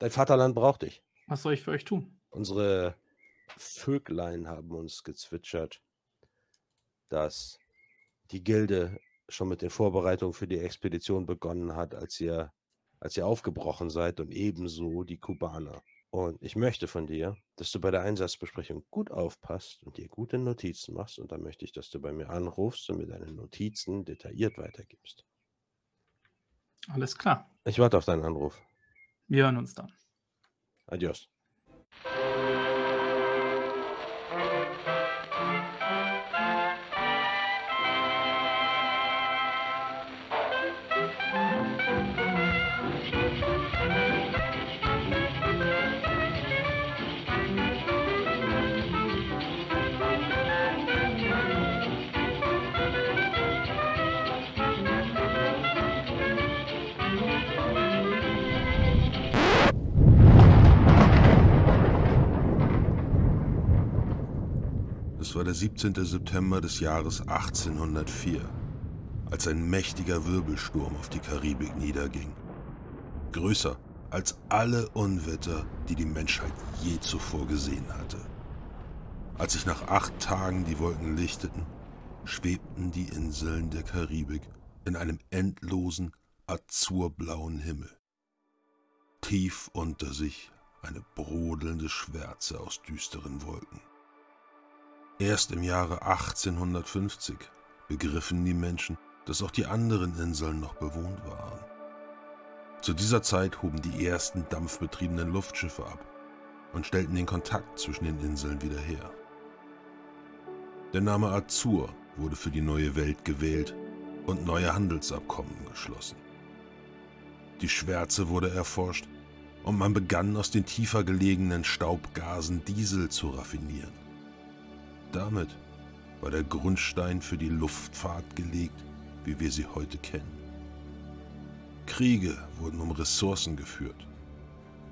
Dein Vaterland braucht dich. Was soll ich für euch tun? Unsere Vöglein haben uns gezwitschert, dass die Gilde schon mit den Vorbereitungen für die Expedition begonnen hat, als ihr, als ihr aufgebrochen seid und ebenso die Kubaner. Und ich möchte von dir, dass du bei der Einsatzbesprechung gut aufpasst und dir gute Notizen machst. Und dann möchte ich, dass du bei mir anrufst und mir deine Notizen detailliert weitergibst. Alles klar. Ich warte auf deinen Anruf. Wir hören uns dann. Adios. Es war der 17. September des Jahres 1804, als ein mächtiger Wirbelsturm auf die Karibik niederging. Größer als alle Unwetter, die die Menschheit je zuvor gesehen hatte. Als sich nach acht Tagen die Wolken lichteten, schwebten die Inseln der Karibik in einem endlosen, azurblauen Himmel. Tief unter sich eine brodelnde Schwärze aus düsteren Wolken. Erst im Jahre 1850 begriffen die Menschen, dass auch die anderen Inseln noch bewohnt waren. Zu dieser Zeit hoben die ersten dampfbetriebenen Luftschiffe ab und stellten den Kontakt zwischen den Inseln wieder her. Der Name Azur wurde für die neue Welt gewählt und neue Handelsabkommen geschlossen. Die Schwärze wurde erforscht und man begann aus den tiefer gelegenen Staubgasen Diesel zu raffinieren. Damit war der Grundstein für die Luftfahrt gelegt, wie wir sie heute kennen. Kriege wurden um Ressourcen geführt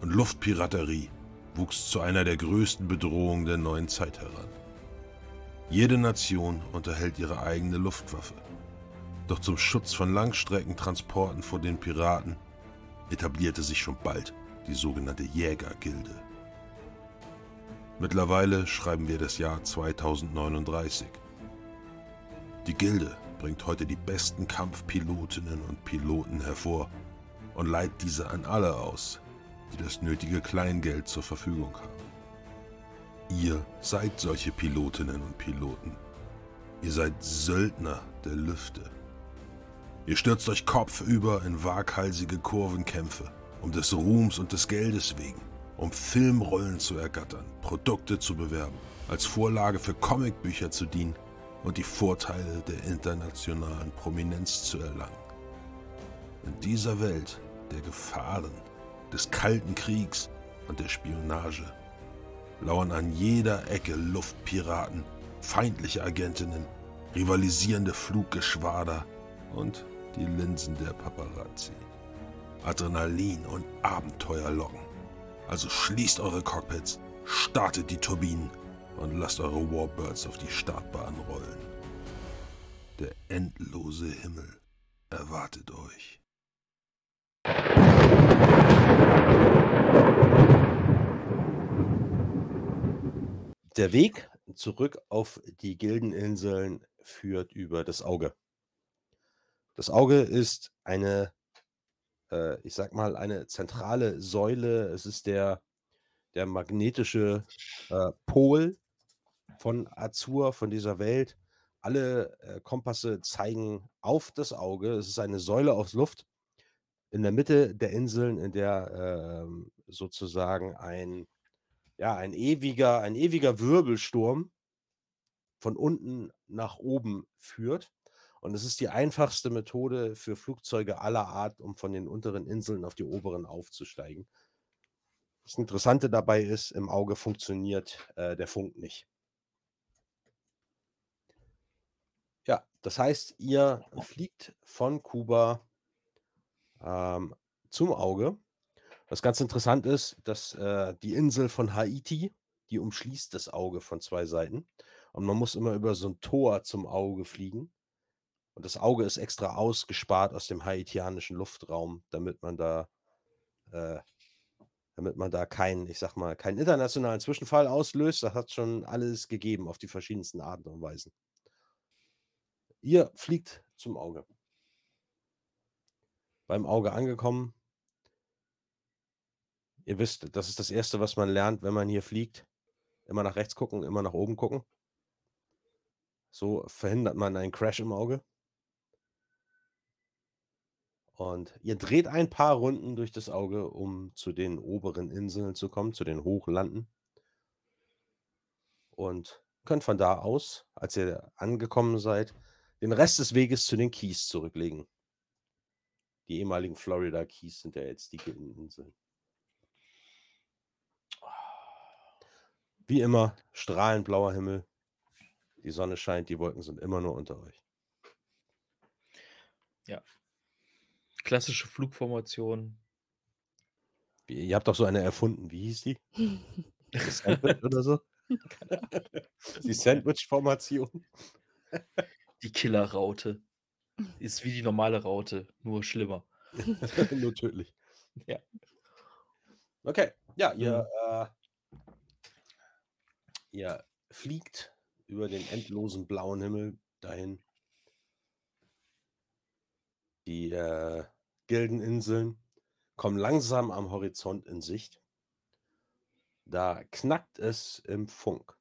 und Luftpiraterie wuchs zu einer der größten Bedrohungen der neuen Zeit heran. Jede Nation unterhält ihre eigene Luftwaffe. Doch zum Schutz von Langstreckentransporten vor den Piraten etablierte sich schon bald die sogenannte Jägergilde. Mittlerweile schreiben wir das Jahr 2039. Die Gilde bringt heute die besten Kampfpilotinnen und Piloten hervor und leiht diese an alle aus, die das nötige Kleingeld zur Verfügung haben. Ihr seid solche Pilotinnen und Piloten. Ihr seid Söldner der Lüfte. Ihr stürzt euch kopfüber in waghalsige Kurvenkämpfe, um des Ruhms und des Geldes wegen um Filmrollen zu ergattern, Produkte zu bewerben, als Vorlage für Comicbücher zu dienen und die Vorteile der internationalen Prominenz zu erlangen. In dieser Welt der Gefahren, des Kalten Kriegs und der Spionage lauern an jeder Ecke Luftpiraten, feindliche Agentinnen, rivalisierende Fluggeschwader und die Linsen der Paparazzi. Adrenalin und Abenteuer locken. Also schließt eure Cockpits, startet die Turbinen und lasst eure Warbirds auf die Startbahn rollen. Der endlose Himmel erwartet euch. Der Weg zurück auf die Gildeninseln führt über das Auge. Das Auge ist eine äh, ich sag mal, eine zentrale Säule. Es ist der, der magnetische äh, Pol von Azur, von dieser Welt. Alle äh, Kompasse zeigen auf das Auge. Es ist eine Säule aus Luft in der Mitte der Inseln, in der ähm, sozusagen ein, ja, ein ewiger, ein ewiger Wirbelsturm von unten nach oben führt. Und es ist die einfachste Methode für Flugzeuge aller Art, um von den unteren Inseln auf die oberen aufzusteigen. Das Interessante dabei ist, im Auge funktioniert äh, der Funk nicht. Ja, das heißt, ihr fliegt von Kuba ähm, zum Auge. Was ganz interessant ist, dass äh, die Insel von Haiti, die umschließt das Auge von zwei Seiten. Und man muss immer über so ein Tor zum Auge fliegen. Und das Auge ist extra ausgespart aus dem haitianischen Luftraum, damit man da äh, damit man da keinen, ich sag mal, keinen internationalen Zwischenfall auslöst. Das hat schon alles gegeben auf die verschiedensten Arten und Weisen. Ihr fliegt zum Auge. Beim Auge angekommen. Ihr wisst, das ist das Erste, was man lernt, wenn man hier fliegt. Immer nach rechts gucken, immer nach oben gucken. So verhindert man einen Crash im Auge. Und ihr dreht ein paar Runden durch das Auge, um zu den oberen Inseln zu kommen, zu den Hochlanden. Und könnt von da aus, als ihr angekommen seid, den Rest des Weges zu den Keys zurücklegen. Die ehemaligen Florida Keys sind ja jetzt die Inseln. Wie immer, strahlend blauer Himmel. Die Sonne scheint, die Wolken sind immer nur unter euch. Ja. Klassische Flugformation. Ihr habt doch so eine erfunden. Wie hieß die? Sandwich oder so? Die Sandwich-Formation. Die Killerraute. Ist wie die normale Raute, nur schlimmer. nur tödlich. Ja. Okay, ja, ihr, äh, ihr fliegt über den endlosen blauen Himmel dahin. Die äh, Gildeninseln kommen langsam am Horizont in Sicht. Da knackt es im Funk.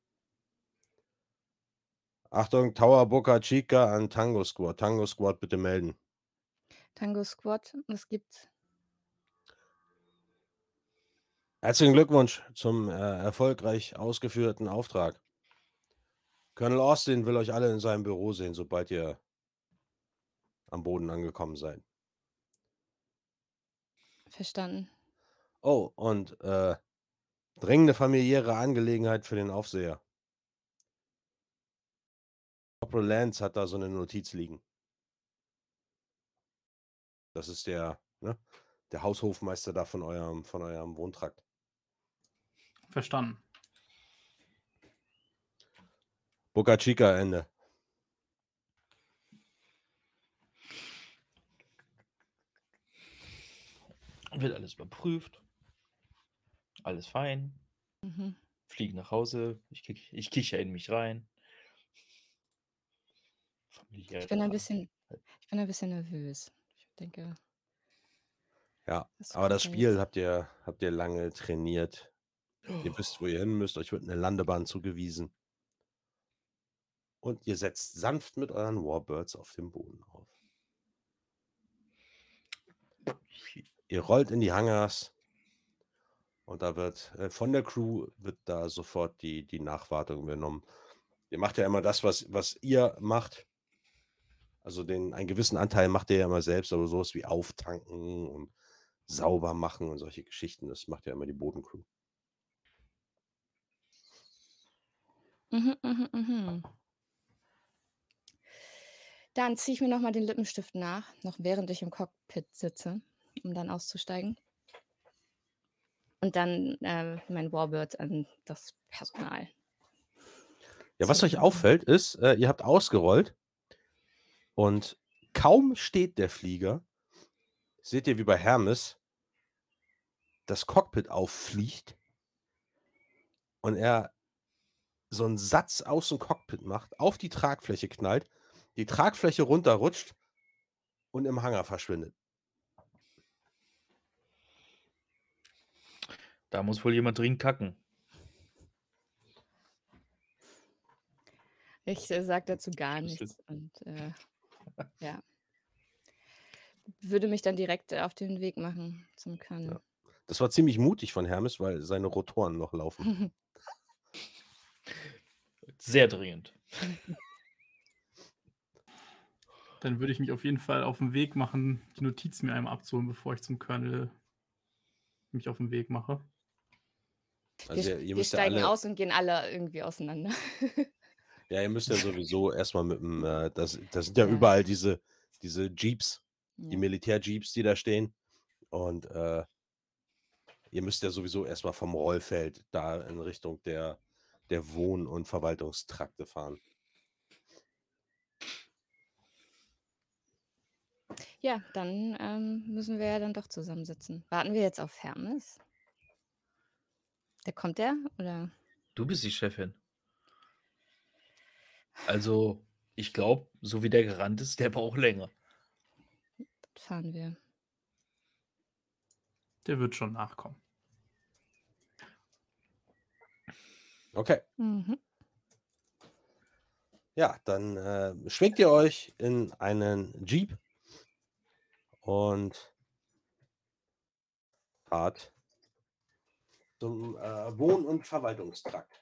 Achtung, Tower Boca Chica an Tango Squad. Tango Squad bitte melden. Tango Squad, was gibt's? Herzlichen Glückwunsch zum äh, erfolgreich ausgeführten Auftrag. Colonel Austin will euch alle in seinem Büro sehen, sobald ihr am Boden angekommen seid. Verstanden. Oh, und äh, dringende familiäre Angelegenheit für den Aufseher. Corporal Lance hat da so eine Notiz liegen. Das ist der, ne, der Haushofmeister da von eurem, von eurem Wohntrakt. Verstanden. Boca Chica Ende. Wird alles überprüft. Alles fein. Mhm. Fliege nach Hause. Ich, kick, ich kicher in mich rein. Ich bin ein bisschen, ich bin ein bisschen nervös. Ich denke, Ja, das aber das Spiel habt ihr, habt ihr lange trainiert. Ihr wisst, wo ihr hin müsst. Euch wird eine Landebahn zugewiesen. Und ihr setzt sanft mit euren Warbirds auf dem Boden auf. Ihr rollt in die Hangars. Und da wird äh, von der Crew wird da sofort die, die Nachwartung übernommen. Ihr macht ja immer das, was, was ihr macht. Also den, einen gewissen Anteil macht ihr ja immer selbst, aber sowas wie auftanken und sauber machen und solche Geschichten, das macht ja immer die Bodencrew. Mhm, mhm, mhm. Dann ziehe ich mir nochmal den Lippenstift nach, noch während ich im Cockpit sitze, um dann auszusteigen. Und dann äh, mein Warbird an das Personal. Ja, was euch auffällt, ist, äh, ihr habt ausgerollt und kaum steht der Flieger, seht ihr wie bei Hermes, das Cockpit auffliegt und er so einen Satz aus dem Cockpit macht, auf die Tragfläche knallt, die Tragfläche runterrutscht und im Hangar verschwindet. Da muss wohl jemand dringend kacken. Ich äh, sage dazu gar nichts und äh, ja. Würde mich dann direkt äh, auf den Weg machen zum Colonel. Ja. Das war ziemlich mutig von Hermes, weil seine Rotoren noch laufen. Sehr dringend. Dann würde ich mich auf jeden Fall auf den Weg machen, die Notiz mir einmal abzuholen, bevor ich zum Colonel mich auf den Weg mache. Also wir ihr, ihr wir müsst ja steigen alle, aus und gehen alle irgendwie auseinander. ja, ihr müsst ja sowieso erstmal mit dem, äh, das, das sind ja, Ja. überall diese, diese Jeeps, die Ja. Militärjeeps, die da stehen. Und äh, ihr müsst ja sowieso erstmal vom Rollfeld da in Richtung der, der Wohn- und Verwaltungstrakte fahren. Ja, dann ähm, müssen wir ja dann doch zusammensitzen. Warten wir jetzt auf Hermes? Der kommt der? Oder? Du bist die Chefin. Also, ich glaube, so wie der gerannt ist, der braucht länger. Das fahren wir. Der wird schon nachkommen. Okay. Mhm. Ja, dann äh, schwenkt ihr euch in einen Jeep und fahrt zum äh, Wohn- und Verwaltungstrakt.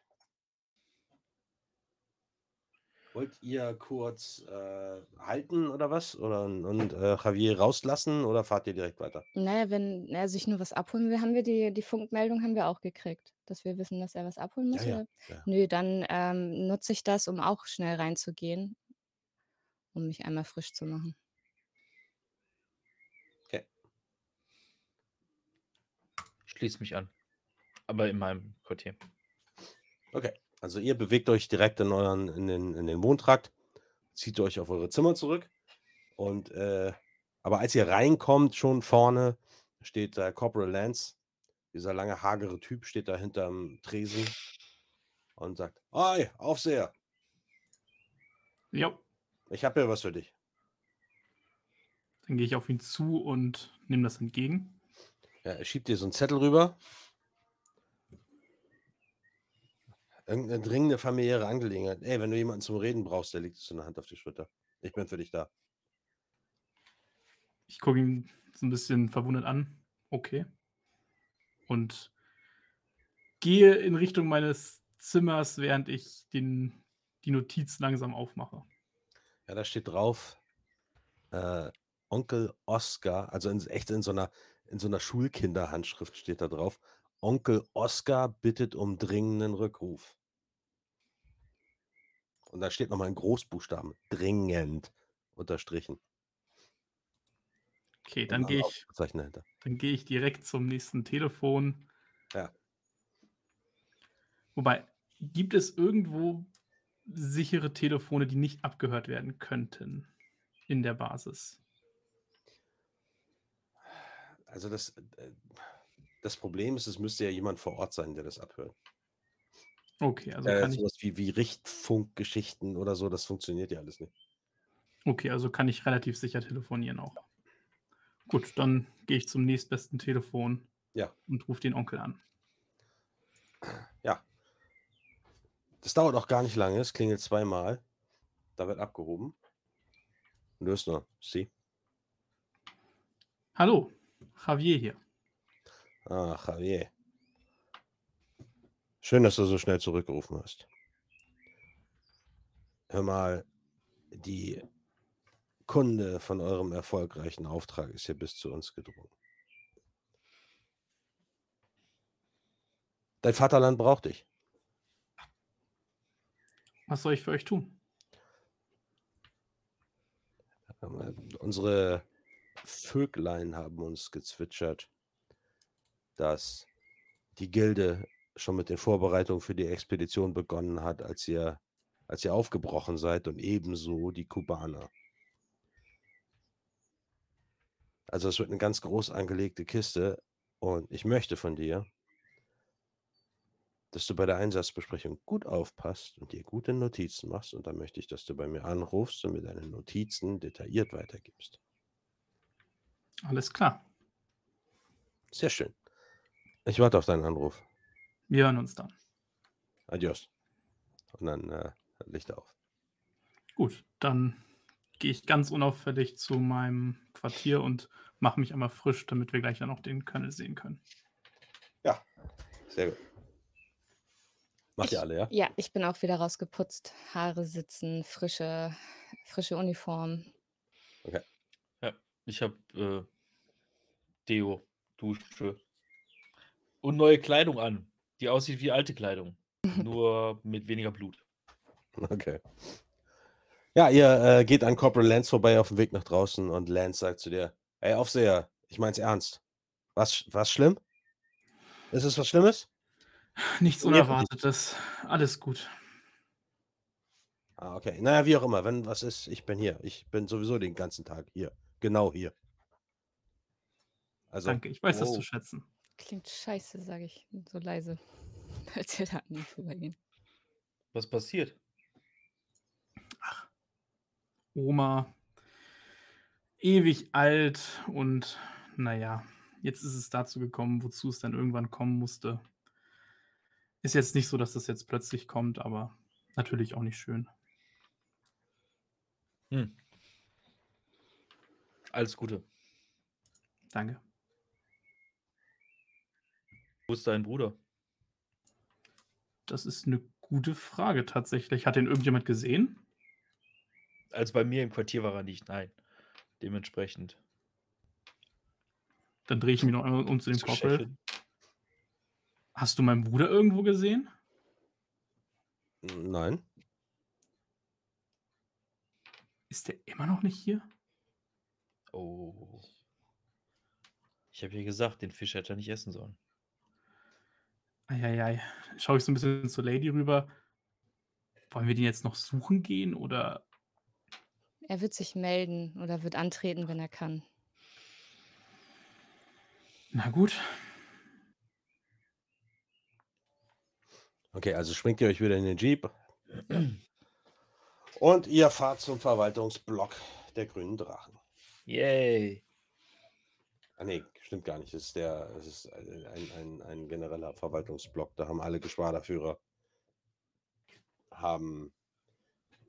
Wollt ihr kurz äh, halten oder was? Oder und, äh, Javier rauslassen oder fahrt ihr direkt weiter? Naja, wenn er sich nur was abholen will, haben wir die, die Funkmeldung haben wir auch gekriegt, dass wir wissen, dass er was abholen muss. Ja, ja, ja. Nö, dann ähm, nutze ich das, um auch schnell reinzugehen, um mich einmal frisch zu machen. Schließ mich an. Aber in meinem Quartier. Okay. Also ihr bewegt euch direkt in euren, in den, in den Wohntrakt, zieht euch auf eure Zimmer zurück. Und äh, aber als ihr reinkommt, schon vorne steht äh, Corporal Lance, dieser lange, hagere Typ, steht da hinterm Tresen und sagt: Hi, Aufseher, Ja, ich habe hier was für dich. dann gehe ich auf ihn zu und nehme das entgegen. Ja, er schiebt dir so einen Zettel rüber. Irgendeine dringende familiäre Angelegenheit. Ey, wenn du jemanden zum Reden brauchst, der liegt so eine Hand auf die Schulter. Ich bin für dich da. Ich gucke ihn so ein bisschen verwundert an. Okay. Und gehe in Richtung meines Zimmers, während ich den, die Notiz langsam aufmache. Ja, da steht drauf, äh, Onkel Oskar, also in, echt in so einer, in so einer Schulkinderhandschrift steht da drauf. Onkel Oskar bittet um dringenden Rückruf. Und da steht nochmal in Großbuchstaben, dringend unterstrichen. Okay, dann gehe ich, dann gehe ich direkt zum nächsten Telefon. Ja. Wobei, gibt es irgendwo sichere Telefone, die nicht abgehört werden könnten in der Basis? Also das, äh, das Problem ist, es müsste ja jemand vor Ort sein, der das abhört. Okay, also Äh, kann ich, sowas wie, wie Richtfunkgeschichten oder so, das funktioniert ja alles nicht. okay, also kann ich relativ sicher telefonieren auch. Gut, dann gehe ich zum nächstbesten Telefon Ja. und rufe den Onkel an. Ja. Das dauert auch gar nicht lange, es klingelt zweimal. Da wird abgehoben. Nur, sie. Hallo, Javier hier. Ah, Javier. Schön, dass du so schnell zurückgerufen hast. Hör mal, die Kunde von eurem erfolgreichen Auftrag ist hier bis zu uns gedrungen. Dein Vaterland braucht dich. Was soll ich für euch tun? Unsere Vöglein haben uns gezwitschert, dass die Gilde schon mit den Vorbereitungen für die Expedition begonnen hat, als ihr, als ihr aufgebrochen seid und ebenso die Kubaner. Also es wird eine ganz groß angelegte Kiste und ich möchte von dir, dass du bei der Einsatzbesprechung gut aufpasst und dir gute Notizen machst und dann möchte ich, dass du bei mir anrufst und mir deine Notizen detailliert weitergibst. Alles klar, Sehr schön. Ich warte auf deinen Anruf. wir hören uns dann. Adios. Und dann äh, Licht auf. Gut, dann gehe ich ganz unauffällig zu meinem Quartier und mache mich einmal frisch, damit wir gleich ja noch den Colonel sehen können. Ja, sehr gut. Macht ihr alle, ja? Ja, ich bin auch wieder rausgeputzt. Haare sitzen, frische, frische Uniform. Ich habe äh, Deo, Dusche und neue Kleidung an, die aussieht wie alte Kleidung, nur mit weniger Blut. Okay. Ja, ihr äh, geht an Corporal Lance vorbei auf dem Weg nach draußen und Lance sagt zu dir: Ey, Aufseher, ich mein's ernst. Was, was schlimm? Ist es was Schlimmes? Nichts Unerwartetes, alles gut. Ah, okay. Naja, wie auch immer. Wenn was ist, ich bin hier. Ich bin sowieso den ganzen Tag hier. Genau hier. Also, Danke, ich weiß das wow. zu schätzen. Klingt scheiße, sage ich so leise. als wir da an ihm vorbeigehen. Was passiert? Oma, ewig alt und naja, jetzt ist es dazu gekommen, wozu es dann irgendwann kommen musste. Ist jetzt nicht so, dass das jetzt plötzlich kommt, aber natürlich auch nicht schön. Hm. Alles Gute. Danke. Wo ist dein Bruder? Das ist eine gute Frage tatsächlich. Hat den irgendjemand gesehen? Also bei mir im Quartier war er nicht, nein. Dementsprechend. Dann drehe ich mich noch einmal um zu dem. Chefin. Hast du meinen Bruder irgendwo gesehen? Nein. Ist der immer noch nicht hier? Oh. Ich habe ja gesagt, den Fisch hätte er nicht essen sollen. Eieiei. Schaue ich so ein bisschen zur Lady rüber. Wollen wir den jetzt noch suchen gehen oder Er wird sich melden oder wird antreten, wenn er kann. na gut. Okay, also springt ihr euch wieder in den Jeep. Und ihr fahrt zum Verwaltungsblock der grünen Drachen. Yay. Ah nee, stimmt gar nicht. Es ist, der, es ist ein, ein, ein, genereller Verwaltungsblock. Da haben alle Geschwaderführer haben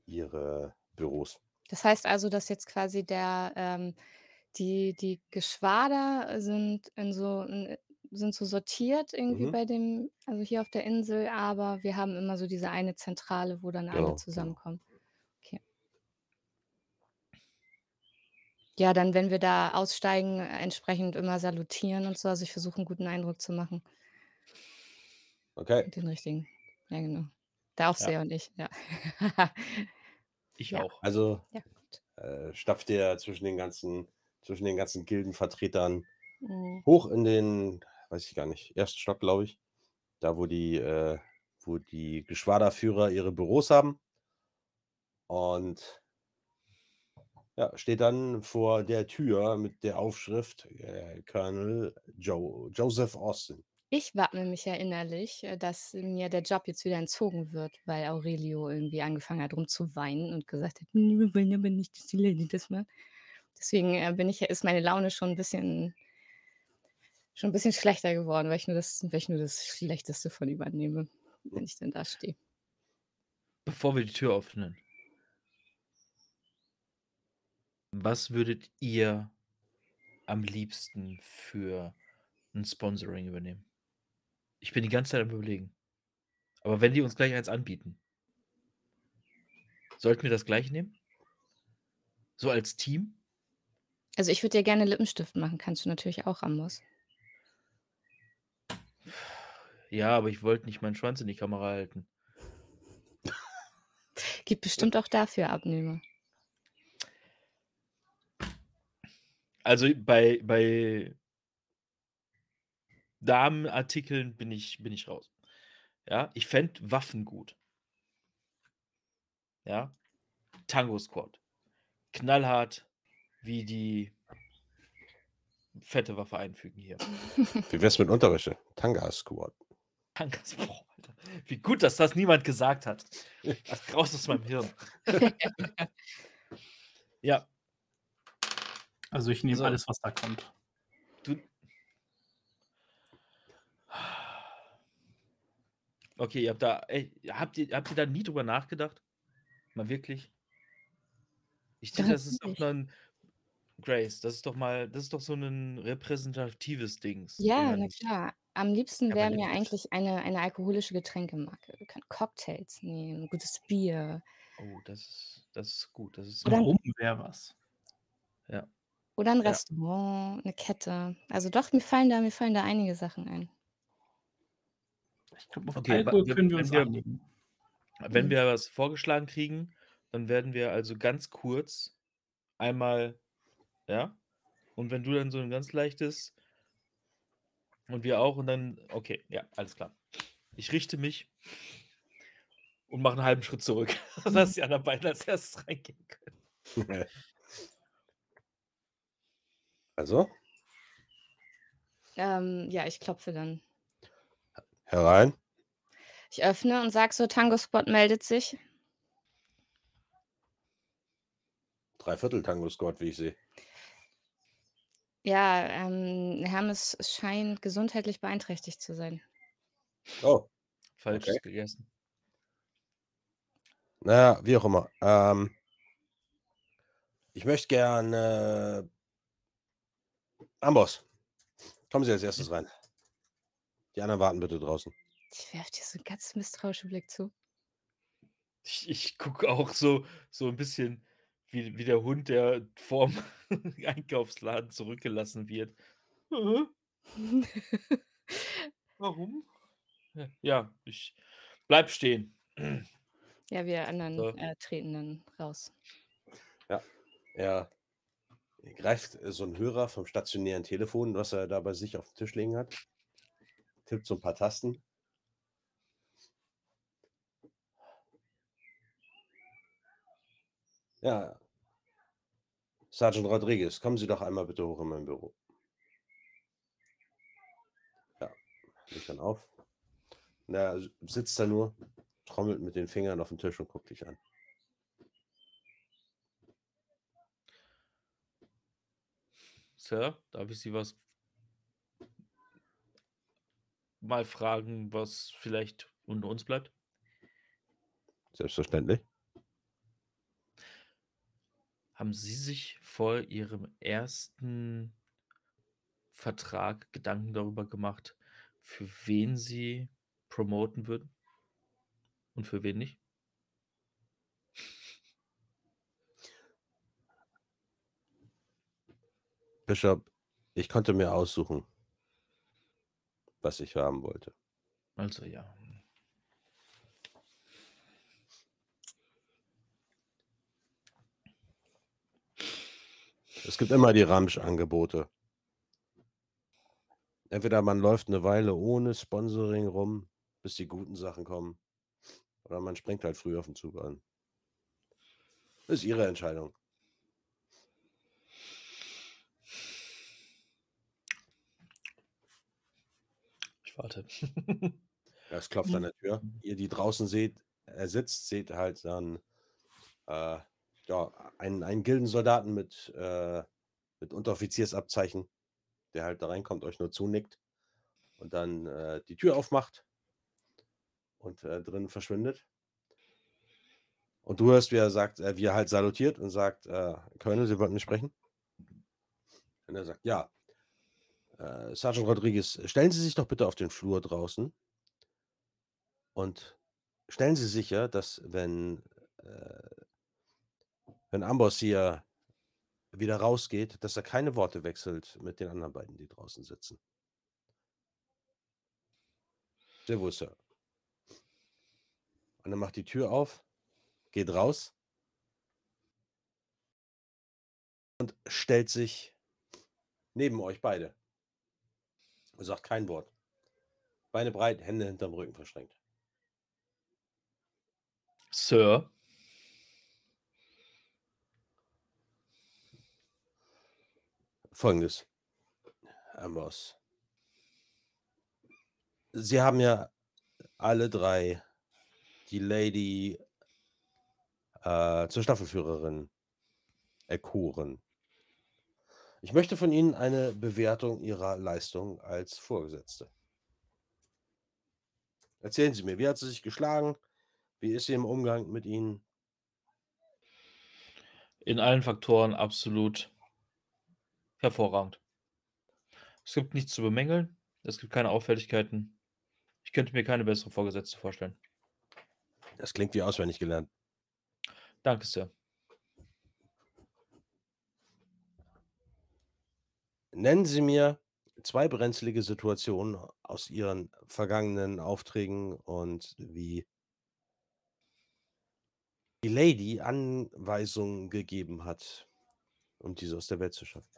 ihre Büros. Das heißt also, dass jetzt quasi der, ähm, die, die Geschwader sind in so, in, sind so sortiert irgendwie Mhm. bei dem, also hier auf der Insel, aber wir haben immer so diese eine Zentrale, wo dann Genau, alle genau. zusammenkommen. Ja, dann, wenn wir da aussteigen, äh, entsprechend immer salutieren und so. Also ich versuche einen guten Eindruck zu machen. Okay, Den richtigen. Ja, genau. Der Aufseher und ich, ja. Ich Ja. auch. also ja, gut. äh, stapft ihr zwischen den ganzen, zwischen den ganzen Gildenvertretern Mhm. hoch in den, weiß ich gar nicht, ersten Stock, glaube ich. Da, wo die, äh, wo die Geschwaderführer ihre Büros haben. Und ja, steht dann vor der Tür mit der Aufschrift äh, Colonel Joe, Joseph Austin. Ich wappne mich ja innerlich, äh, dass mir der Job jetzt wieder entzogen wird, weil Aurelio irgendwie angefangen hat rumzuweinen und gesagt hat: „Hm, wir wollen aber nicht, dass die Lady das macht.“ Deswegen, äh, bin ich ist meine Laune schon 'n bisschen schon 'n bisschen schlechter geworden, weil ich nur das weil ich nur das Schlechteste von ihm annehme, wenn ich dann da stehe. Bevor wir die Tür öffnen. Was würdet ihr am liebsten für ein Sponsoring übernehmen? Ich bin die ganze Zeit am Überlegen. Aber wenn die uns gleich eins anbieten sollten wir das gleich nehmen? So als Team? Also, ich würde dir gerne Lippenstift machen, kannst du natürlich auch, Rambus. Ja, aber ich wollte nicht meinen Schwanz in die Kamera halten. Gibt bestimmt auch dafür Abnehmer. Also, bei bei Damenartikeln bin ich bin ich raus. Ja, ich fände Waffen gut. Ja? Tango Squad. Knallhart wie die fette Waffe einfügen hier. Wie wär's mit Unterwäsche? Tanga Squad. Boah, Alter. Wie gut, dass das niemand gesagt hat. Das raus aus meinem Hirn. Ja, Also ich nehme So. alles, was da kommt. du Okay, ihr habt da ey, habt ihr habt ihr da nie drüber nachgedacht? Mal wirklich? Ich denke, das ist doch Natürlich. mal 'n Grace, das ist doch mal das ist doch so 'nen repräsentatives Dings, Ja, na nicht? klar. Am liebsten wäre mir eigentlich eine eine alkoholische Getränkemarke. Wir können Cocktails nehmen, gutes Bier Oh, das ist das ist gut. Das ist Oder 'n Rum wäre was. Ja. Oder 'n Ja. Restaurant, 'ne Kette. Also doch, mir fallen da mir fallen da einige Sachen ein. Ich glaube, auf Okay, wa Alkohol wir können wir wenn uns wir einigen. wenn Mhm. wir was vorgeschlagen kriegen, dann werden wir also ganz kurz einmal ja? Und wenn du dann so 'n ganz leichtes und wir auch und dann okay, ja, alles klar. Ich richte mich und mache 'n halben Schritt zurück, dass die anderen beiden als Erstes reingehen können. Also, Ähm, ja, ich klopfe dann. herein. Ich öffne und sage so: „Tango Squad meldet sich.“ Dreiviertel Tango Squad, wie ich sehe. Ja, ähm, Hermes scheint gesundheitlich beeinträchtigt zu sein. Oh, Falsches Okay. gegessen. na ja, wie auch immer. Ähm ich möchte gerne Amboss, kommen Sie als Erstes rein. Die anderen warten bitte draußen. Ich werfe dir so 'n ganz misstrauischen Blick zu. Ich ich gucke auch so so 'n bisschen wie wie der Hund, der vorm Einkaufsladen zurückgelassen wird. „Hä? Warum?“ Ja, ich bleibe stehen. Ja, wir anderen, So. äh, treten dann raus. Ja, er greift, äh, so 'n Hörer vom stationären Telefon, was er da bei sich aufm Tisch liegen hat. Tippt so 'n paar Tasten. Ja. Sergeant Rodriguez, kommen Sie doch einmal bitte hoch in mein Büro. Ja, legt dann auf. Na sitzt da nur, trommelt mit den Fingern auf 'n Tisch und guckt dich an. Sir, darf ich Sie was mal fragen, was vielleicht unter uns bleibt? Selbstverständlich. Haben Sie sich vor Ihrem ersten Vertrag Gedanken darüber gemacht, für wen Sie promoten würden? Und für wen nicht? Bishop, ich konnte mir aussuchen was ich haben wollte. Also, ja. Es gibt immer die Ramsch-Angebote. Entweder man läuft 'ne Weile ohne Sponsoring rum, bis die guten Sachen kommen, oder man springt halt früh auf'n Zug an. Ist Ihre Entscheidung. Ich warte. Es klopft an der Tür. Ihr, die draußen seht er sitzt, seht halt dann, äh, ja, einen einen Gildensoldaten mit, äh mit Unteroffiziersabzeichen, der halt da reinkommt, euch nur zunickt und dann, äh, die Tür aufmacht und, äh, drinnen verschwindet. Und du hörst, wie er sagt äh, wie er halt salutiert und sagt: „Äh, Colonel, Sie wollten mich sprechen?“ Und er sagt: „Ja. Äh, Sergeant Rodriguez, stellen Sie sich doch bitte auf den Flur draußen“ „und stellen Sie sicher, dass wenn, äh wenn Amboss hier wieder rausgeht, dass er keine Worte wechselt mit den anderen beiden, die draußen sitzen.“ „Sehr wohl, Sir.“ Und er macht die Tür auf, geht raus und stellt sich neben euch beide. Er sagt kein Wort. Beine breit, Hände hinterm Rücken verschränkt. Sir? Folgendes, Amboss. Sie haben ja alle 3 die Lady äh, zur Staffelführerin erkoren. Ich möchte von Ihnen eine Bewertung Ihrer Leistung als Vorgesetzte. Erzählen Sie mir, wie hat sie sich geschlagen? Wie ist sie im Umgang mit Ihnen? In allen Faktoren absolut hervorragend. Es gibt nichts zu bemängeln. Es gibt keine Auffälligkeiten. Ich könnte mir keine bessere Vorgesetzte vorstellen. Das klingt wie auswendig gelernt. Danke, Sir. Nennen Sie mir 2 brenzlige Situationen aus Ihren vergangenen Aufträgen und wie die Lady Anweisungen gegeben hat, um diese aus der Welt zu schaffen.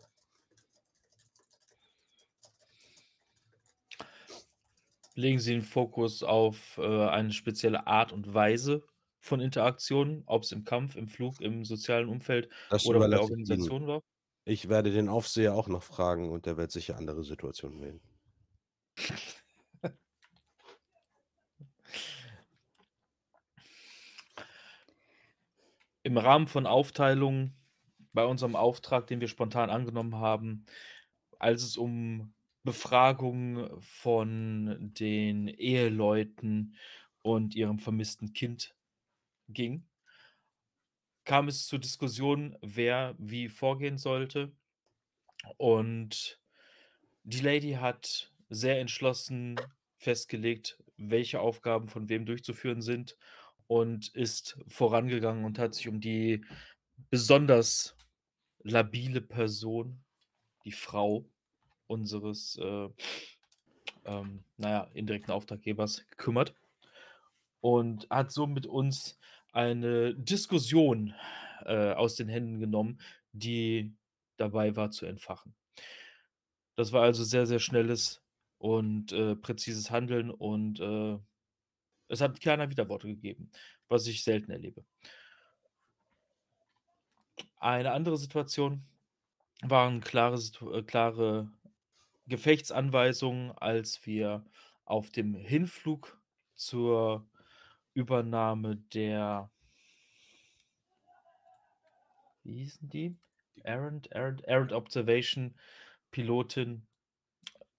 Legen Sie den Fokus auf, äh, eine spezielle Art und Weise von Interaktionen, ob's im Kampf, im Flug, im sozialen Umfeld Das oder bei der ich Ihnen. Organisation war? Ich werde den Aufseher auch noch fragen und der wird sicher andere Situationen wählen. Im Rahmen von Aufteilungen bei unserem Auftrag, den wir spontan angenommen haben, als es um Befragungen von den Eheleuten und ihrem vermissten Kind ging, kam es zur Diskussion, wer wie vorgehen sollte. Und die Lady hat sehr entschlossen festgelegt, welche Aufgaben von wem durchzuführen sind und ist vorangegangen und hat sich um die besonders labile Person, die Frau unseres, äh, ähm, naja, indirekten Auftraggebers gekümmert und hat so mit uns eine Diskussion äh, aus den Händen genommen, die dabei war zu entfachen. Das war also sehr, sehr schnelles und äh, präzises Handeln und äh, es hat keiner Widerworte gegeben, was ich selten erlebe. Eine andere Situation waren klare, äh, klare Gefechtsanweisungen, als wir auf dem Hinflug zur Übernahme der wie hießen die? Errant, Errant, Errant Observation Pilotin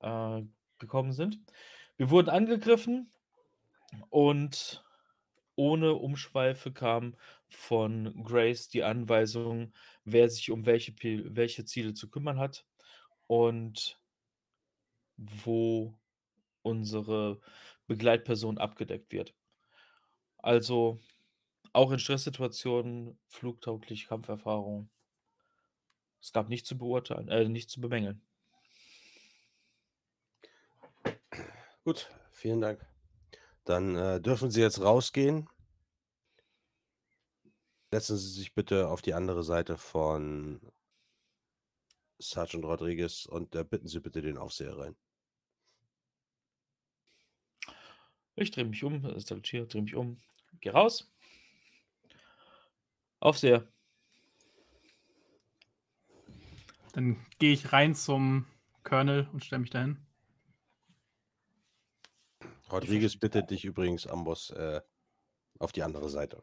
äh, gekommen sind. Wir wurden angegriffen und ohne Umschweife kam von Grace die Anweisung, wer sich um welche, welche Ziele zu kümmern hat und wo unsere Begleitperson abgedeckt wird. Also auch in Stresssituationen flugtaugliche Kampferfahrung. Es gab nichts zu beurteilen, äh, nichts zu bemängeln. Gut, vielen Dank. Dann äh, dürfen Sie jetzt rausgehen. Setzen Sie sich bitte auf die andere Seite von Sergeant Rodriguez und äh, bitten Sie bitte den Aufseher rein. Ich drehe mich um, salutiere, drehe mich um, geh raus. Aufseher. Dann gehe ich rein zum Colonel und stelle mich dahin. Rodriguez bittet dich übrigens, Amboss, äh, auf die andere Seite.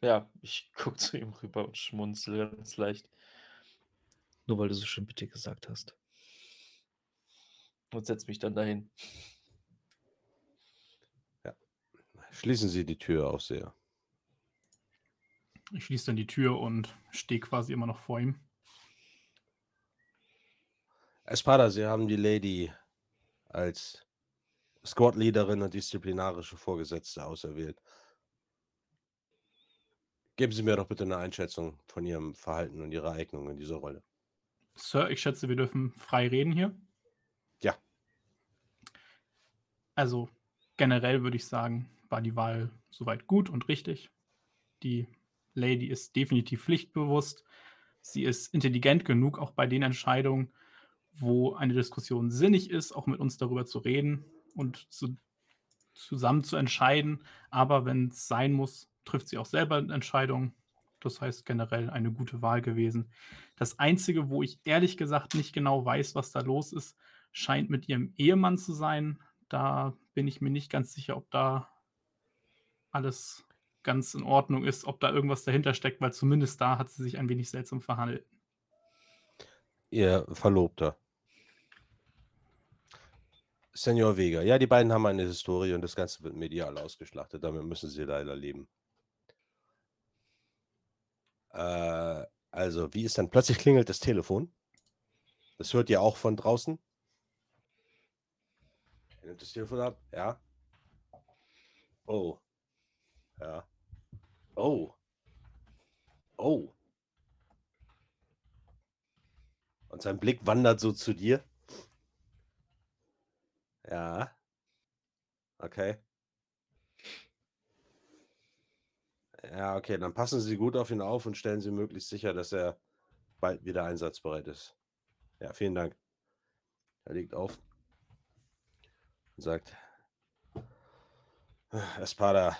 Ja, ich gucke zu ihm rüber und schmunzel ganz leicht. Nur weil du so schön bitte gesagt hast. Und setz mich dann dahin. Ja. Schließen Sie die Tür, Aufseher. Ich schließe dann die Tür und stehe quasi immer noch vor ihm. Espada, Sie haben die Lady als Squad-Leaderin und disziplinarische Vorgesetzte auserwählt. Geben Sie mir doch bitte eine Einschätzung von Ihrem Verhalten und Ihrer Eignung in dieser Rolle. Sir, ich schätze, wir dürfen frei reden hier. Ja. Also generell würde ich sagen, war die Wahl soweit gut und richtig. Die Lady ist definitiv pflichtbewusst. Sie ist intelligent genug, auch bei den Entscheidungen, wo eine Diskussion sinnig ist, auch mit uns darüber zu reden und zu, zusammen zu entscheiden. Aber wenn es sein muss, trifft sie auch selber Entscheidungen. Das heißt generell eine gute Wahl gewesen. Das Einzige, wo ich ehrlich gesagt nicht genau weiß, was da los ist, scheint mit ihrem Ehemann zu sein. Da bin ich mir nicht ganz sicher, ob da alles ganz in Ordnung ist, ob da irgendwas dahinter steckt, weil zumindest da hat sie sich ein wenig seltsam verhandelt. Ihr Verlobter. Senor Vega. Ja, die beiden haben eine Historie und das Ganze wird medial ausgeschlachtet. Damit müssen sie leider leben. Äh, also, wie ist dann plötzlich klingelt das Telefon? Das hört ihr auch von draußen? Er nimmt das Telefon ab, ja. Oh. Ja. Oh. Oh. Und sein Blick wandert so zu dir. Ja. Okay. Ja, okay, dann passen Sie gut auf ihn auf und stellen Sie möglichst sicher, dass er bald wieder einsatzbereit ist. Ja, vielen Dank. Er legt auf und sagt, Espada,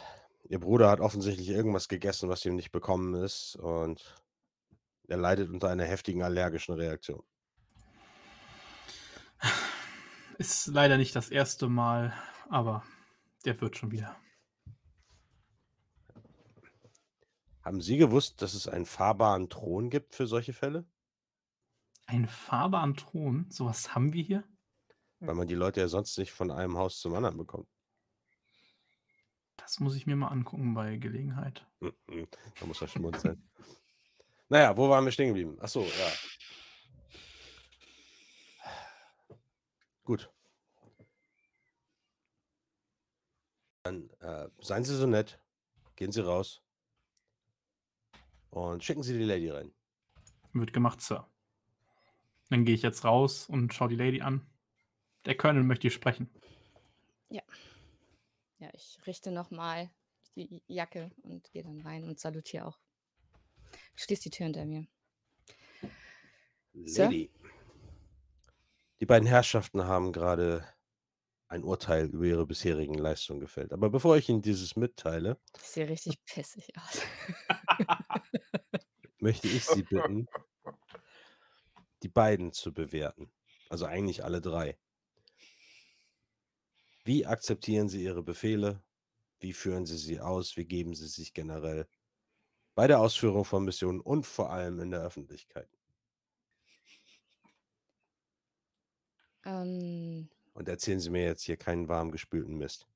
Ihr Bruder hat offensichtlich irgendwas gegessen, was ihm nicht bekommen ist und er leidet unter einer heftigen allergischen Reaktion. Ist leider nicht das erste Mal, aber der wird schon wieder. Haben Sie gewusst, dass es einen fahrbaren Thron gibt für solche Fälle? Ein fahrbaren Thron? So was haben wir hier? Weil man die Leute ja sonst nicht von einem Haus zum anderen bekommt. Das muss ich mir mal angucken bei Gelegenheit. Mhm, da muss er schmunzeln. Na ja, wo waren wir stehen geblieben? Ach so, ja. Gut. Dann, äh, seien Sie so nett, gehen Sie raus und schicken Sie die Lady rein. Wird gemacht, Sir. Dann gehe ich jetzt raus und schaue die Lady an. Der Colonel möchte sprechen. Ja. Ja, ich richte noch mal die Jacke und gehe dann rein und salutiere auch. Schließe die Tür hinter mir. Sir? Lady. Die beiden Herrschaften haben gerade ein Urteil über ihre bisherigen Leistungen gefällt. Aber bevor ich Ihnen dieses mitteile, Ich sehe richtig pissig aus. möchte ich Sie bitten, die beiden zu bewerten. Also eigentlich alle drei. Wie akzeptieren Sie Ihre Befehle? Wie führen Sie sie aus? Wie geben Sie sich generell bei der Ausführung von Missionen und vor allem in der Öffentlichkeit? Ähm, Und erzählen Sie mir jetzt hier keinen warm gespülten Mist.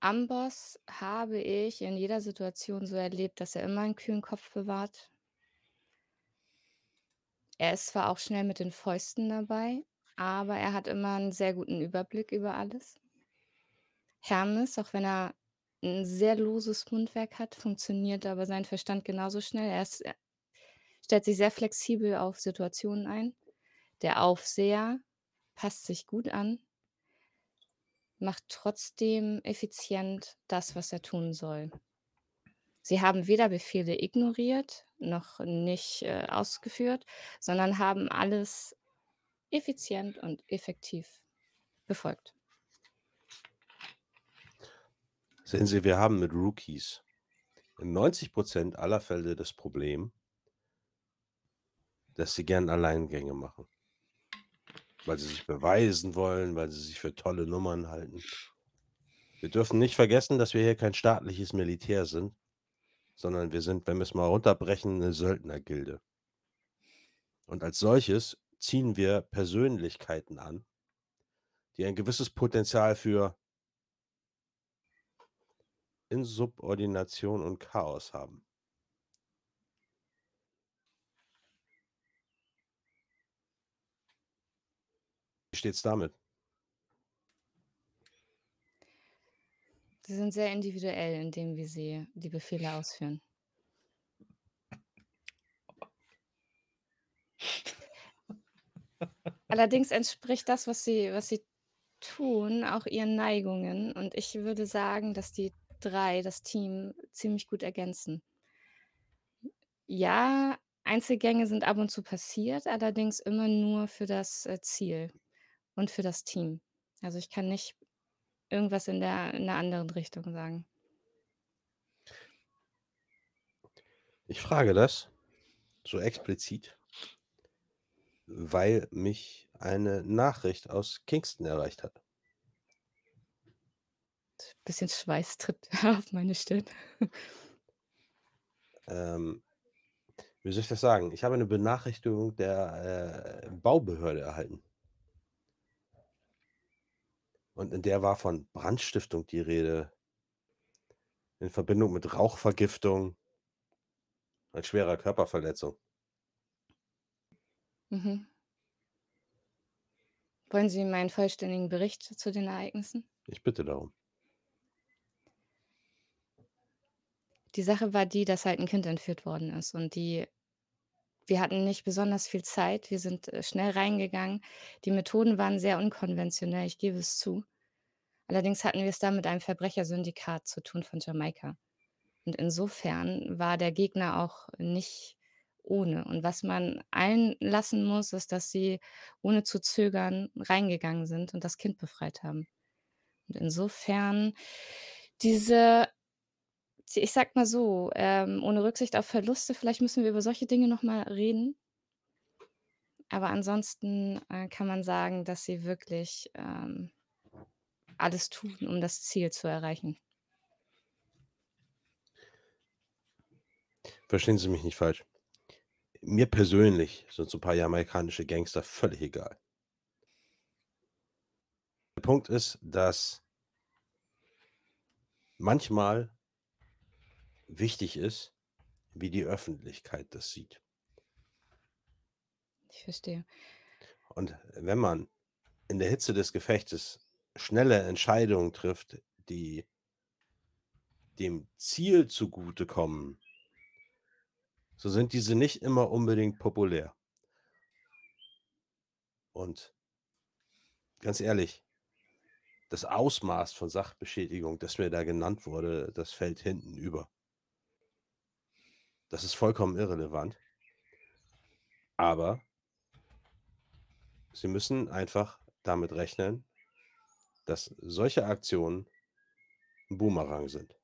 Amboss habe ich in jeder Situation so erlebt, dass er immer einen kühlen Kopf bewahrt. Er ist zwar auch schnell mit den Fäusten dabei, aber er hat immer einen sehr guten Überblick über alles. Hermes, auch wenn er ein sehr loses Mundwerk hat, funktioniert aber sein Verstand genauso schnell. Er ist, er stellt sich sehr flexibel auf Situationen ein. Der Aufseher passt sich gut an, macht trotzdem effizient das, was er tun soll. Sie haben weder Befehle ignoriert noch nicht äh, ausgeführt, sondern haben alles effizient und effektiv befolgt. Sehen Sie, wir haben mit Rookies in 90% aller Fälle das Problem, dass sie gern Alleingänge machen. Weil sie sich beweisen wollen, weil sie sich für tolle Nummern halten. Wir dürfen nicht vergessen, dass wir hier kein staatliches Militär sind, sondern wir sind, wenn wir es mal runterbrechen, eine Söldnergilde. Und als solches ziehen wir Persönlichkeiten an, die ein gewisses Potenzial für Insubordination und Chaos haben. Wie steht's damit? Sie sind sehr individuell, indem wie sie die Befehle ausführen. Allerdings entspricht das, was sie, was sie tun, auch ihren Neigungen. Und ich würde sagen, dass die drei das Team ziemlich gut ergänzen. Ja, Einzelgänge sind ab und zu passiert, allerdings immer nur für das äh, Ziel und für das Team. Also ich kann nicht irgendwas in der, in der anderen Richtung sagen. Ich frage das so explizit, weil mich eine Nachricht aus Kingston erreicht hat. Bisschen Schweiß tritt auf meine Stirn. Ähm, wie soll ich das sagen? Ich habe eine Benachrichtigung der äh, Baubehörde erhalten. Und in der war von Brandstiftung die Rede. In Verbindung mit Rauchvergiftung und schwerer Körperverletzung. Mhm. Wollen Sie meinen vollständigen Bericht zu den Ereignissen? Ich bitte darum. Die Sache war die, dass halt ein Kind entführt worden ist und die wir hatten nicht besonders viel Zeit. Wir sind, äh, schnell reingegangen. Die Methoden waren sehr unkonventionell, ich gebe es zu. Allerdings hatten wir es da mit einem Verbrechersyndikat zu tun von Jamaika. Und insofern war der Gegner auch nicht ohne. Und was man allen lassen muss, ist, dass sie ohne zu zögern reingegangen sind und das Kind befreit haben. Und insofern diese ich sag mal so, ähm, ohne Rücksicht auf Verluste, vielleicht müssen wir über solche Dinge noch mal reden. Aber ansonsten, äh, kann man sagen, dass sie wirklich, ähm, alles tun, um das Ziel zu erreichen. Verstehen Sie mich nicht falsch. Mir persönlich sind so 'n paar jamaikanische Gangster völlig egal. Der Punkt ist, dass manchmal wichtig ist, wie die Öffentlichkeit das sieht. Ich verstehe. Und wenn man in der Hitze des Gefechtes schnelle Entscheidungen trifft, die dem Ziel zugutekommen so sind diese nicht immer unbedingt populär. Und ganz ehrlich, das Ausmaß von Sachbeschädigung, das mir da genannt wurde, das fällt hinten über. Das ist vollkommen irrelevant. Aber Sie müssen einfach damit rechnen, dass solche Aktionen 'n Boomerang sind.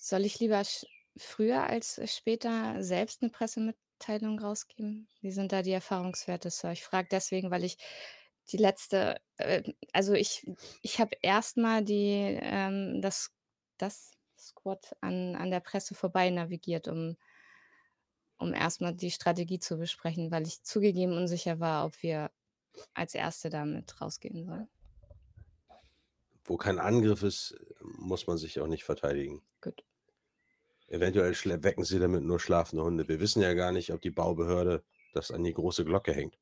Soll ich lieber sch früher als später selbst 'ne Pressemitteilung rausgeben? Wie sind da die Erfahrungswerte, Sir? Ich frage deswegen, weil ich die letzte äh, also ich ich habe erst mal die ähm, das das Squad an an der Presse vorbei navigiert, um um erst mal die Strategie zu besprechen, weil ich zugegeben unsicher war, ob wir als Erste damit rausgehen sollen. Wo kein Angriff ist, muss man sich auch nicht verteidigen. Gut. Eventuell wecken Sie damit nur schlafende Hunde. Wir wissen ja gar nicht, ob die Baubehörde das an die große Glocke hängt.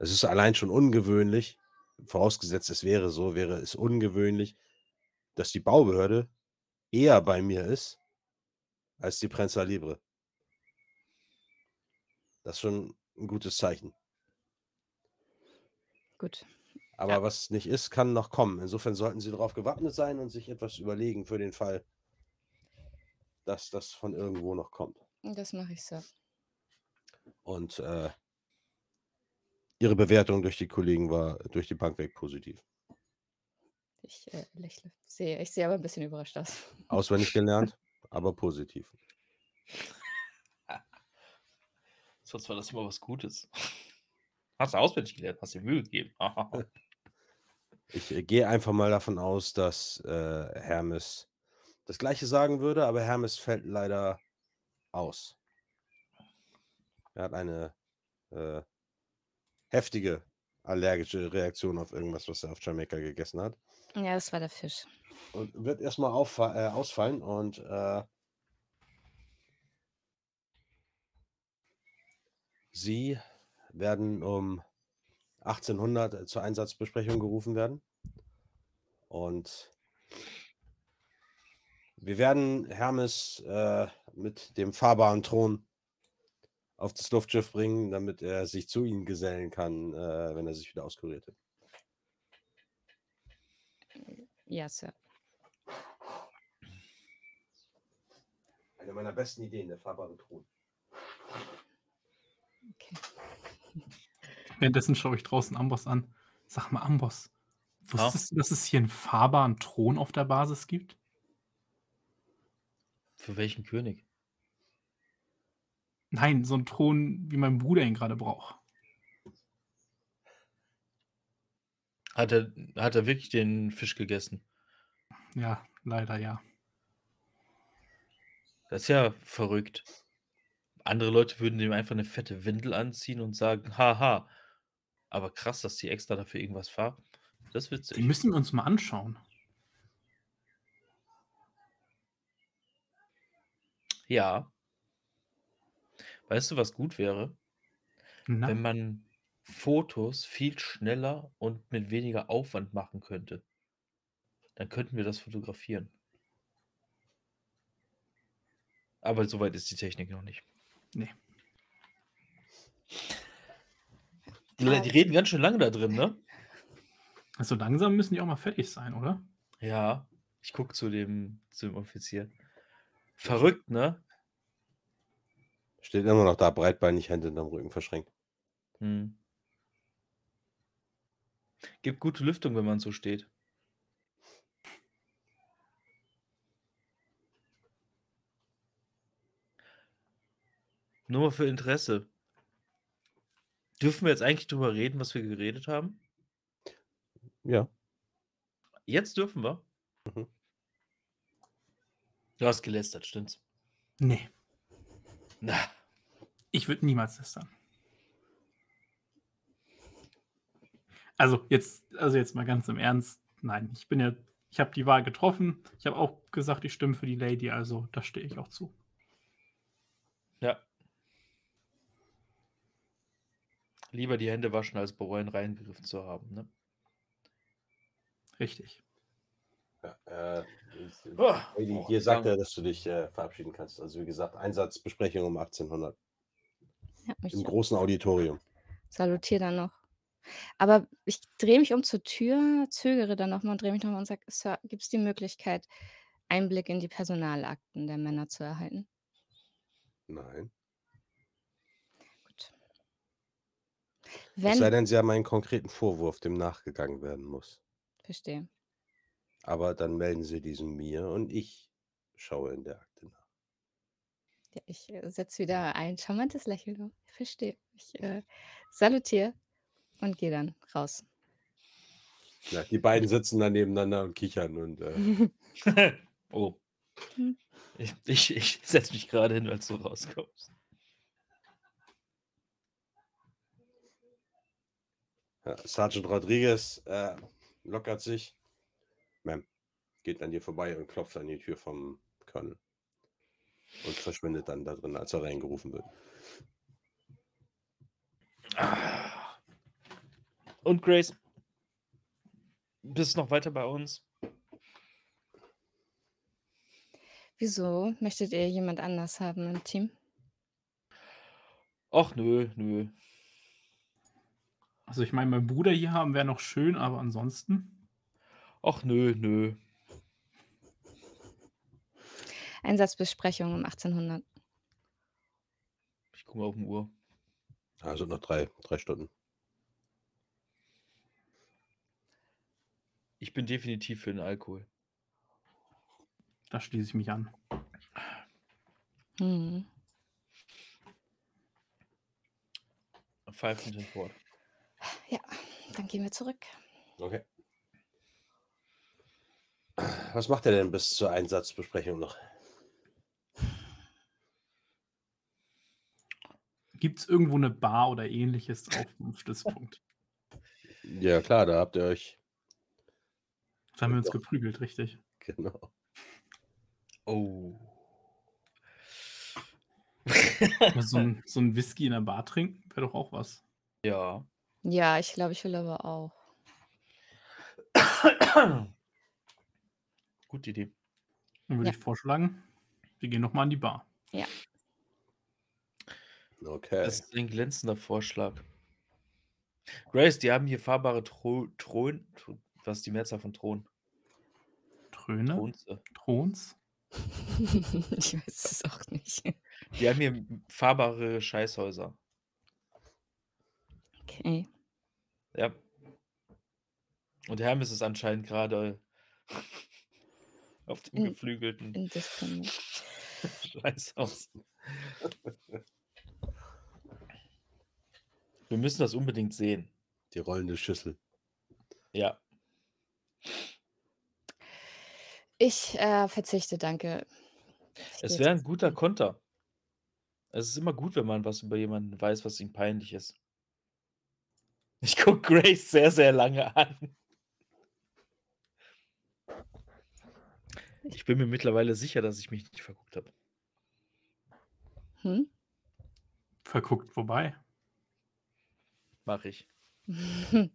Es ist allein schon ungewöhnlich, vorausgesetzt es wäre so, wäre es ungewöhnlich, dass die Baubehörde eher bei mir ist als die Prensa Libre. Das ist schon 'n gutes Zeichen. Gut. Aber Ja. was nicht ist, kann noch kommen. Insofern sollten Sie darauf gewappnet sein und sich etwas überlegen für den Fall dass das von irgendwo noch kommt. Das mache ich, Sir. Und, äh Ihre Bewertung durch die Kollegen war durch die Bank weg positiv. Ich, äh, lächle. Sehe ich sehe aber 'n bisschen überrascht aus. Auswendig gelernt, aber positiv. Sonst war das immer was Gutes. Hast du auswendig gelernt, hast dir Mühe gegeben. Ich, äh, gehe einfach mal davon aus, dass, äh, Hermes das Gleiche sagen würde, aber Hermes fällt leider aus. Er hat eine, äh, heftige allergische Reaktion auf irgendwas, was er auf Jamaika gegessen hat. Ja, das war der Fisch. Und wird erst mal auffa äh, ausfallen und, äh Sie werden um 18:00 zur Einsatzbesprechung gerufen werden. Und wir werden Hermes, äh, mit dem fahrbaren Thron auf das Luftschiff bringen, damit er sich zu Ihnen gesellen kann, äh, wenn er sich wieder auskuriert hat. Ja, Sir. Eine meiner besten Ideen, der fahrbare Thron. Okay. Währenddessen schaue ich draußen Amboss an. Sag mal, Amboss, Ja? wusstest du, dass es hier 'n fahrbaren Thron auf der Basis gibt? Für welchen König? Nein, so 'n Thron, wie mein Bruder ihn grade braucht. Hat er hat er wirklich den Fisch gegessen? Ja, leider ja. Das ist ja verrückt. Andere Leute würden dem einfach 'ne fette Windel anziehen und sagen: „Ha ha.“ Aber krass, dass die extra dafür irgendwas fahr das ist Die witzig. müssen wir uns mal anschauen. Ja. Weißt du, was gut wäre? Na? Wenn man Fotos viel schneller und mit weniger Aufwand machen könnte. Dann könnten wir das fotografieren. Aber so weit ist die Technik noch nicht. Ne. Die die reden ganz schön lange da drin, ne? Also, langsam müssen die auch mal fertig sein, oder? Ja, ich gucke zu dem zu dem Offizier. Verrückt, ne? Steht immer noch da, breitbeinig, Hände hinterm Rücken verschränkt. Mhm. Gibt gute Lüftung, wenn man so steht. Nur mal für Interesse. Dürfen wir jetzt eigentlich drüber reden, was wir geredet haben? Ja. Jetzt dürfen wir? Du hast gelästert, stimmt's? Nee, Na, ich würde niemals lästern. Also jetzt, also jetzt mal ganz im Ernst. Nein, ich bin ja, ich habe die Wahl getroffen. Ich habe auch gesagt, ich stimme für die Lady, also da stehe ich auch zu. ja. Lieber die Hände waschen, als bereuen, reingegriffen zu haben, ne? Richtig. Ja, äh, Oh, Lady, oh, hier sagt er, dass du dich äh, verabschieden kannst. Also wie gesagt, Einsatzbesprechung um 1800 Ja, mich im großen Auditorium. salutiere dann noch. Aber ich drehe mich um zur Tür, zögere dann nochmal und drehe mich nochmal und sage, Sir, gibt es die Möglichkeit, Einblick in die Personalakten der Männer zu erhalten? Nein. Gut. Es sei Wenn, denn, sie haben einen konkreten Vorwurf, dem nachgegangen werden muss. verstehe. Aber dann melden sie diesen mir und ich schaue in der Akte nach. Ja, ich äh, setze wieder ein charmantes Lächeln auf. Ich verstehe. Ich äh, salutiere und gehe dann raus. Ja, die beiden sitzen dann nebeneinander und kichern und äh, oh. Hm. Ich, ich, ich setze mich gerade hin, als du rauskommst. ja, Sergeant Rodriguez äh, lockert sich. Ma'am, geht an dir vorbei und klopft an die Tür vom Colonel. Und verschwindet dann da drin, als er reingerufen wird. Ah. Und Grace, bist noch weiter bei uns? Wieso? Möchtet ihr jemand anders haben im Team? Ach nö, nö. Also ich meine, meinen Bruder hier haben wäre noch schön, aber ansonsten. Ach nö, nö. Einsatzbesprechung um 1800. Ich gucke mal auf die Uhr. Also noch drei, drei Stunden. Ich bin definitiv für den Alkohol. Da schließe ich mich an. Hm. Pfeifen sind Wort. Ja, dann gehen wir zurück. Okay. Was macht er denn bis zur Einsatzbesprechung noch? Gibt es irgendwo eine Bar oder ähnliches auf dem Stützpunkt? Ja, klar, da habt ihr euch. Da haben wir uns Doch. geprügelt, richtig. Genau. Oh. So ein, so ein Whisky in der Bar trinken wäre doch auch was. ja. Ja, ich glaube, ich will aber auch. Gute Idee. Dann würde Ja. ich vorschlagen, wir gehen nochmal an die Bar. Okay. Das ist ein glänzender Vorschlag. Grace, die haben hier fahrbare Thron. Was ist die Mehrzahl von Thron? Tröne? Thronze. Throns? ich weiß es auch nicht. Die haben hier fahrbare Scheißhäuser. Okay. Ja. Und Hermes ist anscheinend gerade auf dem In- geflügelten Indisponent. Scheißhaus. Wir müssen das unbedingt sehen. Die rollende Schüssel. Ja. Ich äh, verzichte, danke. Ich Es wäre ein guter ins Konter. Es ist immer gut, wenn man was über jemanden weiß, was ihm peinlich ist. Ich gucke Grace sehr, sehr lange an. Ich bin mir mittlerweile sicher, dass ich mich nicht verguckt habe. Hm? Verguckt vorbei. Mache ich.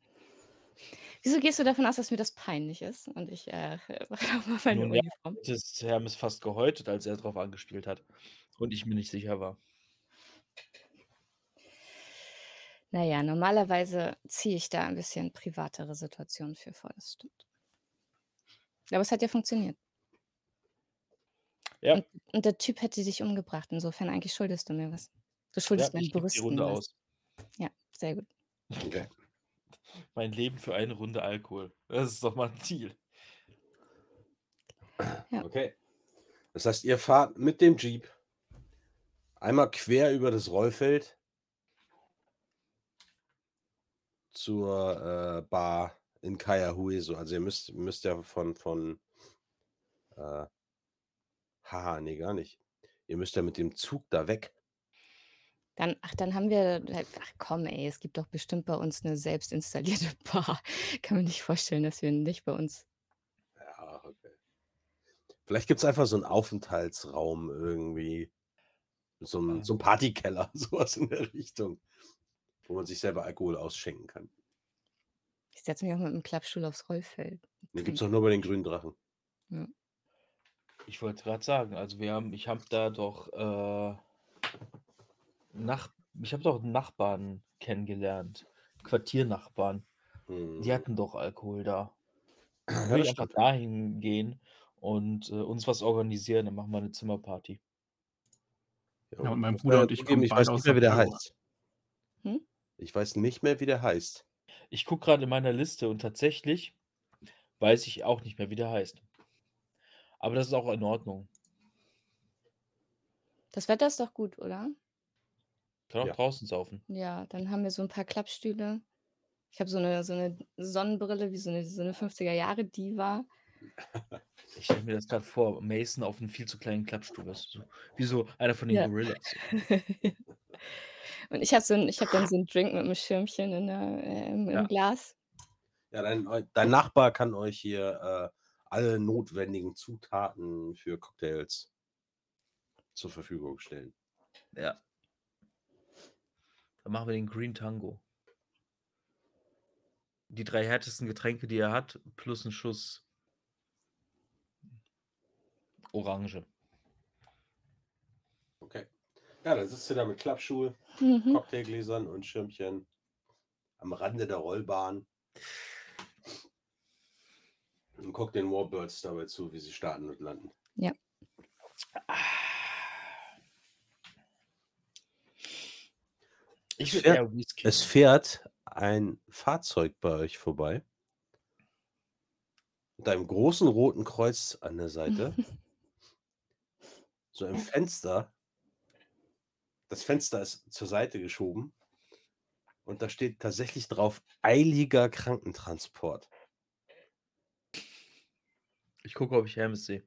Wieso gehst du davon aus, dass mir das peinlich ist? Und ich äh, mache auch mal meine Nun ja, Uniform. Das ist Hermes fast gehäutet, als er drauf angespielt hat. Und ich mir nicht sicher war. Naja, normalerweise ziehe ich da ein bisschen privatere Situationen für vor, das stimmt. Aber es hat ja funktioniert. Ja. Und, und der Typ hätte dich umgebracht. Insofern eigentlich schuldest du mir was. Du schuldest Ja, meinen ich gebe die Brüsten Runde was. aus. Ja, sehr gut. Okay. Mein Leben für eine Runde Alkohol. Das ist doch mal ein Ziel. Ja. Okay. Das heißt, ihr fahrt mit dem Jeep einmal quer über das Rollfeld zur äh, Bar in Kayahueso. Also ihr müsst, müsst ja von, von äh, Haha, ne, gar nicht. Ihr müsst ja mit dem Zug da weg. Dann ach, dann haben wir ach komm, ey, es gibt doch bestimmt bei uns 'ne selbst installierte Bar. Kann mir nicht vorstellen, dass wir nicht bei uns Ja, okay. Vielleicht gibt's einfach so 'n Aufenthaltsraum irgendwie. So 'n Ja. so 'n Partykeller, so was in der Richtung, wo man sich selber Alkohol ausschenken kann. Ich setze mich auch mit 'm Klappstuhl aufs Rollfeld und Den gibt's trinke. doch nur bei den grünen Drachen. Ja. Ich wollte grad sagen, also wir haben ich habe da doch, äh Nach ich habe doch Nachbarn kennengelernt, Quartiernachbarn. Die Mhm. hatten doch Alkohol da. Dann Ja, würde das ich einfach stimmt. dahin gehen und, äh, uns was organisieren, dann machen wir 'ne Zimmerparty. Ja, Ja, und ich mein muss Bruder leider und ich zugeben, kommen ich weiß nicht aus mehr, wie der Santiago. heißt. Hm? Ich weiß nicht mehr, wie der heißt. Ich gucke grad in meiner Liste und tatsächlich weiß ich auch nicht mehr, wie der heißt. Aber das ist auch in Ordnung. Das Wetter ist doch gut, oder? Kann auch Ja. draußen saufen. Ja, dann haben wir so 'n paar Klappstühle. Ich habe so 'ne so 'ne Sonnenbrille wie so 'ne so 'ne 50er Jahre Diva. Ich stelle mir das grad vor, Mason auf 'nem viel zu kleinen Klappstuhl, weißt du, so wie so einer von den Ja. Gorillas. Und ich habe so ich habe dann so 'n Drink mit 'm Schirmchen in der äh, im Ja. im Glas. Ja, dein dein Nachbar kann euch hier, äh, alle notwendigen Zutaten für Cocktails zur Verfügung stellen. Ja. Dann machen wir den Green Tango. Die 3 härtesten Getränke, die er hat, plus 'n Schuss Orange. Okay. Ja, dann sitzt ihr da mit Klappstuhl, Mhm. Cocktailgläsern und Schirmchen am Rande der Rollbahn. Und guckt den Warbirds dabei zu, wie sie starten und landen. Ja. Ich Es fährt es fährt ein Fahrzeug bei euch vorbei mit einem großen roten Kreuz an der Seite. So im Fenster das Fenster ist zur Seite geschoben und da steht tatsächlich drauf: „Eiliger Krankentransport.“ Ich gucke, ob ich Hermes sehe.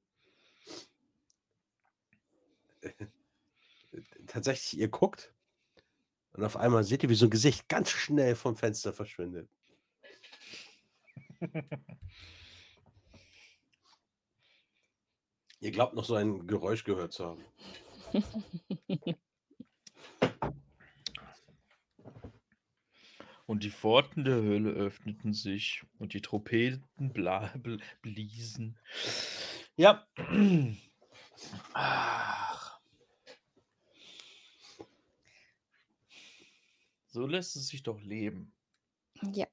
Tatsächlich, ihr guckt und auf einmal seht ihr, wie so 'n Gesicht ganz schnell vom Fenster verschwindet. Ihr glaubt noch so ein Geräusch gehört zu haben. Und die Pforten der Hölle öffneten sich und die Trompeten bla bl bliesen. Ja. Ach. So lässt es sich doch leben. Ja.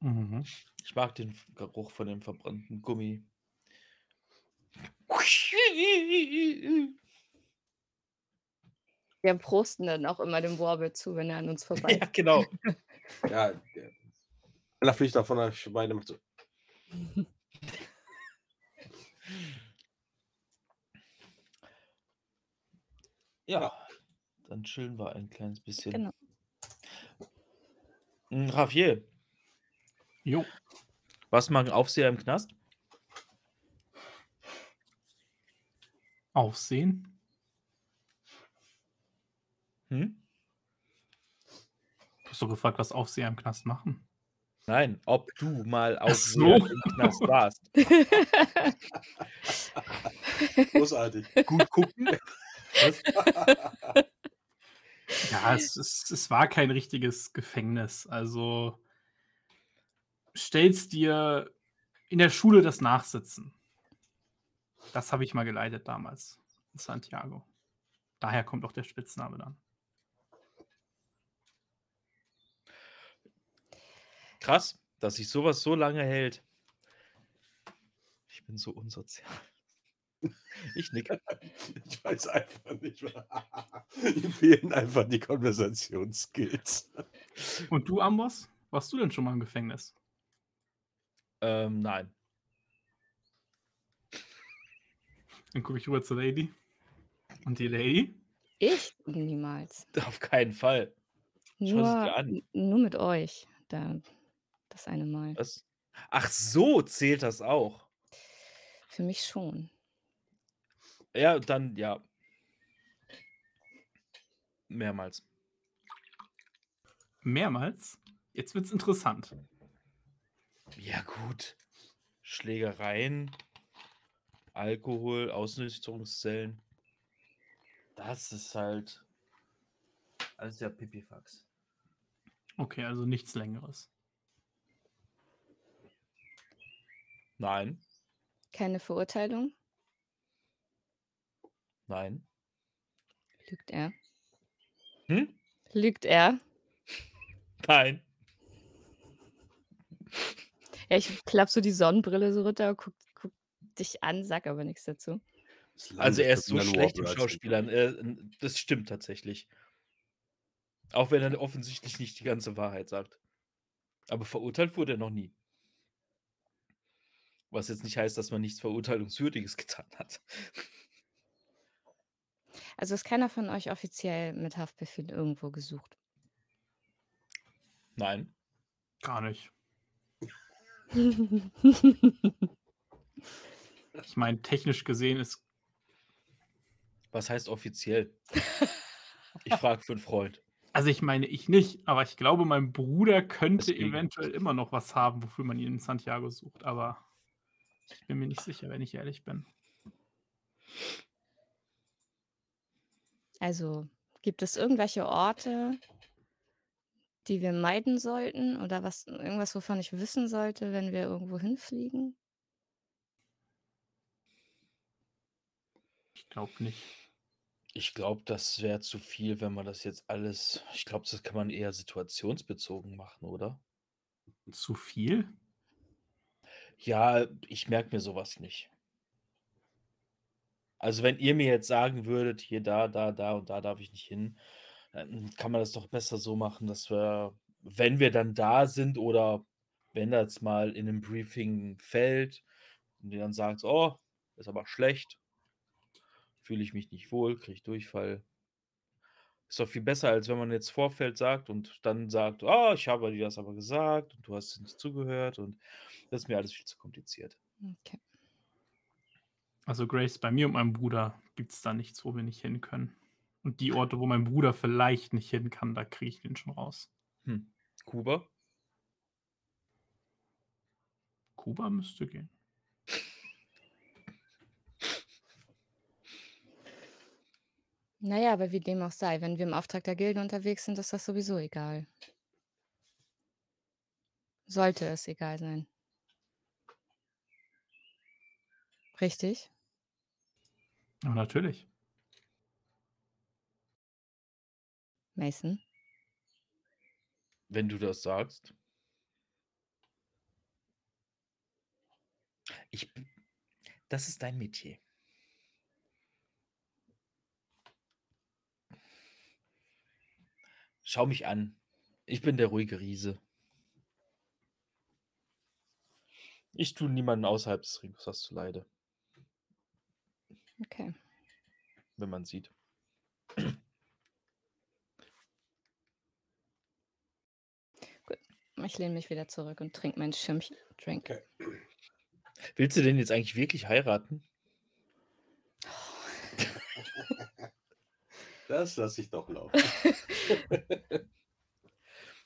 Mhm. Ich mag den Geruch von dem verbrannten Gummi. Wir prosten dann auch immer dem Warbird zu, wenn er an uns Ja, vorbeizieht. genau. Ja, der einer fliegt davon der macht so Ja, dann chillen wir ein kleines bisschen. Genau. Javier, Jo. mal 'n Aufseher im Knast? Aufsehen? Hm? Du hast doch gefragt, was Aufseher im Knast machen. Nein, ob du mal Aufseher so. im Knast warst. großartig. Gut gucken. Ja, es es es war kein richtiges Gefängnis. Also stell's dir in der Schule das Nachsitzen. Das habe ich mal geleitet damals in Santiago. Daher kommt auch der Spitzname dann. Krass, dass sich so was so lange hält. Ich bin so unsozial. Ich nicke. Ich weiß einfach nicht mehr. Ihm fehlen einfach die Konversationsskills. Und du, Amboss? Warst du denn schon mal im Gefängnis? Ähm, nein. Dann gucke ich rüber zur Lady. Und die Lady? Ich? Niemals. Auf keinen Fall. Schau es dir Nur nur mit euch, da das eine Mal. Was? Ach so, zählt das auch? Für mich schon. Ja, dann ja. Mehrmals. Mehrmals? Jetzt wird's interessant. Ja, gut. Schlägereien, Alkohol, Ausnüchterungszellen. Das ist halt alles ja Pipifax. Okay, also nichts Längeres. Nein, Keine Verurteilung? nein. Lügt er? Hm? Lügt er? Nein. Ja, ich klapp so die Sonnenbrille so runter, guck, guck dich an, sag aber nichts dazu. Also er ist so schlecht im als Schauspielern. Äh, das stimmt tatsächlich. Auch wenn er offensichtlich nicht die ganze Wahrheit sagt. Aber verurteilt wurde er noch nie. Was jetzt nicht heißt, dass man nichts Verurteilungswürdiges getan hat. Also ist keiner von euch offiziell mit Haftbefehl irgendwo gesucht. Nein. Gar nicht. Ich meine, technisch gesehen ist. Was heißt offiziell? Ich frage für einen Freund. Also ich meine, ich nicht, aber ich glaube, mein Bruder könnte Deswegen. eventuell immer noch was haben, wofür man ihn in Santiago sucht, aber ich bin mir nicht sicher, wenn ich ehrlich bin. Also gibt es irgendwelche Orte, die wir meiden sollten oder was irgendwas, wovon ich wissen sollte, wenn wir irgendwo hinfliegen? Ich glaube nicht. Ich glaube, das wäre zu viel, wenn man das jetzt alles. Ich glaube, das kann man eher situationsbezogen machen, oder? Zu viel? Ja, ich merke mir sowas nicht. Also, wenn ihr mir jetzt sagen würdet, hier, da, da, da und da darf ich nicht hin, dann kann man das doch besser so machen, dass wir, wenn wir dann da sind oder wenn das mal in einem Briefing fällt und ihr dann sagt, oh, ist aber schlecht, fühle ich mich nicht wohl, kriege ich Durchfall. Ist doch viel besser, als wenn man jetzt Vorfeld sagt und dann sagt, oh, ich habe dir das aber gesagt und du hast nicht zugehört und das ist mir alles viel zu kompliziert. Okay. Also Grace, bei mir und meinem Bruder gibt es da nichts, wo wir nicht hin können. Und die Orte, wo mein Bruder vielleicht nicht hin kann, da kriege ich den schon raus. Hm. Kuba? Kuba müsste gehen. Naja, aber wie dem auch sei, wenn wir im Auftrag der Gilde unterwegs sind, ist das sowieso egal. Sollte es egal sein. Richtig? Aber natürlich. Mason? Wenn du das sagst. Ich. Das ist dein Metier. Schau mich an. Ich bin der ruhige Riese. Ich tue niemanden außerhalb des Rings was zuleide, Okay. wenn man sieht. Ich lehne mich wieder zurück und trinke meinen Schirmchen-Drink. Okay. Willst du denn jetzt eigentlich wirklich heiraten? Das lasse ich doch laufen.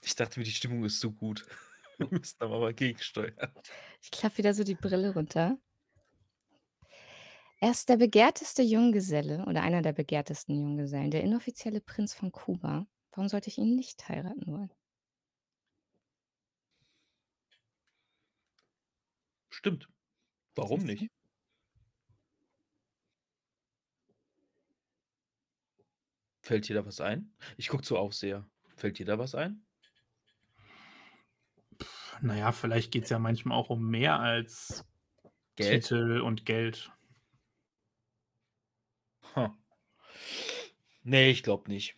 Ich dachte mir, die Stimmung ist so gut. Wir müssen aber mal gegensteuern. Ich klappe wieder so die Brille runter. Er ist der begehrteste Junggeselle oder einer der begehrtesten Junggesellen, der inoffizielle Prinz von Kuba. Warum sollte ich ihn nicht heiraten wollen? Stimmt. Warum nicht? Fällt dir da was ein? Ich gucke zu Aufseher. Fällt dir da was ein? Naja, vielleicht geht es ja manchmal auch um mehr als Geld? Titel und Geld. Huh. Nee, ich glaube nicht.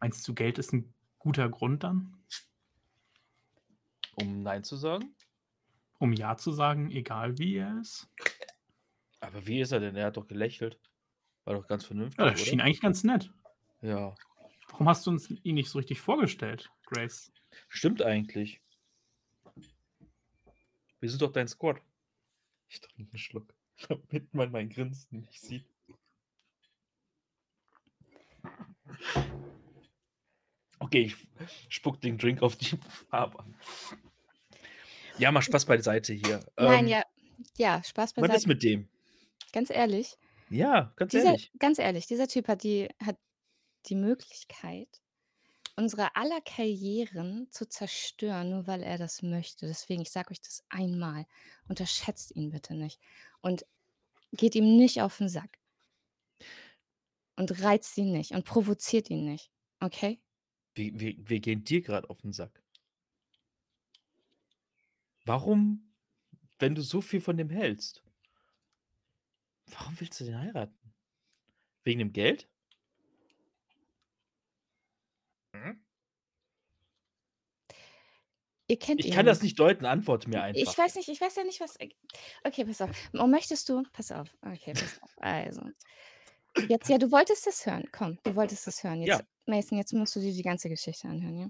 Meinst du, Geld ist ein guter Grund dann, Um Nein zu sagen? um Ja zu sagen, egal wie er ist? Aber wie ist er denn? Er hat doch gelächelt. War doch ganz vernünftig, Ja, das schien eigentlich ganz nett. Ja, Warum hast du uns ihn nicht so richtig vorgestellt, Grace? stimmt eigentlich. Wir sind doch dein Squad. Ich trinke einen Schluck. damit man mein Grinsen nicht sieht. Okay, ich spuck den Drink auf die Farbe an. Ja, mal Spaß beiseite hier. Nein, Ähm, ja, ja, Spaß was ist beiseite. mit dem? Ganz ehrlich, Ja, ganz dieser, ehrlich. ganz ehrlich, dieser Typ hat die, hat die Möglichkeit, unsere aller Karrieren zu zerstören, nur weil er das möchte. Deswegen, ich sage euch das einmal. Unterschätzt ihn bitte nicht. Und geht ihm nicht auf den Sack. Und reizt ihn nicht und provoziert ihn nicht. Okay? Wir, wir, wir gehen dir gerade auf den Sack. Warum, wenn du so viel von dem hältst, warum willst du den heiraten? Wegen dem Geld? Hm? Ihr kennt Ich ihn. kann das nicht deuten, antworte mir einfach. Ich weiß nicht, ich weiß ja nicht, was. Okay, pass auf. Oh, möchtest du? Pass auf. Okay, pass auf. Also. Jetzt, ja, du wolltest es hören. Komm, du wolltest es hören. Jetzt, Ja. Mason, jetzt musst du dir die ganze Geschichte anhören, ja?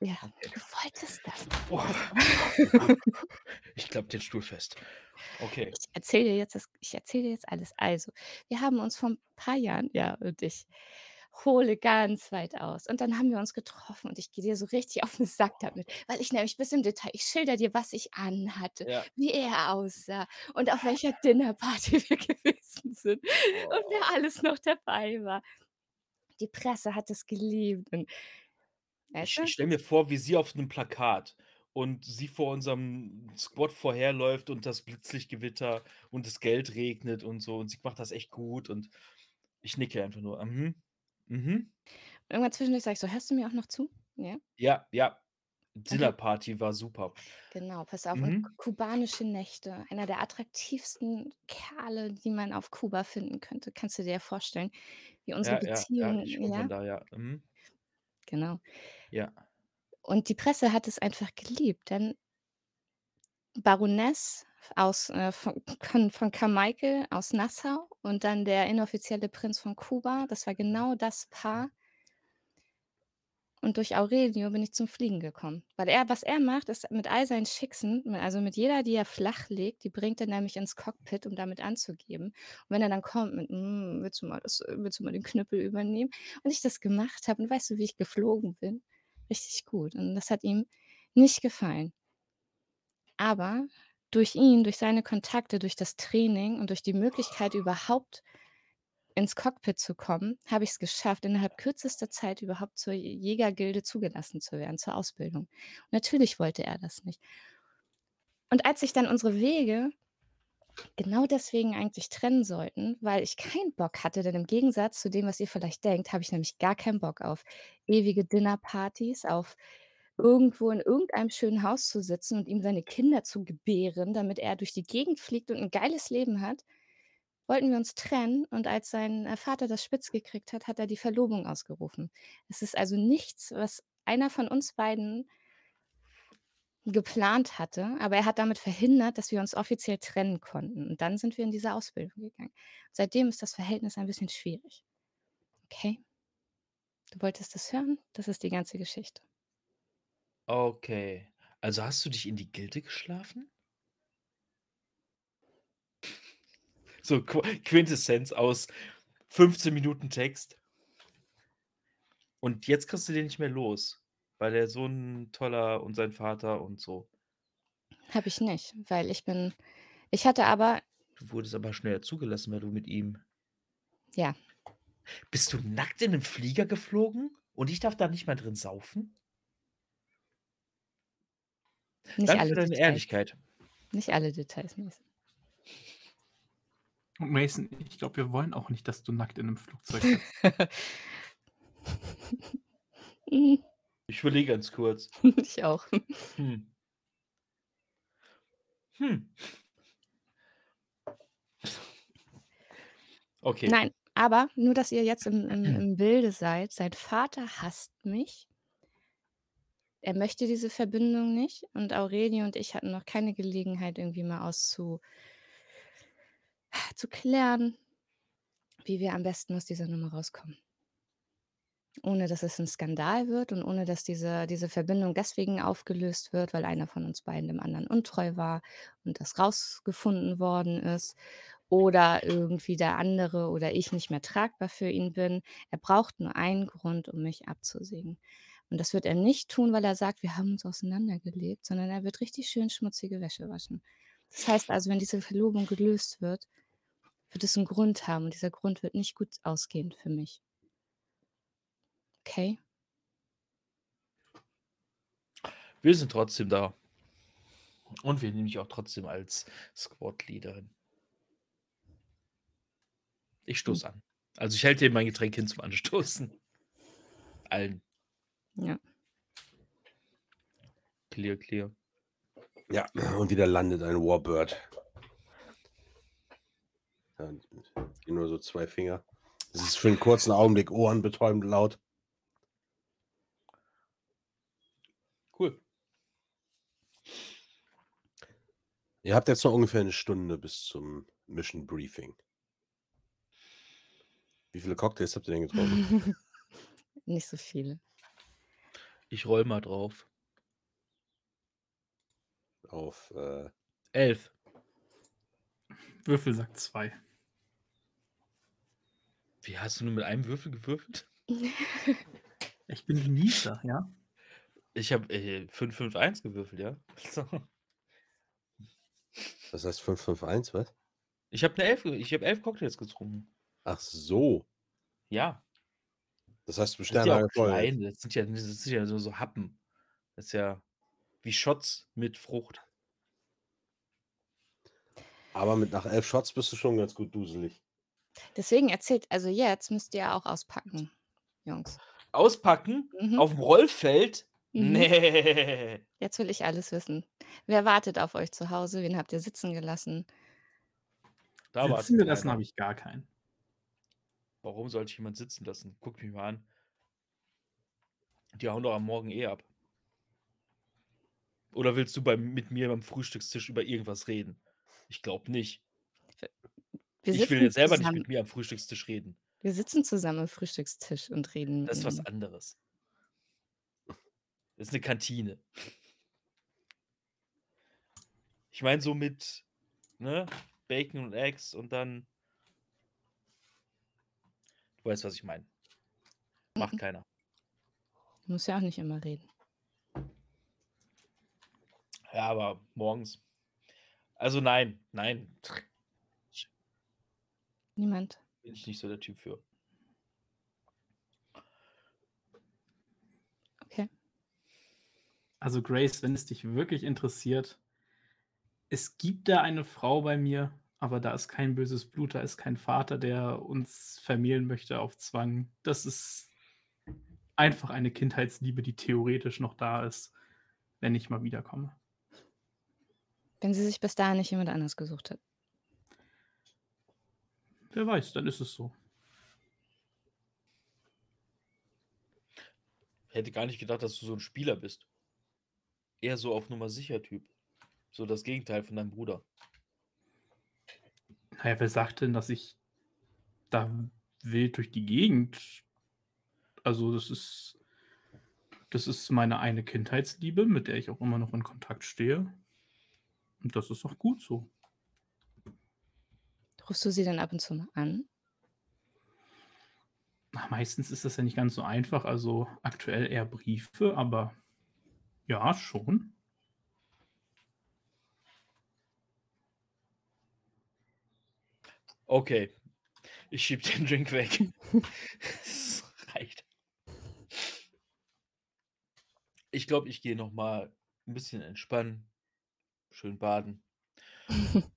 Ja, du wolltest das. Boah. Ich klapp den Stuhl fest. Okay. Ich erzähle dir jetzt das, ich erzähle dir jetzt alles. Also, wir haben uns vor ein paar Jahren, ja, und ich hole ganz weit aus. Und dann haben wir uns getroffen und ich gehe dir so richtig auf den Sack damit, weil ich nämlich bis im Detail, ich schilder dir, was ich anhatte, Ja. wie er aussah und auf welcher Dinnerparty wir gewesen sind und wer alles noch dabei war. Die Presse hat es geliebt. Und, weißt du? ich stelle mir vor, wie sie auf einem Plakat und sie vor unserem Squad vorherläuft und das Blitzlichtgewitter und das Geld regnet und so und sie macht das echt gut und ich nicke einfach nur. Mhm. Mhm. Irgendwann zwischendurch sage ich so, hörst du mir auch noch zu? Ja, Ja, ja. Dinnerparty war super. genau, pass auf. Und Mhm. ku- kubanische Nächte, einer der attraktivsten Kerle, die man auf Kuba finden könnte. Kannst du dir ja vorstellen, wie unsere Ja, ja, ja, Beziehung, ich ja, da, ja. Mhm. genau. Ja. Und die Presse hat es einfach geliebt, denn Baroness aus, äh, von, von, Carmichael aus Nassau und dann der inoffizielle Prinz von Kuba, das war genau das Paar. Und durch Aurelio bin ich zum Fliegen gekommen. Weil er, was er macht, ist mit all seinen Schicksen, also mit jeder, die er flach legt, die bringt er nämlich ins Cockpit, um damit anzugeben. Und wenn er dann kommt mit, "Mm, willst, du mal das, willst du mal den Knüppel übernehmen? Und ich das gemacht habe und weißt du, wie ich geflogen bin? Richtig gut. Und das hat ihm nicht gefallen. Aber durch ihn, durch seine Kontakte, durch das Training und durch die Möglichkeit überhaupt ins Cockpit zu kommen, habe ich es geschafft, innerhalb kürzester Zeit überhaupt zur Jägergilde zugelassen zu werden, zur Ausbildung. Und natürlich wollte er das nicht. Und als sich dann unsere Wege genau deswegen eigentlich trennen sollten, weil ich keinen Bock hatte, denn im Gegensatz zu dem, was ihr vielleicht denkt, habe ich nämlich gar keinen Bock auf ewige Dinnerpartys, auf irgendwo in irgendeinem schönen Haus zu sitzen und ihm seine Kinder zu gebären, damit er durch die Gegend fliegt und ein geiles Leben hat, wollten wir uns trennen. Und als sein äh, Vater das spitz gekriegt hat, hat er die Verlobung ausgerufen. Es ist also nichts, was einer von uns beiden geplant hatte, aber er hat damit verhindert, dass wir uns offiziell trennen konnten. Und dann sind wir in diese Ausbildung gegangen. Seitdem ist das Verhältnis ein bisschen schwierig. Okay? Du wolltest das hören? Das ist die ganze Geschichte. Okay. Also hast du dich in die Gilde geschlafen? So Qu Quintessenz aus 15 Minuten Text. Und jetzt kriegst du den nicht mehr los, weil der so ein toller und sein Vater und so. Habe ich nicht, weil ich bin. Ich hatte aber, Du wurdest aber schneller zugelassen, weil du mit ihm. ja, Bist du nackt in 'nem Flieger geflogen und ich darf da nicht mal drin saufen? nicht Danke alle für deine Details. Ehrlichkeit. Nicht alle Details. Mason. Und Mason, ich glaube, wir wollen auch nicht, dass du nackt in einem Flugzeug sitzt. Ich überlege ganz kurz. ich auch. Hm. Hm. Okay. Nein, aber nur, dass ihr jetzt im, im, im Bilde seid. Sein Vater hasst mich. Er möchte diese Verbindung nicht. Und Aurelie und ich hatten noch keine Gelegenheit, irgendwie mal auszu zu klären, wie wir am besten aus dieser Nummer rauskommen. Ohne dass es ein Skandal wird und ohne dass diese diese Verbindung deswegen aufgelöst wird, weil einer von uns beiden dem anderen untreu war und das rausgefunden worden ist oder irgendwie der andere oder ich nicht mehr tragbar für ihn bin. Er braucht nur einen Grund, um mich abzusägen. Und das wird er nicht tun, weil er sagt: „Wir haben uns auseinandergelebt“, sondern er wird richtig schön schmutzige Wäsche waschen. Das heißt also, wenn diese Verlobung gelöst wird, wird es einen Grund haben und dieser Grund wird nicht gut ausgehen für mich. Okay? Wir sind trotzdem da. Und wir nehmen dich auch trotzdem als Squad-Leaderin. Ich stoße an. Also ich halte dir mein Getränk hin zum Anstoßen. Allen. Ja. Clear, clear. Ja, und wieder landet ein Warbird. Ja, gehen nur so zwei Finger. Es ist für einen kurzen Augenblick ohrenbetäubend laut. Ihr habt jetzt noch ungefähr eine Stunde bis zum Mission Briefing. Wie viele Cocktails habt ihr denn getrunken? Nicht so viele. Ich roll mal drauf. Auf äh, Elf. Würfel sagt zwei. Wie hast du nur mit einem Würfel gewürfelt? Ich bin Genießer, ja. Ich habe äh, 5-5-1 gewürfelt, ja. So. Das heißt 551, was? Ich habe eine elf, ich habe elf Cocktails getrunken. Ach so. Ja. Das heißt, du Das sind ja klein. Das sind ja, das sind ja so, so Happen. Das ist ja wie Shots mit Frucht. Aber mit nach elf Shots bist du schon ganz gut duselig. Deswegen erzählt also jetzt müsst ihr auch auspacken, Jungs. Auspacken Mhm. auf dem Rollfeld? Mhm. Nee. Jetzt will ich alles wissen. Wer wartet auf euch zu Hause? Wen habt ihr sitzen gelassen? Da Sitzen gelassen habe ich gar keinen. Warum sollte ich jemand sitzen lassen? Guck mich mal an. Die hauen doch am Morgen eh ab. Oder willst du beim, mit mir beim Frühstückstisch über irgendwas reden? Ich glaube nicht. Wir ich will selber zusammen, nicht mit mir am Frühstückstisch reden. Wir sitzen zusammen am Frühstückstisch und reden. Das ist was anderes. Das ist eine Kantine. Ich meine so mit ne, Bacon und Eggs und dann. Du weißt, was ich meine. Macht Mhm. keiner. Du musst ja auch nicht immer reden. Ja, aber morgens. Also nein, nein. Niemand. Bin ich nicht so der Typ für. Okay. Also Grace, wenn es dich wirklich interessiert, es gibt da eine Frau bei mir, aber da ist kein böses Blut, da ist kein Vater, der uns vermählen möchte auf Zwang. Das ist einfach eine Kindheitsliebe, die theoretisch noch da ist, wenn ich mal wiederkomme. Wenn sie sich bis dahin nicht jemand anders gesucht hat. Wer weiß, dann ist es so. Hätte gar nicht gedacht, dass du so ein Spieler bist. Eher so auf Nummer sicher Typ. So das Gegenteil von deinem Bruder. Naja, wer sagt denn, dass ich da wild durch die Gegend? Also, das ist, das ist meine eine Kindheitsliebe, mit der ich auch immer noch in Kontakt stehe. Und das ist auch gut so. Rufst du sie dann ab und zu mal an? Na, meistens ist das ja nicht ganz so einfach, also aktuell eher Briefe, aber ja, schon. Okay. Ich schieb den Drink weg. Es reicht. Ich glaube, ich gehe noch mal ein bisschen entspannen. Schön baden.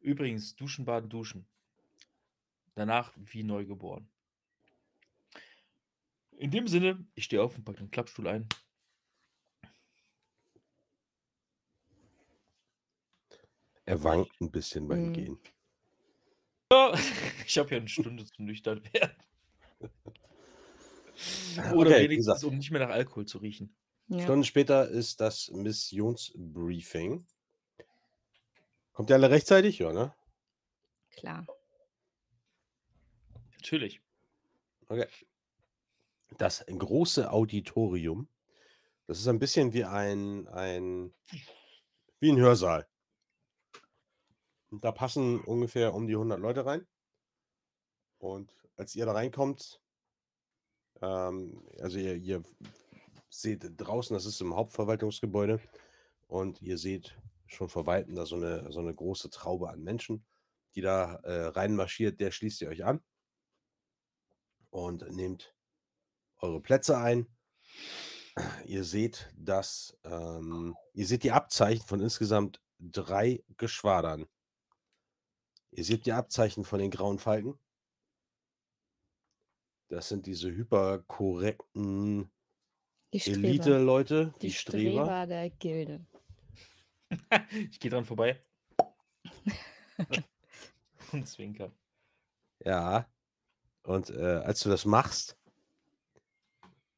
Übrigens, duschen, baden, duschen. Danach wie neugeboren. In dem Sinne, ich stehe auf und packe den Klappstuhl ein. Er wankt ein bisschen beim Mhm. Gehen. Ja, ich habe ja eine Stunde zum nüchtern werden. Oder Okay, wenigstens, gesagt. um nicht mehr nach Alkohol zu riechen. Ja. Stunden später ist das Missionsbriefing. Kommt ihr alle rechtzeitig? Ja, ne? Klar. Natürlich. Okay. Das große Auditorium, das ist ein bisschen wie ein ein wie 'n Hörsaal. Und da passen ungefähr um die 100 Leute rein. Und als ihr da reinkommt ähm, also ihr ihr seht draußen, das ist im Hauptverwaltungsgebäude und ihr seht schon vor Weitem da so 'ne so 'ne große Traube an Menschen, die da, äh, reinmarschiert. Der schließt ihr euch an und nehmt eure Plätze ein. Ihr seht, dass ähm, ihr seht die Abzeichen von insgesamt 3 Geschwadern. Ihr seht die Abzeichen von den Grauen Falken. Das sind diese hyperkorrekten Die. Eliteleute, Die die Streber. Streber der Gilde. Ich gehe dran vorbei. Und zwinker. Ja. Und, äh, als du das machst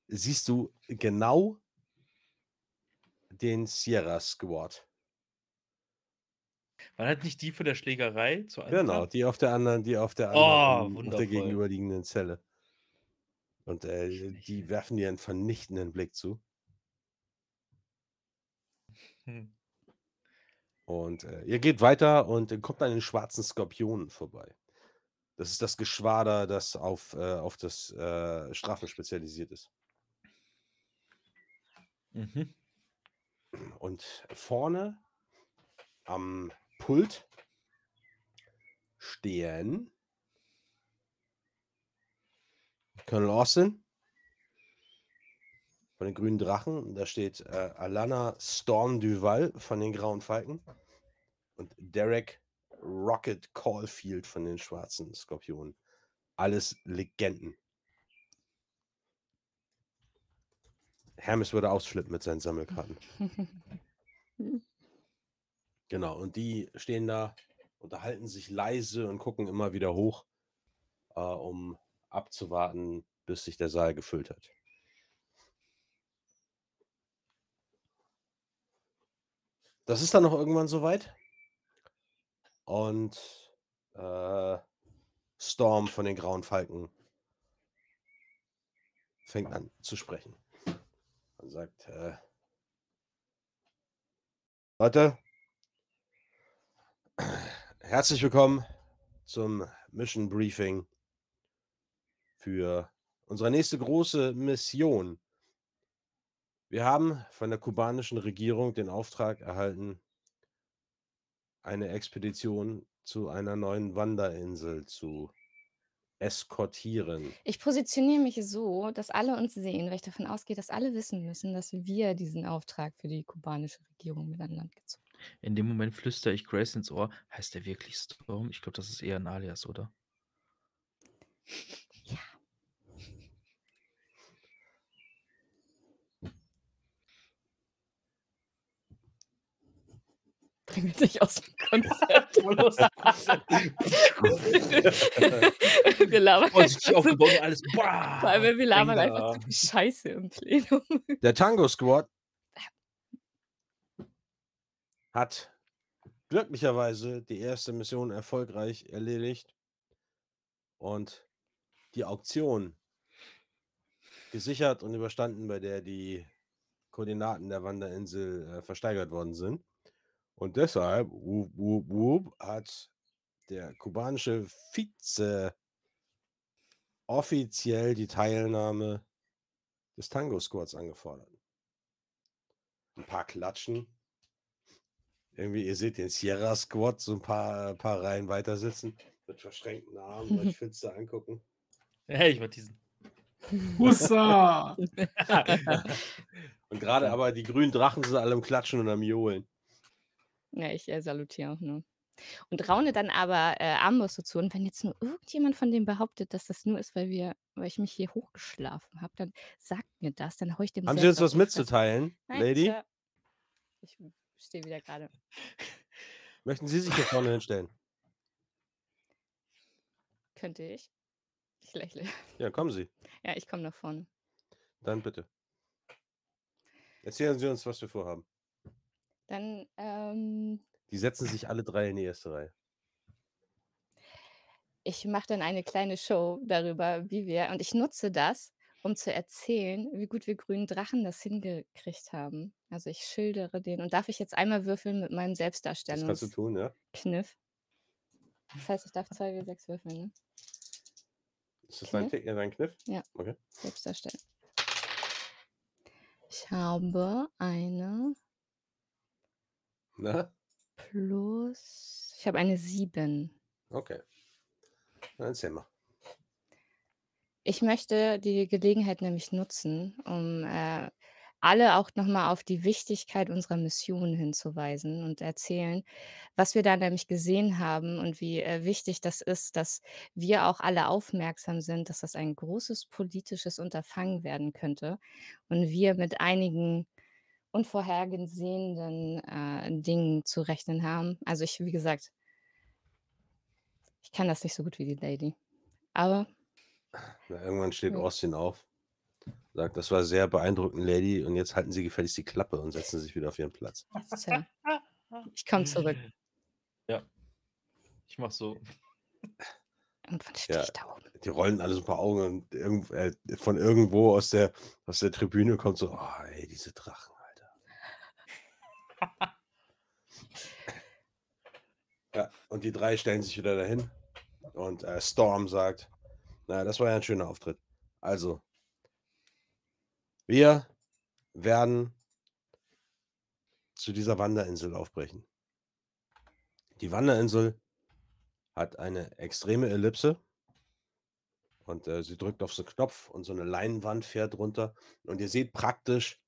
siehst du genau den Sierra Squad. War das nicht die von der Schlägerei zu Genau, Anfang? die auf der anderen die auf der Oh, anderen auf der gegenüberliegenden Zelle. Und, äh, die werfen dir 'n vernichtenden Blick zu. Hm. Und, äh, ihr geht weiter und ihr kommt an den Schwarzen Skorpionen vorbei. Das ist das Geschwader, das auf, äh auf das, äh, Strafen spezialisiert ist. Mhm. Und vorne am Pult stehen Colonel Austin von den Grünen Drachen. Da steht, äh, Alana Storm Duval von den Grauen Falken und Derek Rocket Caulfield von den Schwarzen Skorpionen. Alles Legenden. Hermes würde ausflippen mit seinen Sammelkarten. Genau, und die stehen da, unterhalten sich leise und gucken immer wieder hoch, äh, um abzuwarten, bis sich der Saal gefüllt hat. Das ist dann noch irgendwann soweit. Und, äh, Storm von den Grauen Falken fängt an zu sprechen. Und sagt, äh Leute herzlich willkommen zum Mission Briefing für unsere nächste große Mission. Wir haben von der kubanischen Regierung den Auftrag erhalten eine Expedition zu einer neuen Wanderinsel zu eskortieren. Ich positioniere mich so, dass alle uns sehen, weil ich davon ausgehe, dass alle wissen müssen, dass wir diesen Auftrag für die kubanische Regierung mit an Land gezogen haben. In dem Moment flüstere ich Grace ins Ohr: „Heißt der wirklich Storm?“ Ich glaube, das ist eher 'n Alias, oder? Ja. Bring mich nicht aus dem Konzept. Konzept. Wir labern einfach so aufgebaut und alles vor allem, wir labern einfach Banger. so viel Scheiße im Plenum. Der Tango Squad hat glücklicherweise die erste Mission erfolgreich erledigt und die Auktion gesichert und überstanden, bei der die Koordinaten der Wanderinsel, äh, versteigert worden sind. Und deshalb, wup, wup, wup, hat der kubanische Vize offiziell die Teilnahme des Tango Squads angefordert. 'N paar klatschen. Irgendwie, ihr seht den Sierra Squad so 'n paar paar Reihen weiter sitzen, mit verschränkten Armen, euch finster angucken. Hey, ich mach diesen. Hussa! Und grade Ja. aber die grünen Drachen sind alle am Klatschen und am Johlen. Ja, ich, äh, salutiere auch nur. Und raune dann aber, äh, Armbrust zu und wenn jetzt nur irgendjemand von denen behauptet, dass das nur ist, weil wir weil ich mich hier hochgeschlafen habe, dann sagt mir das, dann haue ich dem Haben Sie selbst uns auf was die Fresse. mitzuteilen, Nein, Lady? Sir. Ich stehe wieder grade. Möchten Sie sich hier vorne hinstellen? Könnte ich? Ich lächle. Ja, kommen Sie. Ja, ich komme nach vorne. Dann bitte. Erzählen Sie uns, was wir vorhaben. Dann, ähm Die setzen sich alle 3 in die erste Reihe. ich mache dann eine kleine Show darüber, wie wir und ich nutze das, um zu erzählen, wie gut wir grünen Drachen das hingekriegt haben. Also, ich schildere den und darf ich jetzt einmal würfeln mit meinem Das kannst du Selbstdarstellungskniff? tun, ja. Das heißt, ich darf 2W6 würfeln, ne? Ist das dein, Kniff? Tick- äh, dein Kniff? Ja. Okay. Selbstdarstellen. Ich habe eine Na? plus ich habe eine 7. Okay. Dann erzähl mal. Ich möchte die Gelegenheit nämlich nutzen, um, äh, alle auch noch mal auf die Wichtigkeit unserer Mission hinzuweisen und erzählen, was wir da nämlich gesehen haben und wie, äh, wichtig das ist, dass wir auch alle aufmerksam sind, dass das ein großes politisches Unterfangen werden könnte und wir mit einigen unvorhergesehenen, äh, Dingen zu rechnen haben. Also, ich wie gesagt ich kann das nicht so gut wie die Lady. Aber Na, irgendwann steht Ja. Austin auf, sagt: „Das war sehr beeindruckend, Lady, und jetzt halten Sie gefälligst die Klappe und setzen sich wieder auf Ihren Platz.“ Tja. Ich komme zurück. Ja. Ich mach so. Irgendwann stehe Ja, ich da oben. die rollen alle so 'n paar Augen und irgend äh, von irgendwo aus der aus der Tribüne kommt so: „Oh, ey, diese Drachen, Alter.“ Ja, und die 3 stellen sich wieder dahin und, äh, Storm sagt: „Na ja, das war ja 'n schöner Auftritt. Also“ „wir werden zu dieser Wanderinsel aufbrechen.“ Die Wanderinsel hat eine extreme Ellipse und, äh, sie drückt auf so 'n Knopf und so 'ne Leinwand fährt runter und ihr seht praktisch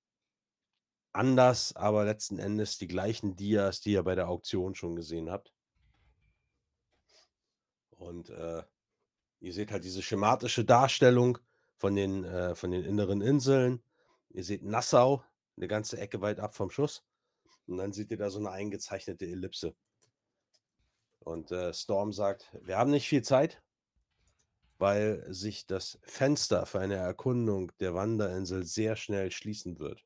anders, aber letzten Endes die gleichen Dias, die ihr bei der Auktion schon gesehen habt. Und, äh, ihr seht halt diese schematische Darstellung von den äh, von den inneren Inseln. Ihr seht Nassau 'ne ganze Ecke weit ab vom Schuss und dann seht ihr da so 'ne eingezeichnete Ellipse. Und, äh, Storm sagt: „Wir haben nicht viel Zeit“ weil sich das Fenster für eine Erkundung der Wanderinsel sehr schnell schließen wird.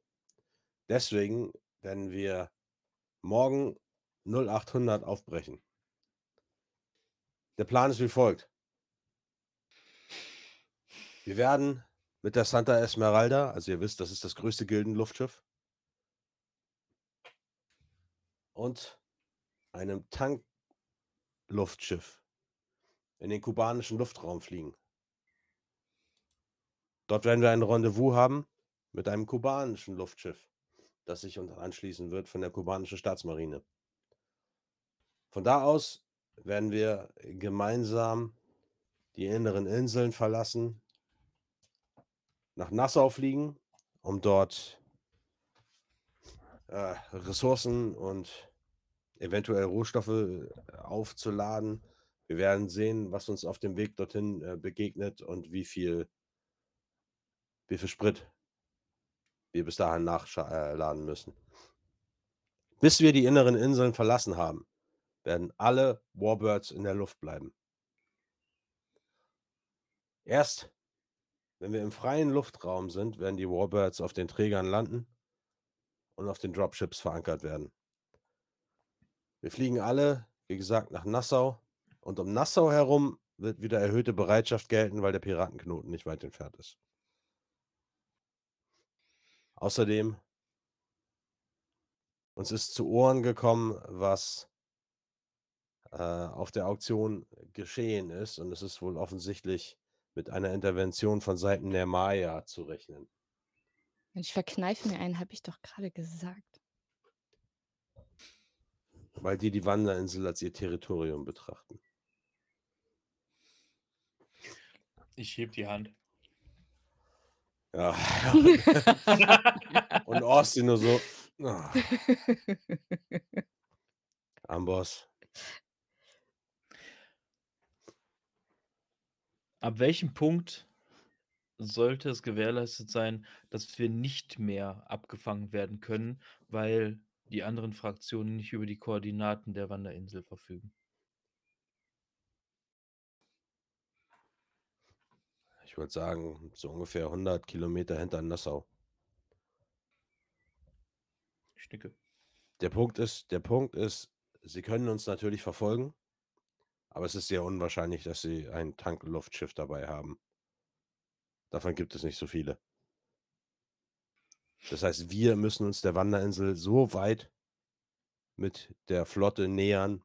Deswegen werden wir morgen 0800 aufbrechen. Der Plan ist wie folgt wir werden mit der Santa Esmeralda also, ihr wisst, das ist das größte Gildenluftschiff und einem Tankluftschiff in den kubanischen Luftraum fliegen. Dort werden wir ein Rendezvous haben mit einem kubanischen Luftschiff, das sich uns anschließen wird von der kubanischen Staatsmarine. Von da aus werden wir gemeinsam die inneren Inseln verlassen nach Nassau fliegen, um dort äh, Ressourcen und eventuell Rohstoffe, äh, aufzuladen. Wir werden sehen, was uns auf dem Weg dorthin, äh, begegnet und wie viel wie viel Sprit wir bis dahin nachscha äh, müssen. Bis wir die inneren Inseln verlassen haben, werden alle Warbirds in der Luft bleiben. Erst wenn wir im freien Luftraum sind, werden die Warbirds auf den Trägern landen und auf den Dropships verankert werden. Wir fliegen alle, wie gesagt, nach Nassau und um Nassau herum wird wieder erhöhte Bereitschaft gelten, weil der Piratenknoten nicht weit entfernt ist. Außerdem uns ist zu Ohren gekommen, was äh, auf der Auktion geschehen ist und es ist wohl offensichtlich mit einer Intervention von Seiten der Maya zu rechnen. Ich verkneife mir einen, habe ich doch grade gesagt. Weil die die Wanderinsel als ihr Territorium betrachten. Ich heb die Hand. Ja. Und Austin nur so: „Ah.“ Amboss. Ab welchem Punkt sollte es gewährleistet sein, dass wir nicht mehr abgefangen werden können, weil die anderen Fraktionen nicht über die Koordinaten der Wanderinsel verfügen? Ich würde sagen, so ungefähr 100 Kilometer hinter Nassau. Ich nicke. Der Punkt ist der Punkt ist, sie können uns natürlich verfolgen, Aber es ist sehr unwahrscheinlich, dass sie ein Tankluftschiff dabei haben. Davon gibt es nicht so viele. Das heißt, wir müssen uns der Wanderinsel so weit mit der Flotte nähern,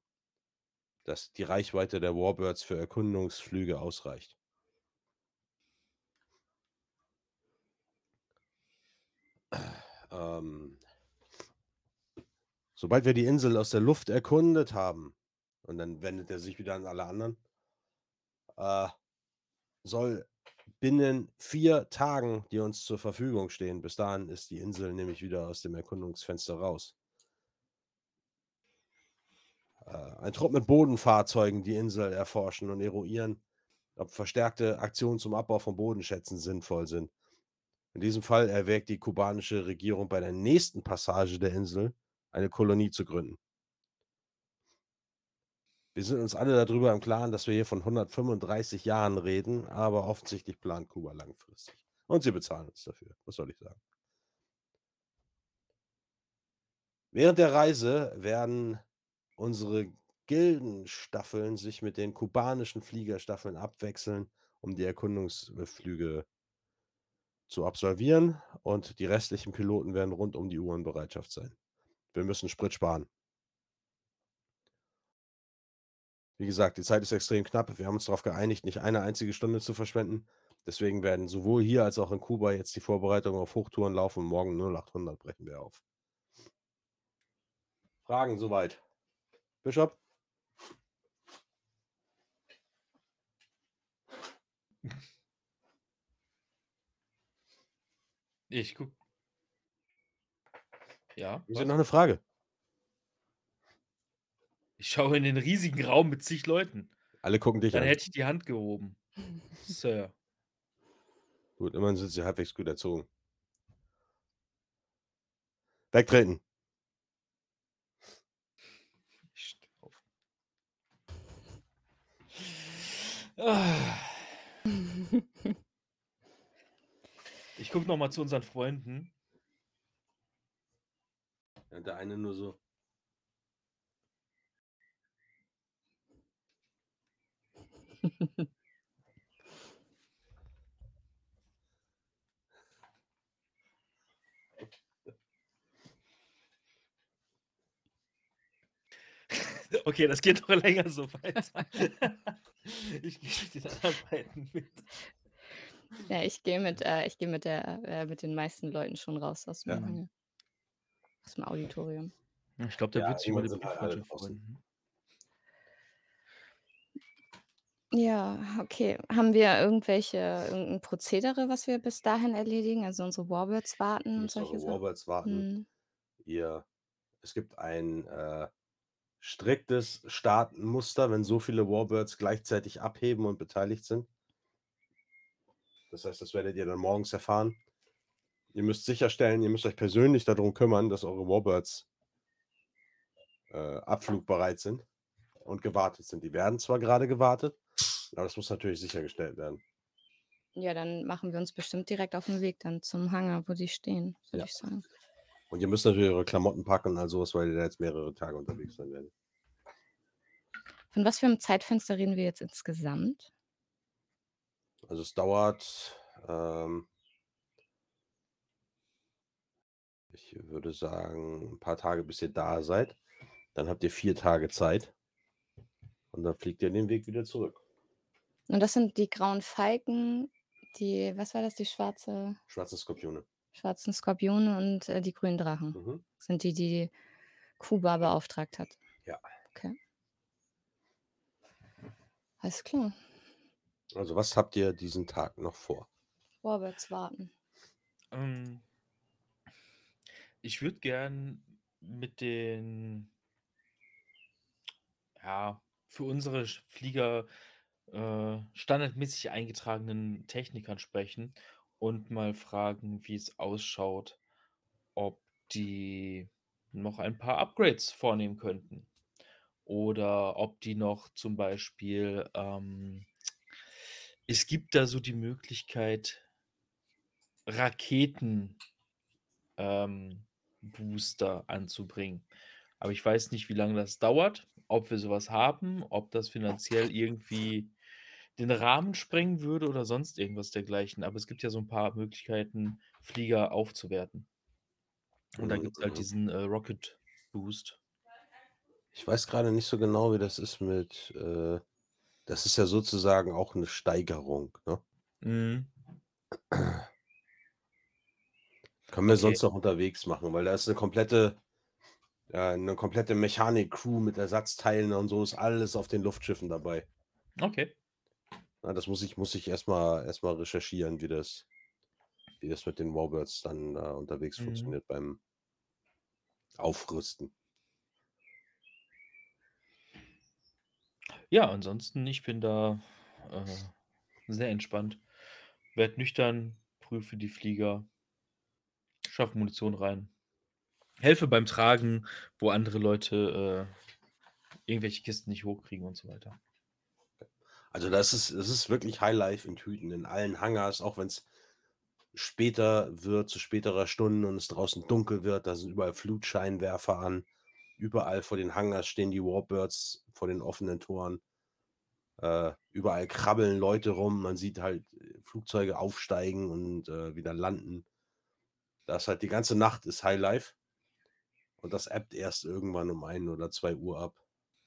dass die Reichweite der Warbirds für Erkundungsflüge ausreicht. Ähm, sobald wir die Insel aus der Luft erkundet haben, und dann wendet er sich wieder an alle anderen, äh, soll binnen vier Tagen, die uns zur Verfügung stehen, bis dahin ist die Insel nämlich wieder aus dem Erkundungsfenster raus. Äh, ein Trupp mit Bodenfahrzeugen die Insel erforschen und eruieren, ob verstärkte Aktionen zum Abbau von Bodenschätzen sinnvoll sind. In diesem Fall erwägt die kubanische Regierung bei der nächsten Passage der Insel eine Kolonie zu gründen. Wir sind uns alle darüber im Klaren, dass wir hier von 135 Jahren reden, aber offensichtlich plant Kuba langfristig. Und sie bezahlen uns dafür. Was soll ich sagen? Während der Reise werden unsere Gildenstaffeln sich mit den kubanischen Fliegerstaffeln abwechseln, um die Erkundungsflüge zu absolvieren. Und die restlichen Piloten werden rund um die Uhr in Bereitschaft sein. Wir müssen Sprit sparen. Wie gesagt, die Zeit ist extrem knapp. Wir haben uns darauf geeinigt, nicht eine einzige Stunde zu verschwenden. Deswegen werden sowohl hier als auch in Kuba jetzt die Vorbereitungen auf Hochtouren laufen. Morgen 0800 brechen wir auf. Fragen soweit? Bischof? Ich guck. Ja. Wir sind noch eine Frage. Ich schaue in den riesigen Raum mit zig Leuten. Alle gucken dich Dann an. hätte ich die Hand gehoben. Sir. Gut, immerhin sind sie halbwegs gut erzogen. Wegtreten. Ich auf. Ah. Ich gucke nochmal zu unseren Freunden. Ja, der eine nur so. Okay, das geht noch länger so weiter. ich gehe mit den anderen beiden mit. Ja, ich gehe mit, äh, ich gehe mit der, äh, mit den meisten Leuten schon raus aus dem, Ja. Aus dem Auditorium. Ich glaube, da Ja, wird sich über die halt draußen. freuen. Ja, okay. Haben wir irgendwelche, irgendein Prozedere, was wir bis dahin erledigen? Also unsere Warbirds warten Ihr und solche Sachen? Warbirds warten. Hm. Ihr, es gibt ein äh, striktes Startmuster, wenn so viele Warbirds gleichzeitig abheben und beteiligt sind. Das heißt, das werdet ihr dann morgens erfahren. Ihr müsst sicherstellen, ihr müsst euch persönlich darum kümmern, dass eure Warbirds äh, abflugbereit sind und gewartet sind. Die werden zwar gerade gewartet, aber das muss natürlich sichergestellt werden. Ja, dann machen wir uns bestimmt direkt auf den Weg dann zum Hangar, wo die stehen, würde Ja. ich sagen. Und ihr müsst natürlich eure Klamotten packen und all sowas, weil ihr da jetzt mehrere Tage unterwegs sein werdet. Von was für einem Zeitfenster reden wir jetzt insgesamt? Also es dauert, ähm, ich würde sagen, ein paar Tage, bis ihr da seid. Dann habt ihr vier Tage Zeit. Und dann fliegt ihr den Weg wieder zurück. Und das sind die grauen Falken, die, was war das, die schwarze, Schwarze Skorpione. schwarzen Skorpione und äh, die grünen Drachen. Mhm. Sind die, die Kuba beauftragt hat. Ja. Okay. Alles klar. Also was habt ihr diesen Tag noch vor? Roberts warten. Ähm, ich würde gern mit den, ja, für unsere Flieger äh, standardmäßig eingetragenen Technikern sprechen und mal fragen, wie es ausschaut, ob die noch ein paar Upgrades vornehmen könnten. Oder ob die noch zum Beispiel, ähm, es gibt da so die Möglichkeit, Raketen ähm, Booster anzubringen. Aber ich weiß nicht, wie lange das dauert ob wir sowas haben, ob das finanziell irgendwie den Rahmen sprengen würde oder sonst irgendwas dergleichen. Aber es gibt ja so ein paar Möglichkeiten, Flieger aufzuwerten. Und dann Mhm, gibt's halt mhm. diesen, äh, Rocket Boost. Ich weiß gerade nicht so genau, wie das ist mit, äh das ist ja sozusagen auch eine Steigerung, ne? Mhm. Können wir Okay. sonst noch unterwegs machen, weil da ist eine komplette ja, 'ne komplette Mechanik-Crew mit Ersatzteilen und so, ist alles auf den Luftschiffen dabei. Okay. Ja, das muss ich muss ich erst mal erst mal recherchieren, wie das wie das mit den Warbirds dann da unterwegs Mhm. funktioniert beim Aufrüsten. Ja, ansonsten, ich bin da, äh, sehr entspannt. Werde nüchtern, prüfe die Flieger, schaffe Munition rein. Helfe beim Tragen, wo andere Leute, äh, irgendwelche Kisten nicht hochkriegen und so weiter. Also, das ist das ist wirklich Highlife in Tüten, in allen Hangars, auch wenn's später wird, zu späterer Stunde und es draußen dunkel wird, da sind überall Flutscheinwerfer an. Überall vor den Hangars stehen die Warbirds vor den offenen Toren. Äh, überall krabbeln Leute rum. Man sieht halt, äh, Flugzeuge aufsteigen und, äh, wieder landen. Da ist halt die ganze Nacht ist Highlife. Und das ebbt erst irgendwann um 1 oder 2 Uhr ab,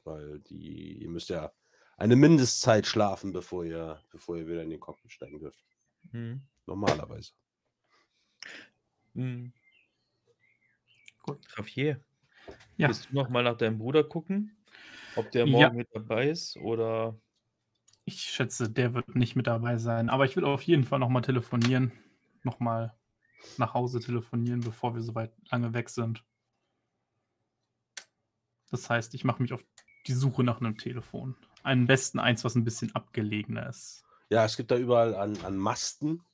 weil die ihr müsst ja eine Mindestzeit schlafen, bevor ihr bevor ihr wieder in den Cockpit steigen dürft. Mhm. Normalerweise. Mhm. Gut. Javier, Ja. willst du noch mal nach deinem Bruder gucken, ob der Ja. morgen mit dabei ist oder Ich schätze, der wird nicht mit dabei sein, aber ich will auf jeden Fall noch mal telefonieren noch mal nach Hause telefonieren, bevor wir so weit lange weg sind. Das heißt, ich mache mich auf die Suche nach 'nem Telefon. Am besten eins, was 'n bisschen abgelegener ist. Ja, es gibt da überall an an Masten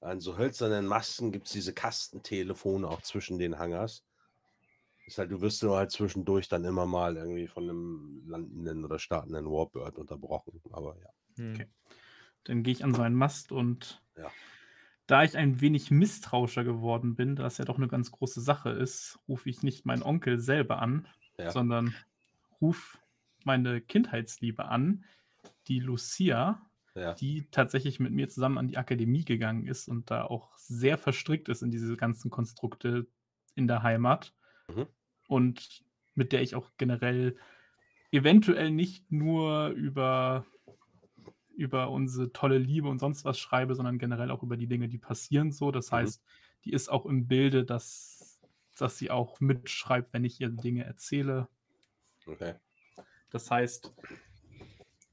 an so hölzernen Masten gibt's diese Kastentelefone auch zwischen den Hangars. Ist halt du wirst nur halt zwischendurch dann immer mal irgendwie von 'nem landenden oder startenden Warbird unterbrochen, aber ja. Mhm. Okay. Dann gehe ich an so einen Mast und Ja. da ich ein wenig misstrauischer geworden bin, da es ja doch 'ne ganz große Sache ist, rufe ich nicht meinen Onkel selber an, Ja. sondern rufe meine Kindheitsliebe an, die Lucia, Ja. die tatsächlich mit mir zusammen an die Akademie gegangen ist und da auch sehr verstrickt ist in diese ganzen Konstrukte in der Heimat. Mhm. Und mit der ich auch generell eventuell nicht nur über über unsere tolle Liebe und sonst was schreibe, sondern generell auch über die Dinge, die passieren so. Das Mhm. heißt, die ist auch im Bilde, dass dass sie auch mitschreibt, wenn ich ihr Dinge erzähle. Okay. Das heißt,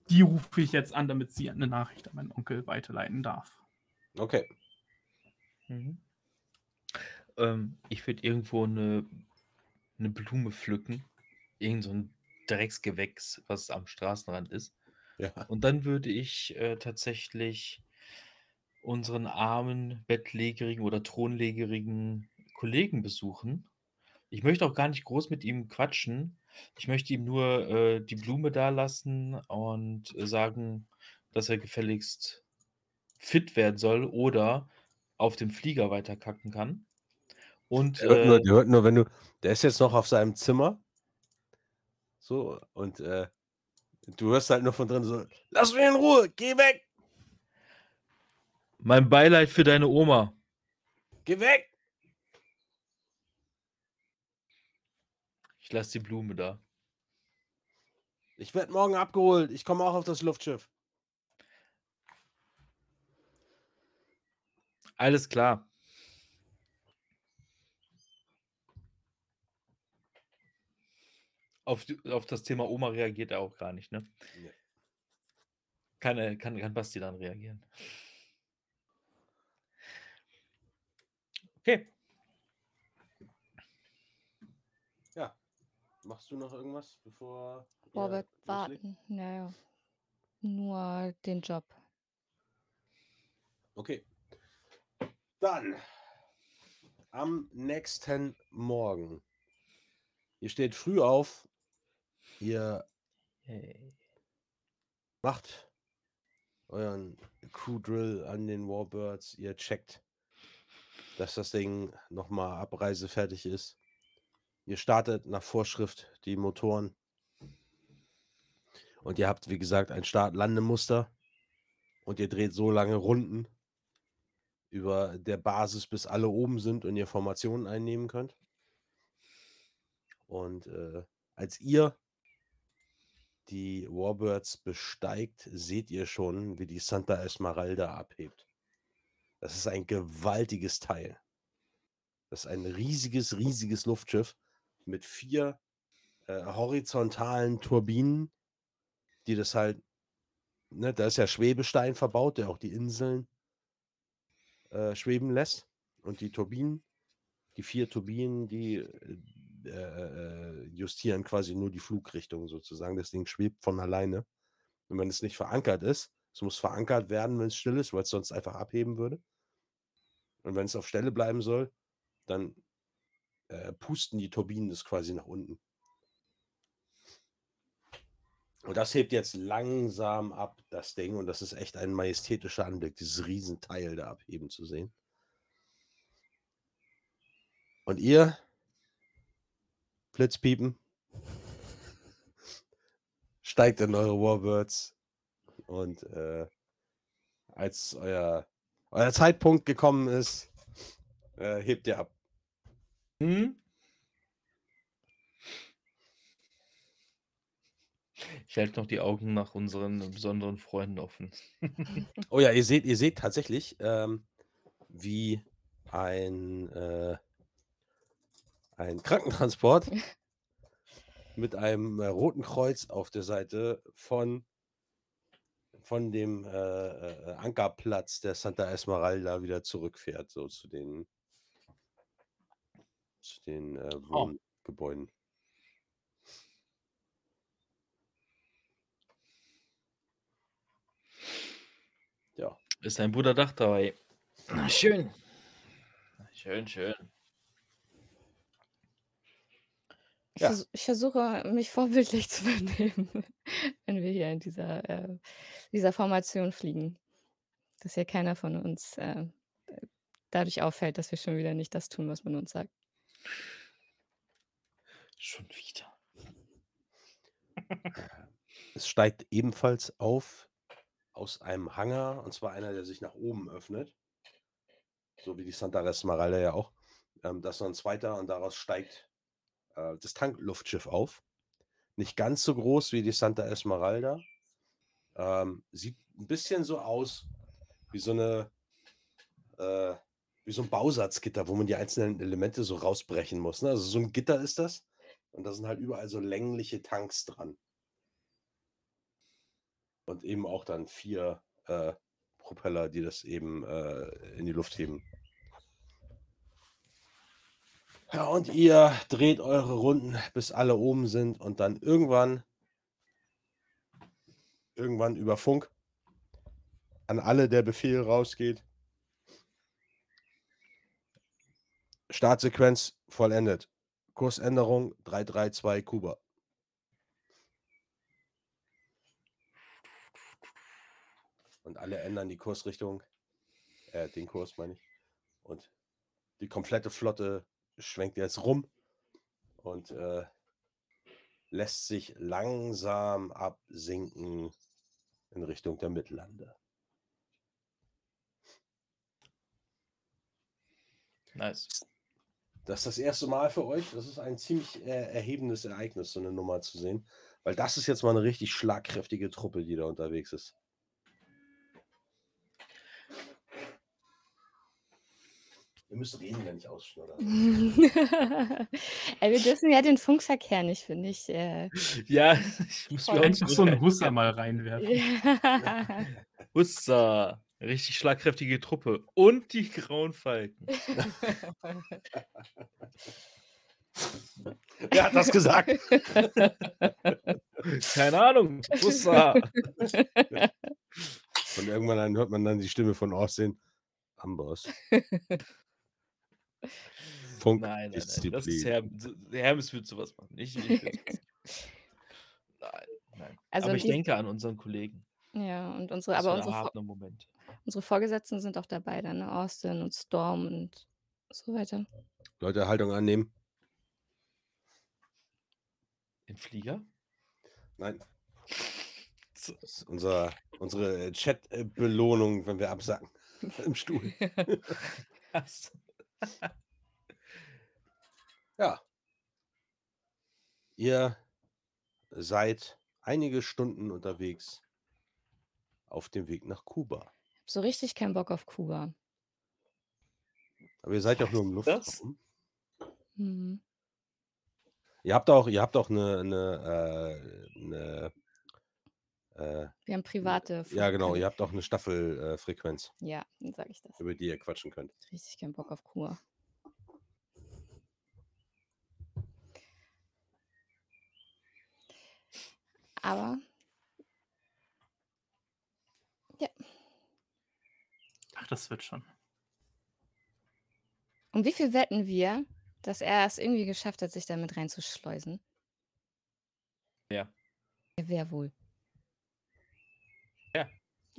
die rufe ich jetzt an, damit sie 'ne Nachricht an meinen Onkel weiterleiten darf. Okay. Mhm. Ähm, ich würde irgendwo 'ne 'ne Blume pflücken, irgend so 'n Drecksgewächs, was am Straßenrand ist. Ja. Und dann würde ich, äh, tatsächlich unseren armen, bettlägerigen oder thronlägerigen Kollegen besuchen. Ich möchte auch gar nicht groß mit ihm quatschen. Ich möchte ihm nur, äh, die Blume dalassen und sagen, dass er gefälligst fit werden soll oder auf dem Flieger weiter kacken kann. Und, Der hört nur äh der hört nur, wenn du der ist jetzt noch auf seinem Zimmer so und, äh, du hörst halt nur von drin so: „Lass mich in Ruhe, geh weg!“ Mein Beileid für deine Oma. „Geh weg!“ Ich lasse die Blume da. „Ich werde morgen abgeholt. Ich komme auch auf das Luftschiff.“ Alles klar. Auf auf das Thema Oma reagiert er auch gar nicht, ne? Ne. Kann er kann kann Basti dann reagieren. Okay. Ja. Machst du noch irgendwas, bevor Robert, loslegt? warten. Na ja. Nur den Job. Okay. Dann am nächsten Morgen. Ihr steht früh auf. Ihr Yay. macht euren Crew Drill an den Warbirds. Ihr checkt, dass das Ding noch mal abreisefertig ist. Ihr startet nach Vorschrift die Motoren. Und ihr habt, wie gesagt, ein Start-Landemuster. Und ihr dreht so lange Runden über der Basis, bis alle oben sind und ihr Formationen einnehmen könnt. Und äh, als ihr die Warbirds besteigt, seht ihr schon, wie die Santa Esmeralda abhebt. Das ist ein gewaltiges Teil. Das ist ein riesiges, riesiges Luftschiff mit vier äh, horizontalen Turbinen, die das halt, ne, da ist ja Schwebestein verbaut, der auch die Inseln äh, schweben lässt. Und die Turbinen, die vier Turbinen, die äh, äh, justieren quasi nur die Flugrichtung sozusagen. Das Ding schwebt von alleine. Und wenn es nicht verankert ist, es muss verankert werden, wenn es still ist, weil es sonst einfach abheben würde. Und wenn es auf Stelle bleiben soll, dann äh, pusten die Turbinen das quasi nach unten. Und das hebt jetzt langsam ab, das Ding. Und das ist echt ein majestätischer Anblick, dieses Riesenteil da abheben zu sehen. Und ihr, Blitzpiepen, steigt in eure Warbirds. Und äh, als euer, euer Zeitpunkt gekommen ist, äh, hebt ihr ab. Hm? Ich halte noch die Augen nach unseren besonderen Freunden offen. Oh ja, ihr seht, ihr seht tatsächlich, ähm, wie ein, äh, ein Krankentransport mit einem äh, roten Kreuz auf der Seite von, von dem äh, äh, Ankerplatz der Santa Esmeralda wieder zurückfährt, so zu den, zu den äh, Oh. Wohngebäuden. Ja. Ist ein Bruder Dach dabei. Na, Schön. Schön, schön. Ich, Ja. vers ich versuche, mich vorbildlich zu benehmen, wenn wir hier in dieser, äh, dieser Formation fliegen. Dass hier keiner von uns äh, äh, dadurch auffällt, dass wir schon wieder nicht das tun, was man uns sagt. Schon wieder. Es steigt ebenfalls auf aus einem Hangar, und zwar einer, der sich nach oben öffnet. So wie die Santa Esmeralda ja auch. Ähm, das ist noch ein zweiter und daraus steigt äh, das Tankluftschiff auf. Nicht ganz so groß wie die Santa Esmeralda. Ähm, sieht ein bisschen so aus wie so eine äh, wie so ein Bausatzgitter, wo man die einzelnen Elemente so rausbrechen muss. Ne? Also so ein Gitter ist das. Und da sind halt überall so längliche Tanks dran. Und eben auch dann vier äh, Propeller, die das eben äh, in die Luft heben. Ja, und ihr dreht eure Runden, bis alle oben sind und dann irgendwann, irgendwann über Funk an alle der Befehl rausgeht. Startsequenz vollendet. Kursänderung 332 Kuba. Und alle ändern die Kursrichtung, äh, den Kurs meine ich. Und die komplette Flotte schwenkt jetzt rum und äh, lässt sich langsam absinken in Richtung der Mittellande. Nice. Das ist das erste Mal für euch. Das ist ein ziemlich äh, erhebendes Ereignis, so eine Nummer zu sehen. Weil das ist jetzt mal eine richtig schlagkräftige Truppe, die da unterwegs ist. Ihr müsst reden, wenn ich ausschnurre. Ey, wir dürfen ja den Funkverkehr nicht, finde ich. Äh, Ja, ich muss mir auch Einfach so einen Husser mal reinwerfen. ja. Hussa. Richtig schlagkräftige Truppe. Und die grauen Falken. Wer hat das gesagt? Keine Ahnung. Hussa. Und irgendwann dann hört man dann die Stimme von Austin. Amboss. Funk Nein, nein, nein. Das ist Disziplin. Hermes. Hermes wird sowas machen. Ich, ich. Nein, nein. Also aber ich denke an unseren Kollegen. ja, und unsere, Das aber unsere, unsere Vorgesetzten sind auch dabei, dann ne? Austin und Storm und so weiter. Leute, Haltung annehmen. Im Flieger? Nein. Das ist unser, unsere Chat-Belohnung, wenn wir absacken im Stuhl. Ja. Ihr seid einige Stunden unterwegs auf dem Weg nach Kuba. So richtig keinen Bock auf Kuba. Aber ihr seid ja auch nur im? Luftraum. Mhm. Ihr habt auch, ihr habt auch eine, eine, äh, eine äh, Wir haben private ja genau, ihr habt auch eine Staffelfrequenz, äh, Frequenz, Ja, dann sage ich das. über die ihr quatschen könnt. Richtig keinen Bock auf Kuba. Aber Ach, das wird schon. um wie viel wetten wir, dass er es irgendwie geschafft hat, sich damit reinzuschleusen? Ja. Ja, wer wohl?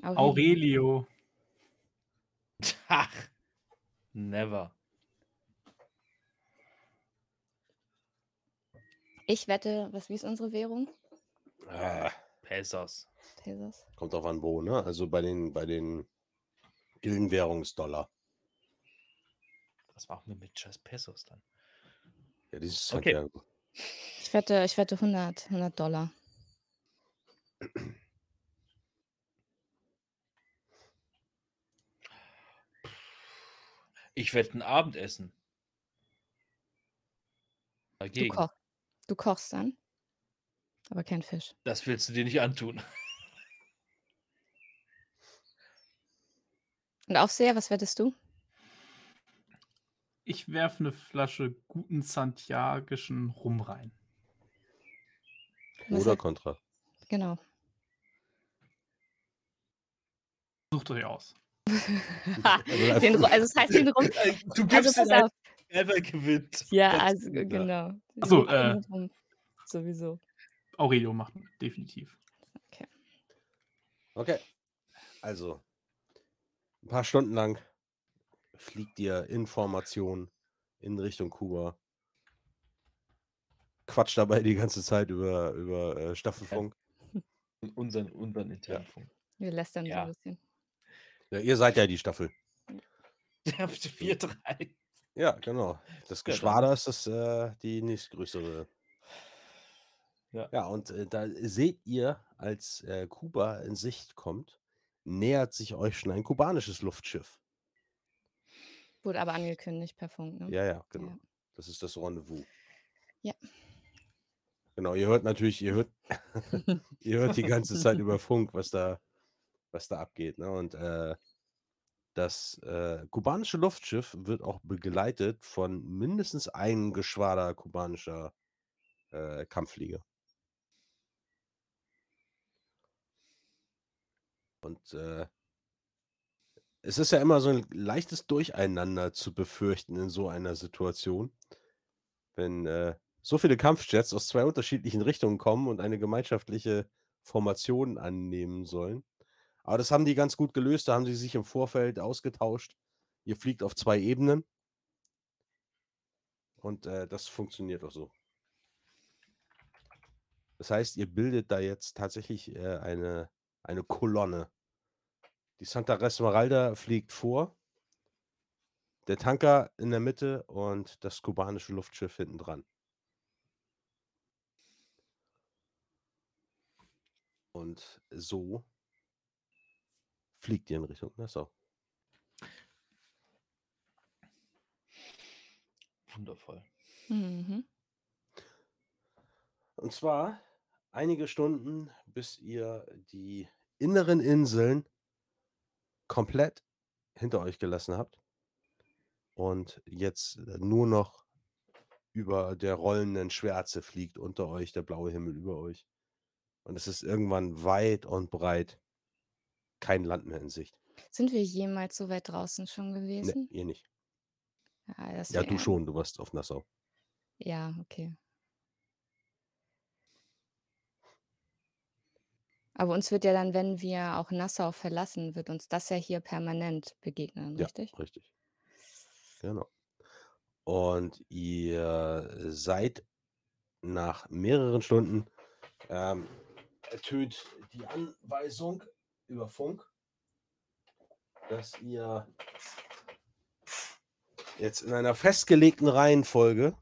Aurelio. Ach, never. Ich wette, was wie ist unsere Währung? Ah, Pesos. Pesos. kommt drauf an wo, ne? Also bei den, bei den Gildenwährungsdollar. Was machen wir mit scheiß Pesos dann? Ja, dieses Okay. Santiago. Ich wette, ich wette 100, 100 Dollar. Ich werde ein Abendessen. Du, Dagegen. koch, du kochst dann, aber kein Fisch. Das willst du dir nicht antun. Und Aufseher, was wettest du? Ich werfe eine Flasche guten santiagischen Rum rein. Was Oder Contra. Genau. Sucht euch aus. Also den, also das heißt den Rum. Du Also gibst pass den auf. Wer gewinnt. Ja, also genau. Ach so, Den äh. Sowieso. Aurelio macht definitiv. Okay. Also, ein paar Stunden lang fliegt ihr Informationen in Richtung Kuba. Quatscht dabei die ganze Zeit über, über äh, Staffelfunk. Unseren, unseren internen Funk. Wir lästern Ja. so ein bisschen. Ja, ihr seid ja die Staffel. Ja, vier, drei. Ja, genau. Das Geschwader ist das, äh, die nächstgrößere. Ja. Ja, und äh, da seht ihr, als äh, Kuba in Sicht kommt, nähert sich euch schon ein kubanisches Luftschiff. Wurde aber angekündigt per Funk, ne? Ja, ja, genau. Ja. Das ist das Rendezvous. Ja. Genau, ihr hört natürlich, ihr hört, ihr hört die ganze Zeit über Funk, was da, was da abgeht. Ne? Und äh, das äh, kubanische Luftschiff wird auch begleitet von mindestens einem Geschwader kubanischer äh, Kampfflieger. Und äh, es ist ja immer so ein leichtes Durcheinander zu befürchten in so einer Situation, wenn äh, so viele Kampfjets aus zwei unterschiedlichen Richtungen kommen und eine gemeinschaftliche Formation annehmen sollen. Aber das haben die ganz gut gelöst, da haben sie sich im Vorfeld ausgetauscht. Ihr fliegt auf zwei Ebenen und äh, das funktioniert auch so. Das heißt, ihr bildet da jetzt tatsächlich äh, eine, eine Kolonne. Die Santa Esmeralda fliegt vor, der Tanker in der Mitte und das kubanische Luftschiff hinten dran. Und so fliegt ihr in Richtung Nassau. Wundervoll. Mhm. Und zwar einige Stunden, bis ihr die inneren Inseln komplett hinter euch gelassen habt und jetzt nur noch über der rollenden Schwärze fliegt unter euch der blaue Himmel über euch. Und es ist irgendwann weit und breit kein Land mehr in Sicht. Sind wir jemals so weit draußen schon Ne, gewesen? ihr nicht. Ja, das Ja, du schon, du warst auf Nassau. Ja, okay. Aber uns wird ja dann, wenn wir auch Nassau verlassen, wird uns das ja hier permanent begegnen, Ja, richtig? richtig. Genau. Und ihr seid nach mehreren Stunden ähm, ertönt die Anweisung über Funk, dass ihr jetzt in einer festgelegten Reihenfolge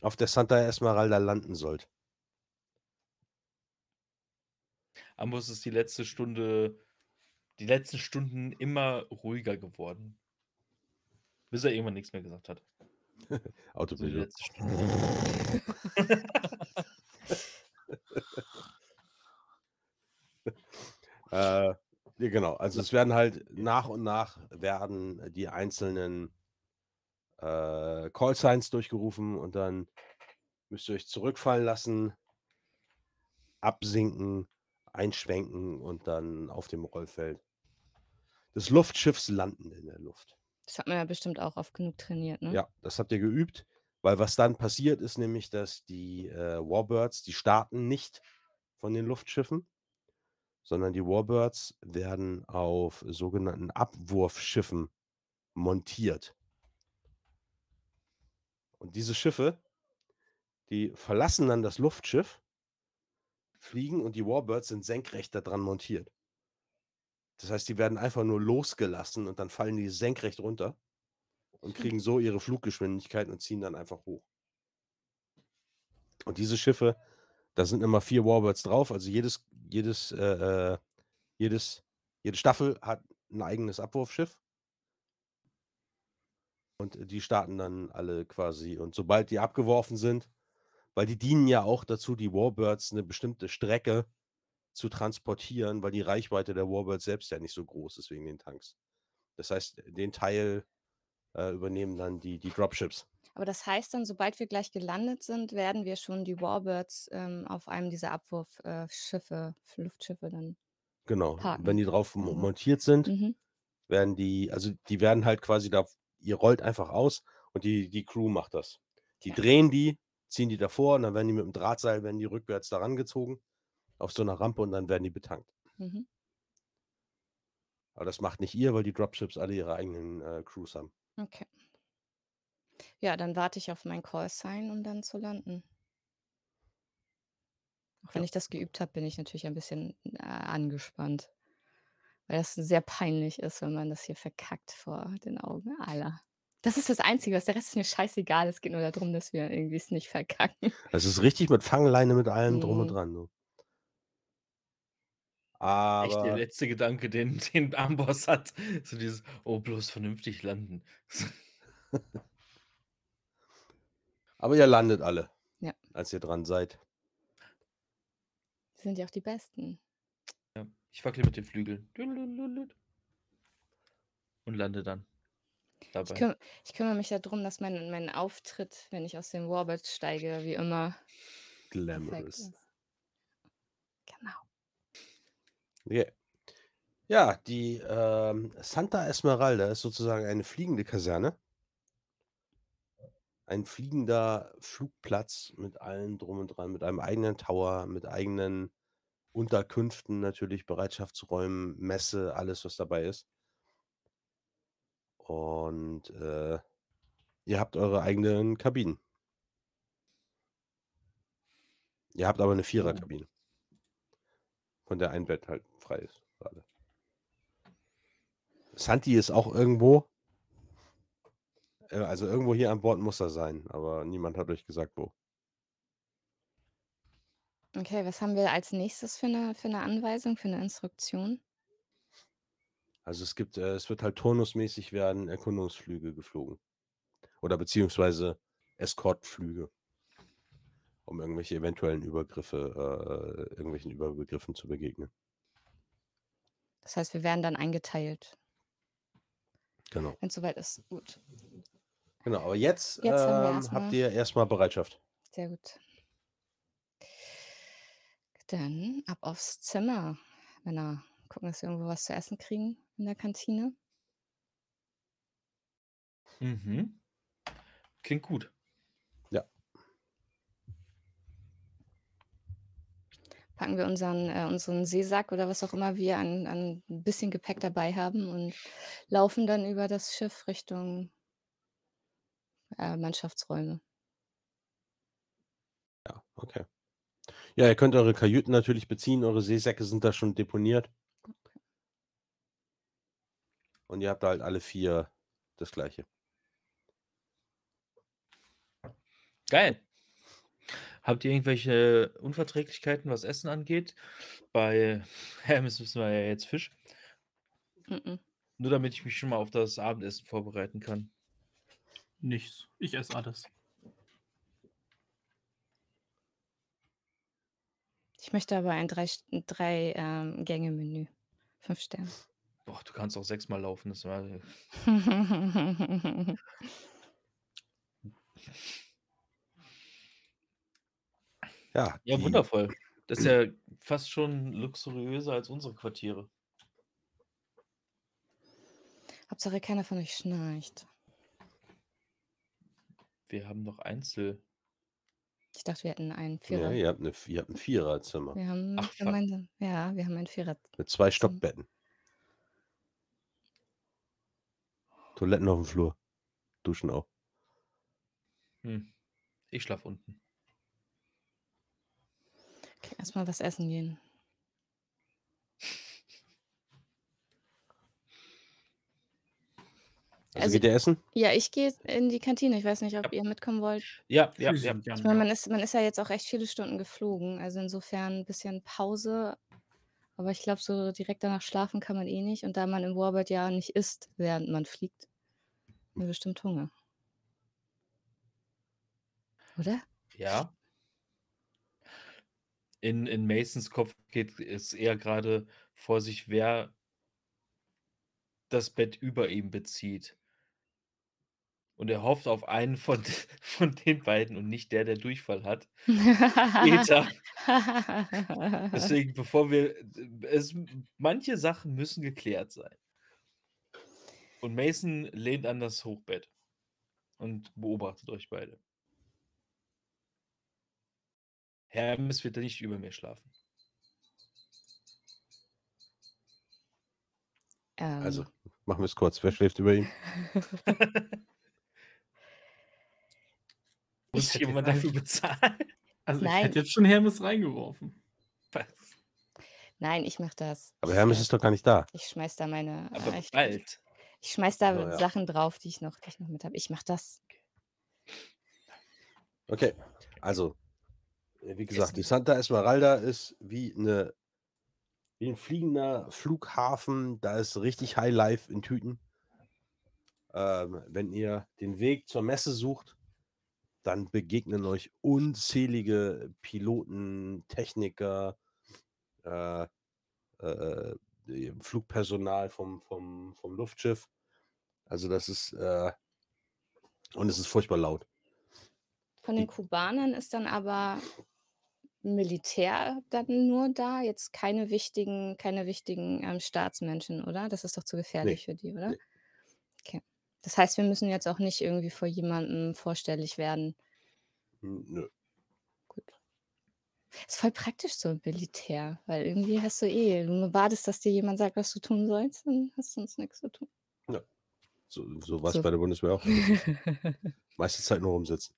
auf der Santa Esmeralda landen sollt. Ambos ist die letzte Stunde, die letzten Stunden immer ruhiger geworden. Bis er irgendwann nichts mehr gesagt hat. Autopilot. Stunde. Äh, ja, genau. Also es werden halt nach und nach werden die einzelnen äh, Call Signs durchgerufen und dann müsst ihr euch zurückfallen lassen, absinken, einschwenken und dann auf dem Rollfeld des Luftschiffs landen in der Luft. Das hat man ja bestimmt auch oft genug trainiert, ne? Ja, das habt ihr geübt, weil was dann passiert ist nämlich, dass die äh, Warbirds, die starten nicht von den Luftschiffen, sondern die Warbirds werden auf sogenannten Abwurfschiffen montiert. Und diese Schiffe, die verlassen dann das Luftschiff, fliegen und die Warbirds sind senkrecht daran montiert. Das heißt, die werden einfach nur losgelassen und dann fallen die senkrecht runter und kriegen so ihre Fluggeschwindigkeit und ziehen dann einfach hoch. Und diese Schiffe, da sind immer vier Warbirds drauf, also jedes, jedes, äh, äh, jedes, jede Staffel hat ein eigenes Abwurfschiff. Und die starten dann alle quasi. Und sobald die abgeworfen sind, weil die dienen ja auch dazu, die Warbirds eine bestimmte Strecke zu transportieren, weil die Reichweite der Warbirds selbst ja nicht so groß ist wegen den Tanks. Das heißt, den Teil äh, übernehmen dann die, die Dropships. Aber das heißt dann, sobald wir gleich gelandet sind, werden wir schon die Warbirds ähm, auf einem dieser Abwurfschiffe, Luftschiffe dann. Genau. Parken. Wenn die drauf mo- Mhm. montiert sind, Mhm. werden die, also die werden halt quasi da, ihr rollt einfach aus und die, die Crew macht das. Die Ja. drehen die, ziehen die davor und dann werden die mit dem Drahtseil, werden die rückwärts daran gezogen auf so einer Rampe und dann werden die betankt. Mhm. Aber das macht nicht ihr, weil die Dropships alle ihre eigenen äh, Crews haben. Okay. Ja, dann warte ich auf mein Call-Sign, um dann zu landen. Auch wenn Ja. ich das geübt habe, bin ich natürlich ein bisschen äh, angespannt. Weil das sehr peinlich ist, wenn man das hier verkackt vor den Augen aller. Das ist das Einzige, was der Rest ist mir scheißegal. Es geht nur darum, dass wir irgendwie es nicht verkacken. Das ist richtig mit Fangleine, mit allem drum und Mhm. dran. Du. Echt der Aber letzte Gedanke, den, den Amboss hat. So dieses, oh, bloß vernünftig landen. Aber ihr landet alle, Ja. als ihr dran seid. Wir sind ja auch die Besten. Ja, ich wackel mit den Flügeln. Und lande dann. Ich, Dabei. küm ich kümmere mich darum, dass mein, mein Auftritt, wenn ich aus dem Warbird steige, wie immer perfekt Glamorous. ist. Genau. Yeah. Ja, die ähm, Santa Esmeralda ist sozusagen eine fliegende Kaserne. Ein fliegender Flugplatz mit allem drum und dran, mit einem eigenen Tower, mit eigenen Unterkünften natürlich, Bereitschaftsräumen, Messe, alles, was dabei ist. Und äh, ihr habt eure eigenen Kabinen. Ihr habt aber eine Viererkabine, von der ein Bett halt frei ist gerade. Santi ist auch irgendwo. Äh, Also irgendwo hier an Bord muss er sein, aber niemand hat euch gesagt, wo. Okay, was haben wir als nächstes für eine, für eine Anweisung, für eine Instruktion? Also es gibt, äh, es wird halt turnusmäßig werden Erkundungsflüge geflogen. Oder beziehungsweise Escortflüge. Um irgendwelche eventuellen Übergriffe, äh, irgendwelchen Überbegriffen zu begegnen. Das heißt, wir werden dann eingeteilt, Genau. wenn es soweit ist. Gut, Genau, aber jetzt, Jetzt haben wir ähm, erstmal- habt ihr erstmal Bereitschaft. sehr gut. Dann ab aufs Zimmer. Männer, gucken, dass wir irgendwo was zu essen kriegen in der Kantine. Mhm. Klingt gut. Packen wir unseren, äh, unseren Seesack oder was auch immer wir an, an ein bisschen Gepäck dabei haben und laufen dann über das Schiff Richtung äh, Mannschaftsräume. Ja, okay. Ja, ihr könnt eure Kajüten natürlich beziehen. Eure Seesäcke sind da schon deponiert. Und ihr habt halt alle vier das Gleiche. Geil. Habt ihr irgendwelche Unverträglichkeiten, was Essen angeht? Bei Hermes wissen wir ja jetzt Fisch. Mhm. Nur damit ich mich schon mal auf das Abendessen vorbereiten kann. Nichts. Ich esse alles. Ich möchte aber ein drei, drei ähm. Fünf Sterne. Boah, du kannst auch sechsmal laufen. Das war, Ja, ja, wundervoll. Das ist ja fast schon luxuriöser als unsere Quartiere. Hauptsache keiner von euch schnarcht. Wir haben noch Einzel. Ich dachte, wir hätten einen nee, Vierer. ihr, habt eine, ihr habt ein Viererzimmer Wir haben Ach, fuck. gemeinsam. Ja, wir haben ein Vierer. mit zwei Stockbetten. Toiletten auf dem Flur. Duschen auch. Hm. Ich schlaf unten. Okay, erstmal was essen gehen. Also, Also- geht ihr essen? Ja, ich gehe in die Kantine. Ich weiß nicht, ob ihr mitkommen wollt. Ja, ja, ja. Ich meine, ja. man ist, man ist ja jetzt auch echt viele Stunden geflogen. Also insofern ein bisschen Pause. Aber ich glaube, so direkt danach schlafen kann man eh nicht. Und da man im Warbird ja nicht isst, während man fliegt, haben wir bestimmt Hunger. Oder? Ja. In, in Masons Kopf geht es eher gerade vor sich, wer das Bett über ihm bezieht. Und er hofft auf einen von, von den beiden und nicht der, der Durchfall hat. Später. Deswegen, bevor wir. Es, manche Sachen müssen geklärt sein. Und Mason lehnt an das Hochbett und beobachtet euch beide. Hermes wird nicht über mir schlafen. ähm, Also, machen wir es kurz. Wer schläft über ihm? Muss hätte jemand dafür bezahlen? Also ich Nein. hätte jetzt schon Hermes reingeworfen. Was? Nein, ich mache das. Aber Ich, Hermes ist doch gar nicht da. ich schmeiß da meine. Aber äh, ich, ich, bald. ich schmeiß da Oh, ja. Sachen drauf, die ich noch, die ich noch mit habe. Ich mache das. Okay, also, äh, wie gesagt, die Santa Esmeralda ist wie, eine, wie ein fliegender Flughafen. Da ist richtig High Life in Tüten. Ähm, wenn ihr den Weg zur Messe sucht, dann begegnen euch unzählige Piloten, Techniker, äh, äh, äh, Flugpersonal vom, vom, vom Luftschiff. Also das ist, äh, und es ist furchtbar laut. Von den Kubanern ist dann aber Militär dann nur da, jetzt keine wichtigen, keine wichtigen ähm, Staatsmenschen, oder? Das ist doch zu gefährlich für die, oder? Das heißt, wir müssen jetzt auch nicht irgendwie vor jemandem vorstellig werden. Hm, Nö. Gut. Ist voll praktisch so im Militär, weil irgendwie hast du eh, du wartest, dass dir jemand sagt, was du tun sollst, dann hast du sonst nichts zu tun. So, so war es So. bei der Bundeswehr auch. Meiste Zeit nur rumsitzen.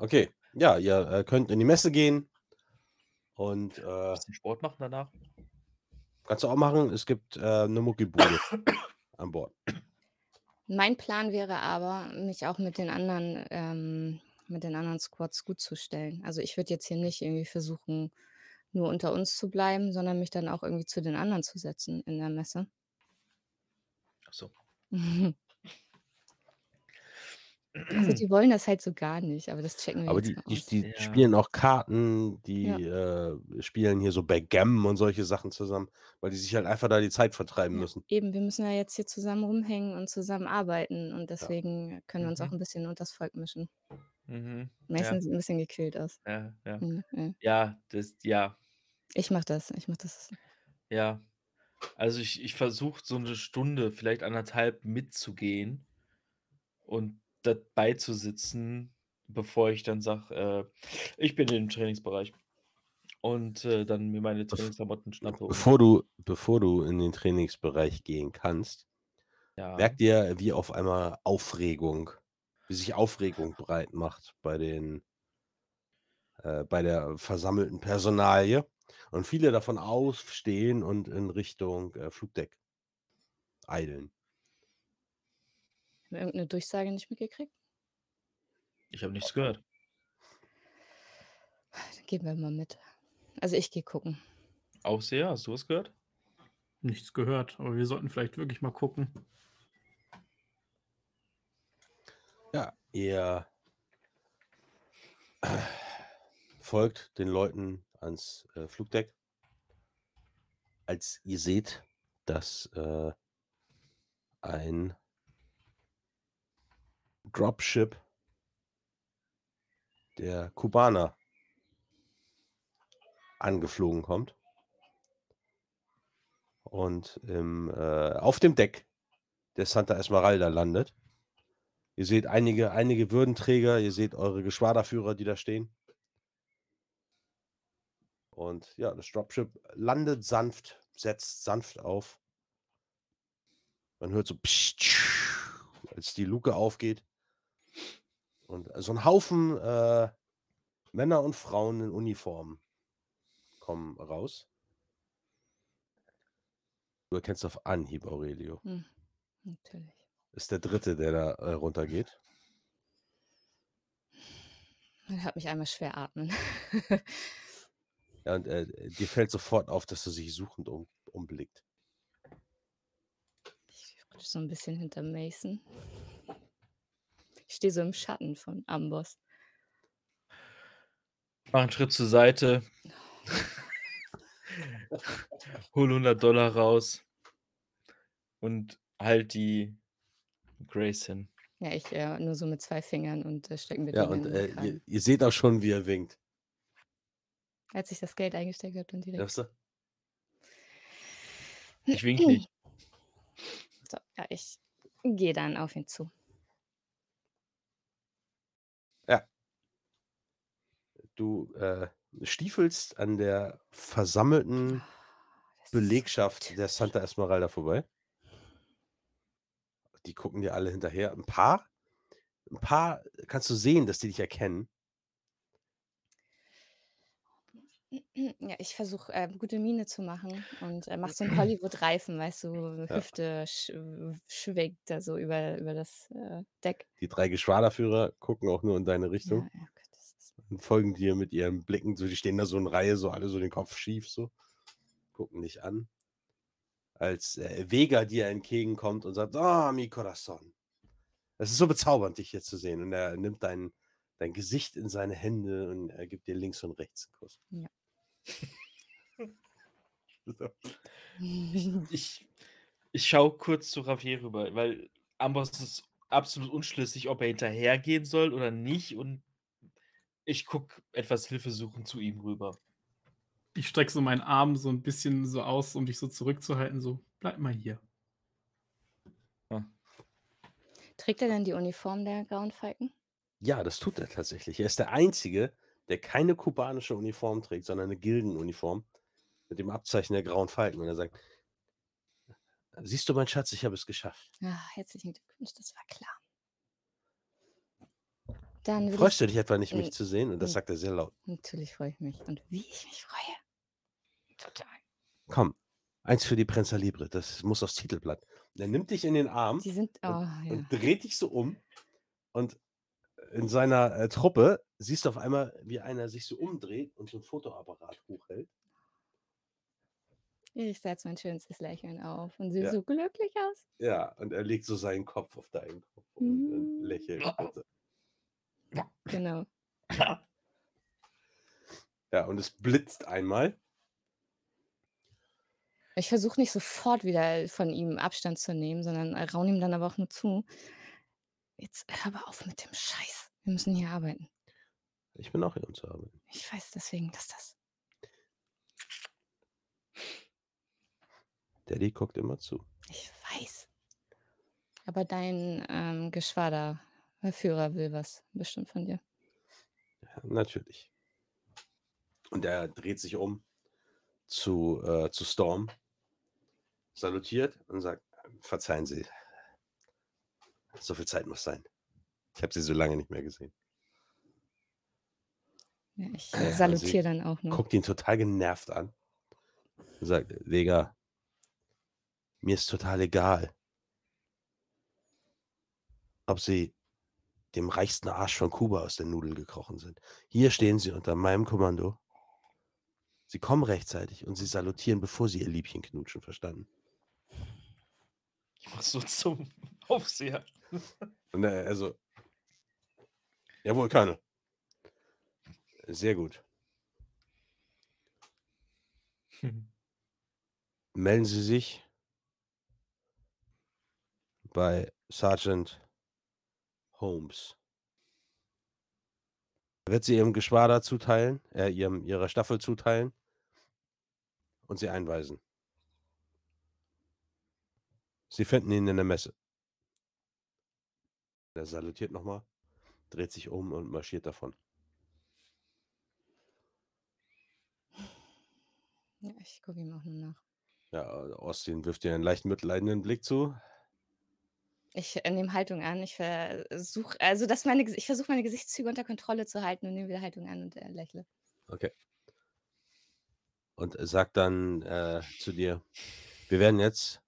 Okay, ja, ihr äh, könnt in die Messe gehen und äh, bisschen Sport machen danach. kannst du auch machen. Es gibt äh, eine Muckibude an Bord. Mein Plan wäre aber, mich auch mit den anderen, ähm, mit den anderen Squads gut zu stellen. Also ich würde jetzt hier nicht irgendwie versuchen, nur unter uns zu bleiben, sondern mich dann auch irgendwie zu den anderen zu setzen in der Messe. Achso. Also die wollen das halt so gar nicht, aber das checken wir Aber jetzt die, mal die, aus. die Ja. spielen auch Karten, die äh, spielen hier so Backgammon und solche Sachen zusammen, weil die sich halt einfach da die Zeit vertreiben Ja, müssen. eben, wir müssen ja jetzt hier zusammen rumhängen und zusammen arbeiten und deswegen können wir uns auch Mhm. ein bisschen unters Volk mischen. Mhm. Ja, sieht ein bisschen gekillt aus. ja, ja. Ja, ja. Ja, das, ja, Ich mach das, ich mach das. ja. Also ich, ich versuche so eine Stunde, vielleicht anderthalb mitzugehen und dabei zu sitzen, bevor ich dann sage, äh, ich bin im Trainingsbereich und äh, dann mir meine Trainingsklamotten schnappe. Bevor du, bevor du in den Trainingsbereich gehen kannst, ja, merkt ihr, wie auf einmal Aufregung, wie sich Aufregung breit macht bei den äh, bei der versammelten Personalie und viele davon aufstehen und in Richtung äh, Flugdeck eilen. Haben wir irgendeine Durchsage nicht mitgekriegt? Ich habe nichts gehört. Dann gehen wir mal mit. Also ich gehe gucken. Aufseher, hast du was gehört? Nichts gehört, aber wir sollten vielleicht wirklich mal gucken. Ja, ihr folgt den Leuten ans äh, Flugdeck, als ihr seht, dass äh, ein Dropship der Kubaner angeflogen kommt und im, äh, auf dem Deck der Santa Esmeralda landet. Ihr seht einige, einige Würdenträger, ihr seht eure Geschwaderführer, die da stehen. Und ja, das Dropship landet sanft, setzt sanft auf. Man hört so, psch, als die Luke aufgeht. Und so ein Haufen äh, Männer und Frauen in Uniform kommen raus. Du erkennst auf Anhieb Aurelio. Hm, natürlich. Ist der dritte, der da äh, runtergeht. Er hört mich einmal schwer atmen. Ja, und äh, dir fällt sofort auf, dass er sich suchend um, umblickt. Ich rutsch so ein bisschen hinter Mason. Ich stehe so im Schatten von Amboss. Mach einen Schritt zur Seite. Hol 100 Dollar raus. Und halt die Grace hin. Ja, ich äh, nur so mit zwei Fingern und äh, stecken wir Ja, den und in äh, ihr, ihr seht auch schon, wie er winkt. Als ich das Geld eingesteckt habe, dann direkt. Du? Ich wink nicht. So, ja, ich gehe dann auf ihn zu. Du äh, stiefelst an der versammelten ist Belegschaft der. Santa Esmeralda vorbei. Die gucken dir alle hinterher. Ein paar, ein paar kannst du sehen, dass die dich erkennen. Ja, ich versuche äh, gute Miene zu machen und äh, mach so einen Hollywood-Reifen, weißt du, Ja. Hüfte sch schwingt da so über, über das äh, Deck. Die drei Geschwaderführer gucken auch nur in deine Ja, Richtung ja, ist und folgen dir mit ihren Blicken. So, die stehen da so in Reihe, so alle so den Kopf schief, so. Gucken dich an. Als äh, Vega dir entgegenkommt und sagt, ah, mi corazón. Es ist so bezaubernd, dich hier zu sehen. Und er nimmt dein, dein Gesicht in seine Hände und er gibt dir links und rechts einen Kuss. Ja. So. Ich, ich schaue kurz zu Ravier rüber, weil Amboss ist absolut unschlüssig, ob er hinterhergehen soll oder nicht. Und ich gucke etwas hilfesuchend zu ihm rüber. Ich strecke so meinen Arm so ein bisschen so aus, um dich so zurückzuhalten. So, bleib mal hier. Trägt er denn die Uniform der Grauen Falken? Ja, das tut er tatsächlich. Er ist der Einzige, der keine kubanische Uniform trägt, sondern eine Gildenuniform mit dem Abzeichen der Grauen Falken. Und er sagt, siehst du, mein Schatz, ich habe es geschafft. Ah, herzlichen Glückwunsch, das war klar. Dann Freust du dich etwa nicht, mich zu sehen? Und das mm. sagt er sehr laut. natürlich freue ich mich. Und wie ich mich freue. Total. Komm, eins für die Prensa Libre, das muss aufs Titelblatt. Und er nimmt dich in den Arm Die sind, oh ja. und dreht dich so um. Und in seiner äh, Truppe siehst du auf einmal, wie einer sich so umdreht und so ein Fotoapparat hochhält. Ich setze mein schönstes Lächeln auf und sehe Ja. so glücklich aus. Ja, und er legt so seinen Kopf auf deinen Kopf und, und Mm. lächelt. Genau. Ja, und es blitzt einmal. Ich versuche nicht sofort wieder von ihm Abstand zu nehmen, sondern raune ihm dann aber auch nur zu. Jetzt hör aber auf mit dem Scheiß. Wir müssen hier arbeiten. Ich bin auch hier, um zu arbeiten. Ich weiß deswegen, dass das. Daddy guckt immer zu. Ich weiß. Aber dein ähm, Geschwaderführer will was bestimmt von dir. Ja, natürlich. Und er dreht sich um zu, äh, zu Storm, salutiert und sagt, verzeihen Sie, so viel Zeit muss sein. Ich habe Sie so lange nicht mehr gesehen. Ja, ich, äh, salutiere dann auch nur. guckt ihn total genervt an und sagt: „Vega, mir ist total egal“ ob Sie dem reichsten Arsch von Kuba aus der Nudel gekrochen sind. Hier stehen Sie unter meinem Kommando. Sie kommen rechtzeitig und Sie salutieren, bevor Sie Ihr Liebchen knutschen, verstanden? Ich mach so zum Aufseher. Und er er so: „Jawohl, Colonel.“ Sehr gut. Melden Sie sich bei Sergeant Holmes. Wird sie Ihrem Geschwader zuteilen äh, ihrem ihrer Staffel zuteilen und sie einweisen. Sie finden ihn in der Messe. Er salutiert noch mal, dreht sich um und marschiert davon. Ja, ich gucke ihm auch nur nach. Ja, Austin wirft dir einen leicht mitleidenden Blick zu. Ich, äh, nehme Haltung an. Ich versuche also, dass meine ich versuche, meine Gesichtszüge unter Kontrolle zu halten und nehme wieder Haltung an und, äh, lächle. Okay. Und sagt dann, äh, zu dir: „Wir werden jetzt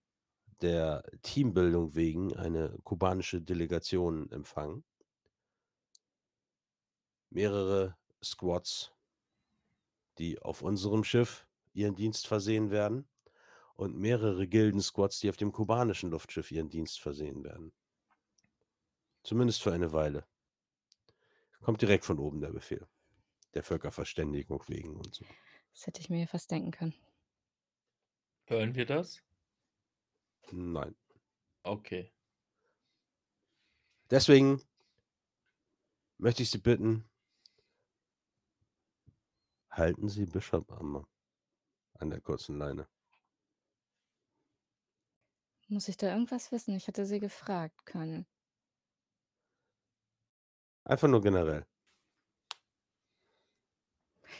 der Teambildung wegen eine kubanische Delegation empfangen.“ Mehrere Squads, die auf unserem Schiff ihren Dienst versehen werden und mehrere Gilden-Squads, die auf dem kubanischen Luftschiff ihren Dienst versehen werden. Zumindest für eine Weile. Kommt direkt von oben der Befehl. Der Völkerverständigung wegen und so. Das hätte ich mir ja fast denken können. Hören wir das? Nein. Okay. Deswegen möchte ich Sie bitten halten Sie Bishop am an der kurzen Leine. Muss ich da irgendwas wissen? Ich hatte sie gefragt, Colonel. Einfach nur generell.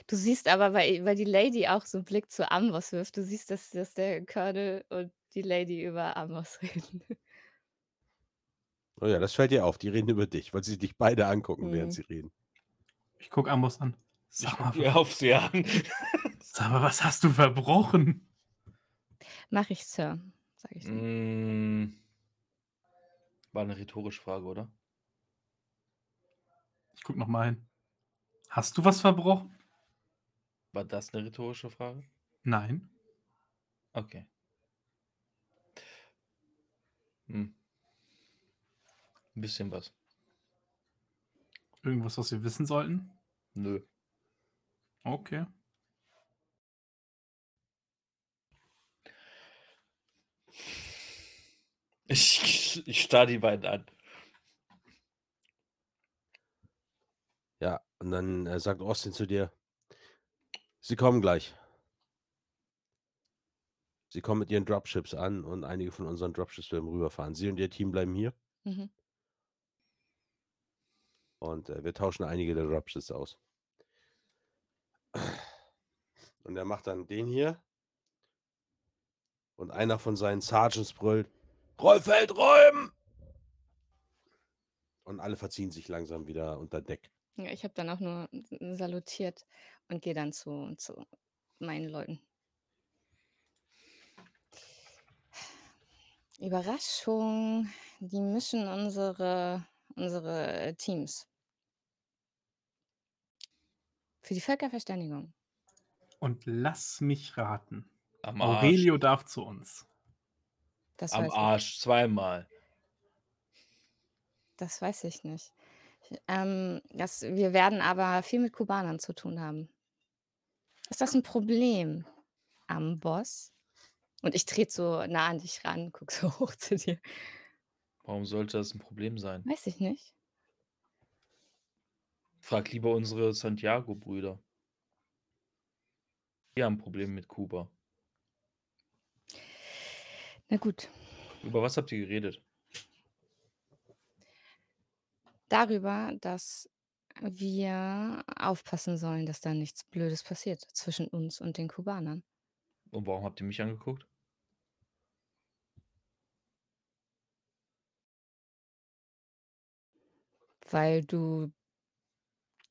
Du siehst aber, weil weil die Lady auch so 'n Blick zu Amboss wirft, du siehst, dass dass der Colonel und die Lady über Amboss reden. Oh ja, das fällt dir auf. Die reden über dich, weil sie dich beide angucken, während Mhm. sie reden. Ich gucke Amos an. Ich Sag mal, ihr Aufseher an. sag mal, was hast du verbrochen? Mache ich, Sir, sage ich dann. Hm. War 'ne rhetorische Frage, oder? Ich gucke noch mal hin. Hast du was verbrochen? War das 'ne rhetorische Frage? Nein. Okay. Hm. 'N bisschen was. Irgendwas, was wir wissen sollten? Nö. Okay. Ich ich starre die beiden an. Ja, und dann, äh, sagt Austin zu dir: „Sie kommen gleich.“ Sie kommen mit ihren Dropships an und einige von unseren Dropships werden rüberfahren. Sie und Ihr Team bleiben hier. Mhm. Und, äh, wir tauschen einige der Dropships aus. Und er macht dann den hier. Und einer von seinen Sergeants brüllt: „Rollfeld räumen!“ Und alle verziehen sich langsam wieder unter Deck. Ja, ich habe dann auch nur salutiert und gehe dann zu zu meinen Leuten. Überraschung, die mischen unsere unsere Teams. Für die Völkerverständigung. Und lass mich raten. Aurelio darf zu uns. Das Am weiß ich. Arsch zweimal. Das weiß ich nicht. Ich ähm, das wir werden aber viel mit Kubanern zu tun haben. Ist das 'n Problem, Amboss? Und ich trete so nah an dich ran, gucke so hoch zu dir. Warum sollte das 'n Problem sein? Weiß ich nicht. Frag lieber unsere Santiago-Brüder. Die haben Probleme mit Kuba. Na gut. Über was habt ihr geredet? Darüber, dass wir aufpassen sollen, dass da nichts Blödes passiert zwischen uns und den Kubanern. Und warum habt ihr mich angeguckt? Weil du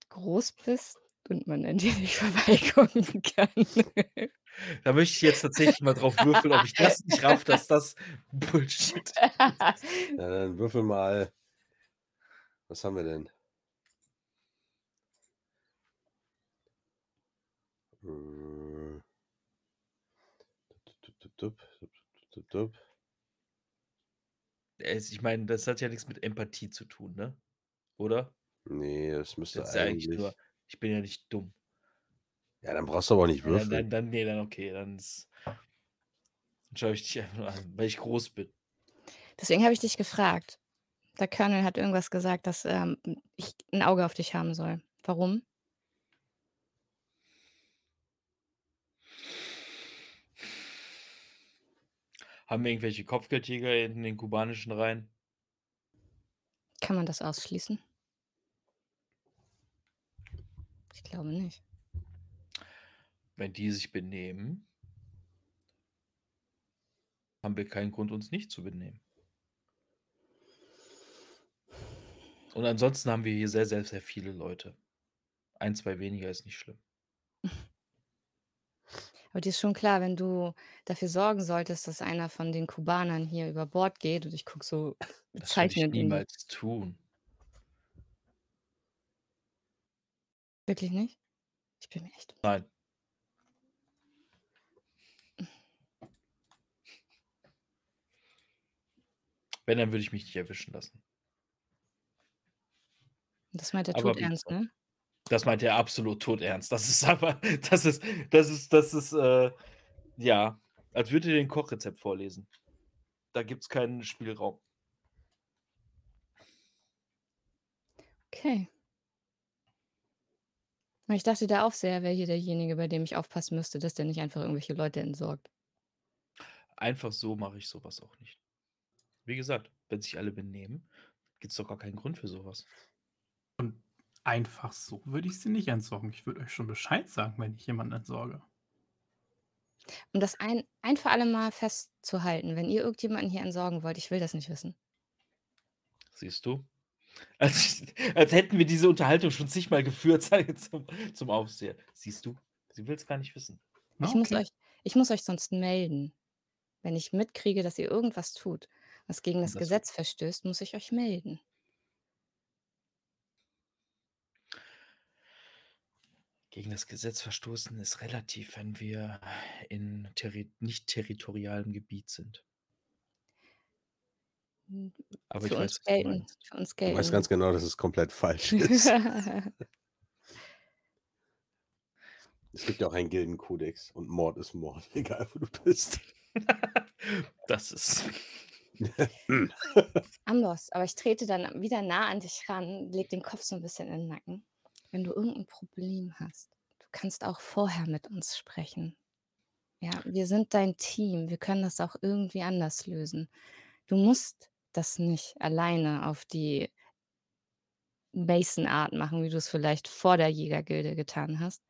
groß bist und man an dir nicht vorbeigucken kann. Da möchte ich jetzt tatsächlich mal drauf würfeln, ob ich das nicht raff, dass das Bullshit ist. Ja, dann würfel mal. Was haben wir denn? Äh, ich meine, das hat ja nichts mit Empathie zu tun, ne? Oder? Nee, das müsste Das eigentlich eigentlich. nur ich bin ja nicht dumm. Ja, dann brauchst du aber nicht Ja, dann würfeln. dann dann ne, dann okay, dann ist dann schaue ich dich einfach nur an, weil ich groß bin. Deswegen habe ich dich gefragt. Der Colonel hat irgendwas gesagt, dass, ähm, ich 'n Auge auf dich haben soll. Warum? Haben wir irgendwelche Kopfgeldjäger in den kubanischen Reihen? Kann man das ausschließen? Ich glaube nicht. Wenn die sich benehmen haben wir keinen Grund, uns nicht zu benehmen. Und ansonsten haben wir hier sehr, sehr, sehr viele Leute. 1, 2 weniger ist nicht schlimm. Aber dir ist schon klar, wenn du dafür sorgen solltest, dass einer von den Kubanern hier über Bord geht und ich gucke so Das würde ich niemals tun. Wirklich nicht? Ich bin mir echt Nein. Wenn, dann würde ich mich nicht erwischen lassen. Das meint er todernst, gesagt, ne? das meint er absolut todernst. Das ist aber das ist das ist das ist, äh ja, als würde er dir 'n Kochrezept vorlesen. Da gibt's keinen Spielraum. Okay. Ich dachte, der Aufseher wäre hier derjenige, bei dem ich aufpassen müsste, dass der nicht einfach irgendwelche Leute entsorgt. Einfach so mache ich so was auch nicht. Wie gesagt, wenn sich alle benehmen, gibt's doch gar keinen Grund für so was. Und einfach so würde ich sie nicht entsorgen. Ich würde euch schon Bescheid sagen, wenn ich jemanden entsorge. Um das ein ein für alle Mal festzuhalten, wenn ihr irgendjemanden hier entsorgen wollt, ich will das nicht wissen. Siehst du? Als als hätten wir diese Unterhaltung schon zigmal geführt, sage zum zum Aufseher. Siehst du? Sie will's gar nicht wissen. Ich muss okay. euch ich muss euch sonst melden. Wenn ich mitkriege, dass ihr irgendwas tut, was gegen das das Gesetz verstößt, muss ich euch melden. Gegen das Gesetz verstoßen ist relativ, wenn wir in terri nicht territorialem Gebiet sind. Aber ich für uns weiß, gelten für uns Du weißt gelten ganz genau, dass es komplett falsch ist. Es gibt ja auch einen Gildenkodex und Mord ist Mord, egal wo du bist. Das ist Amboss, aber ich trete dann wieder nah an dich ran, leg den Kopf so 'n bisschen in den Nacken. Wenn du irgend 'n Problem hast, du kannst auch vorher mit uns sprechen. Ja, wir sind dein Team. Wir können das auch irgendwie anders lösen. Du musst das nicht alleine auf die Mason-Art machen, wie du's vielleicht vor der Jägergilde getan hast.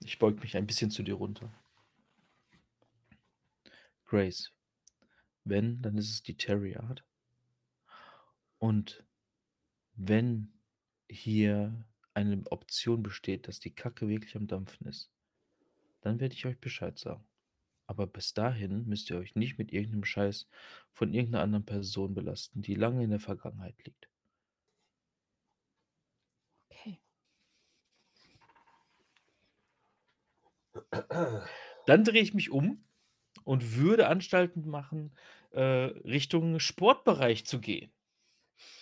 Ich beug mich ein bisschen zu dir runter. Grace, wenn, dann ist es die Terry-Art. Und wenn hier eine Option besteht, dass die Kacke wirklich am Dampfen ist, dann werde ich euch Bescheid sagen. Aber bis dahin müsst ihr euch nicht mit irgend 'nem Scheiß von irgend 'ner anderen Person belasten, die lange in der Vergangenheit liegt. Okay. Dann drehe ich mich um und würde Anstalten machen, äh, Richtung Sportbereich zu gehen.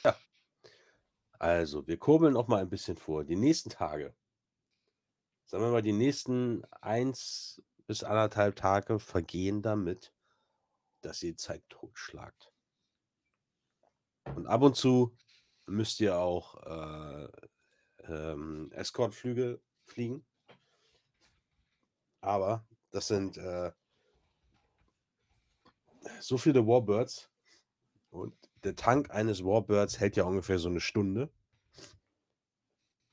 Ja. Also, wir kurbeln noch mal ein bisschen vor. Die nächsten Tage sagen wir mal, die nächsten 1 bis 1,5 Tage vergehen damit, dass ihr Zeit totschlagt. Und ab und zu müsst ihr auch, äh, ähm, Escortflüge fliegen. Aber das sind, äh so viele Warbirds und der Tank eines Warbirds hält ja ungefähr so 'ne Stunde.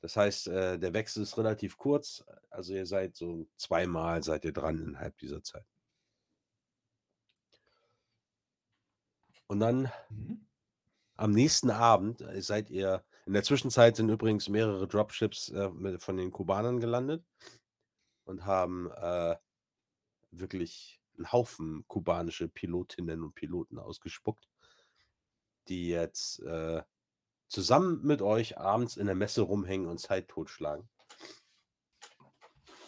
Das heißt, äh, der Wechsel ist relativ kurz. Also, ihr seid so zweimal seid ihr dran innerhalb dieser Zeit. Und dann Mhm. am nächsten Abend, äh, seid ihr In der Zwischenzeit sind übrigens mehrere Dropships äh, mit, von den Kubanern gelandet und haben äh, wirklich einen Haufen kubanische Pilotinnen und Piloten ausgespuckt, die jetzt äh, zusammen mit euch abends in der Messe rumhängen und Zeit totschlagen.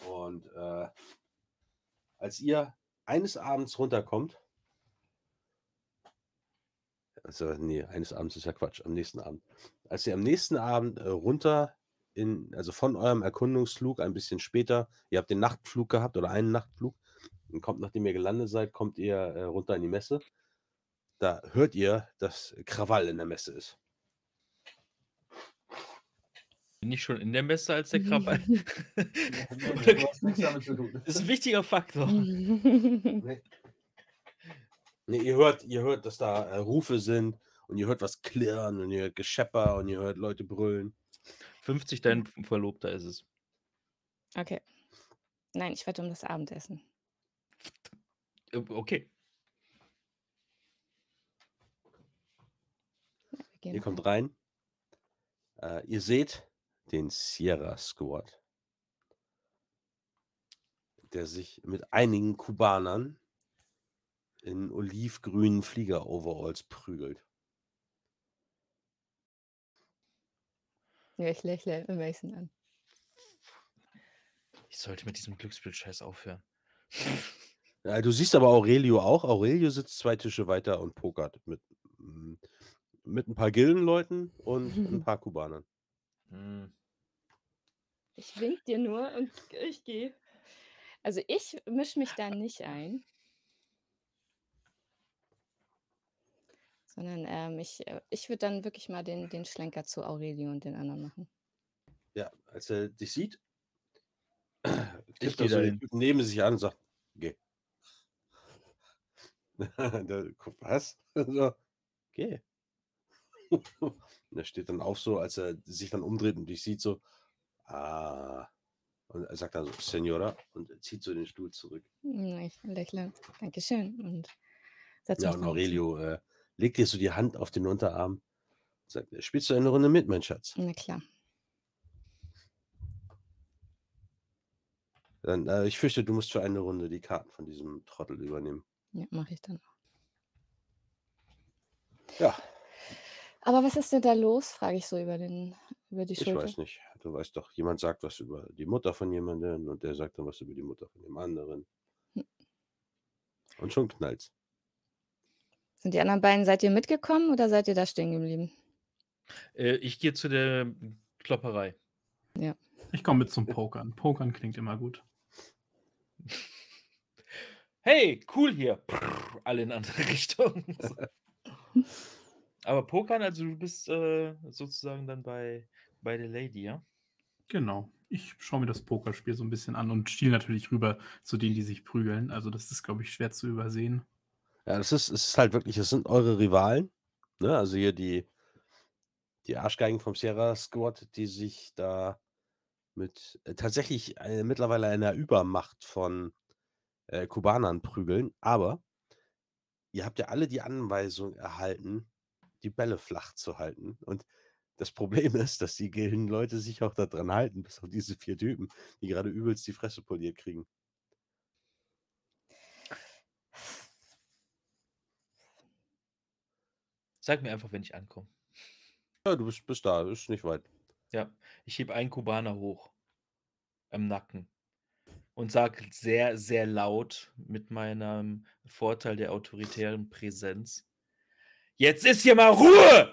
Und äh, als ihr eines Abends runterkommt, also nee, eines Abends ist ja Quatsch, am nächsten Abend. Als ihr am nächsten Abend äh, runter in, also von eurem Erkundungsflug ein bisschen später, ihr habt den Nachtflug gehabt oder einen Nachtflug, und kommt, nachdem ihr gelandet seid, kommt ihr äh, runter in die Messe. Da hört ihr, dass Krawall in der Messe ist. Bin ich schon in der Messe als der Krawall? du hast nichts damit zu tun. Das ist ein wichtiger Faktor. Nee. Nee, ihr hört, ihr hört, dass da äh, Rufe sind und ihr hört was klirren und ihr hört Geschepper und ihr hört Leute brüllen. 50 dein Verlobter ist es. Okay. Nein, ich wette um das Abendessen. Äh, Okay. Gehen Ihr kommt rein. rein. Äh, ihr seht den Sierra Squad, der sich mit einigen Kubanern in olivgrünen Flieger-Overalls prügelt. Ja, ich lächle Mason an. Ich sollte mit diesem Glücksspiel-Scheiß aufhören. Ja, du siehst aber Aurelio auch. Aurelio sitzt zwei Tische weiter und pokert mit, mit ein paar Gildenleuten und ein paar Kubanern. Hm. Ich wink dir nur und ich gehe. Also ich mische mich da nicht ein. Sondern ähm, ich, äh, ich würde dann wirklich mal den, den Schlenker zu Aurelio und den anderen machen. Ja, als er dich sieht, geh er so den. Typen neben sich an und sagt, geh. Was? so, geh. Und er steht dann auf so, als er sich dann umdreht und dich sieht so, ah. Und er sagt dann so, Senora, und zieht so den Stuhl zurück. Hm, Ich lächle. Dankeschön. Und setze Ja, und Aurelio äh, legt dir so die Hand auf den Unterarm und sagt, spielst du eine Runde mit, mein Schatz? Na klar. Dann, äh, ich fürchte, du musst für eine Runde die Karten von diesem Trottel übernehmen. Ja, mache ich dann auch. Ja, Aber was ist denn da los? frage ich so über, den, über die ich Schulter. weiß nicht. Du weißt doch, jemand sagt was über die Mutter von jemandem und der sagt dann was über die Mutter von dem anderen. Hm. Und schon knallt's. Sind die anderen beiden, seid ihr mitgekommen oder seid ihr da stehen geblieben? Äh, ich gehe zu der Klopperei. Ich komme mit zum Pokern. Pokern klingt immer gut. Hey, cool hier. Prrr, alle in andere Richtungen. Aber Pokern, also du bist äh, sozusagen dann bei, bei der Lady, ja? Genau. Ich schaue mir das Pokerspiel so ein bisschen an und stiel natürlich rüber zu denen, die sich prügeln. Also das ist, glaube ich, schwer zu übersehen. Ja, das ist, es ist halt wirklich, es sind eure Rivalen. Ne? Also hier die, die Arschgeigen vom Sierra Squad, die sich da mit äh, tatsächlich äh, mittlerweile einer Übermacht von äh, Kubanern prügeln. Aber ihr habt ja alle die Anweisung erhalten, die Bälle flach zu halten. Und das Problem ist, dass die Gildenleute sich auch daran halten, bis auf diese vier Typen, die gerade übelst die Fresse poliert kriegen. Sag mir einfach, wenn ich ankomme. Ja, du bist, bist da, ist nicht weit. Ja, ich hebe einen Kubaner hoch am Nacken und sage sehr, sehr laut mit meinem Vorteil der autoritären Präsenz: Jetzt ist hier mal Ruhe!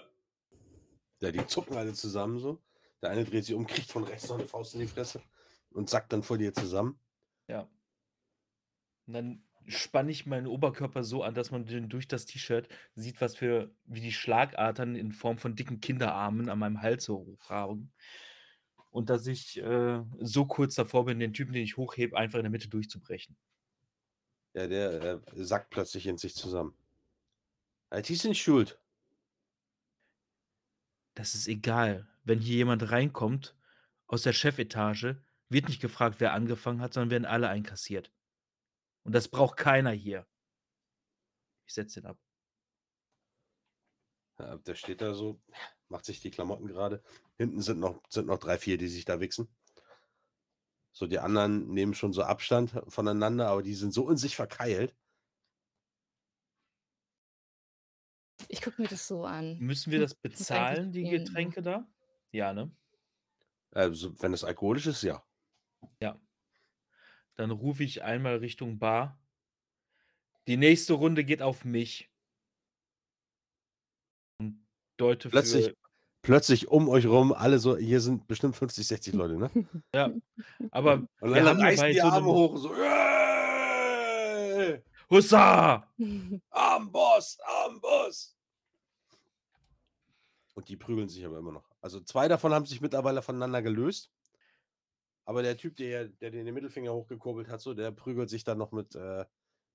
Ja, die zucken alle zusammen so. Der eine dreht sich um, kriegt von rechts noch eine Faust in die Fresse und sackt dann vor dir zusammen. Ja. Und dann spanne ich meinen Oberkörper so an, dass man den durch das T-Shirt sieht, was für, wie die Schlagadern in Form von dicken Kinderarmen an meinem Hals so hochragen. Und dass ich äh, so kurz davor bin, den Typen, den ich hochhebe, einfach in der Mitte durchzubrechen. Ja, der äh, sackt plötzlich in sich zusammen. Ja, die sind schuld. Das ist egal. Wenn hier jemand reinkommt aus der Chefetage, wird nicht gefragt, wer angefangen hat, sondern werden alle einkassiert. Und das braucht keiner hier. Ich setze den ab. Ja, der steht da so. macht sich die Klamotten gerade. Hinten sind noch, sind noch drei, vier, die sich da wichsen. So, die anderen nehmen schon so Abstand voneinander, aber die sind so in sich verkeilt. Ich gucke mir das so an. Müssen wir Hm, das bezahlen, die ne? Getränke da? Ja, ne? Also, wenn es alkoholisch ist, ja. Ja. Dann rufe ich einmal Richtung Bar. Die nächste Runde geht auf mich. Und deute Plötzlich, für. plötzlich um euch rum, alle so, hier sind bestimmt 50, 60 Leute, ne? Ja. Aber Und reißen bei die so Arme hoch so, "Yay! Hussa! am Boss, am Boss. Und die prügeln sich aber immer noch. Also zwei davon haben sich mittlerweile voneinander gelöst. Aber der Typ, der, der den Mittelfinger hochgekurbelt hat, so, der prügelt sich dann noch mit, äh,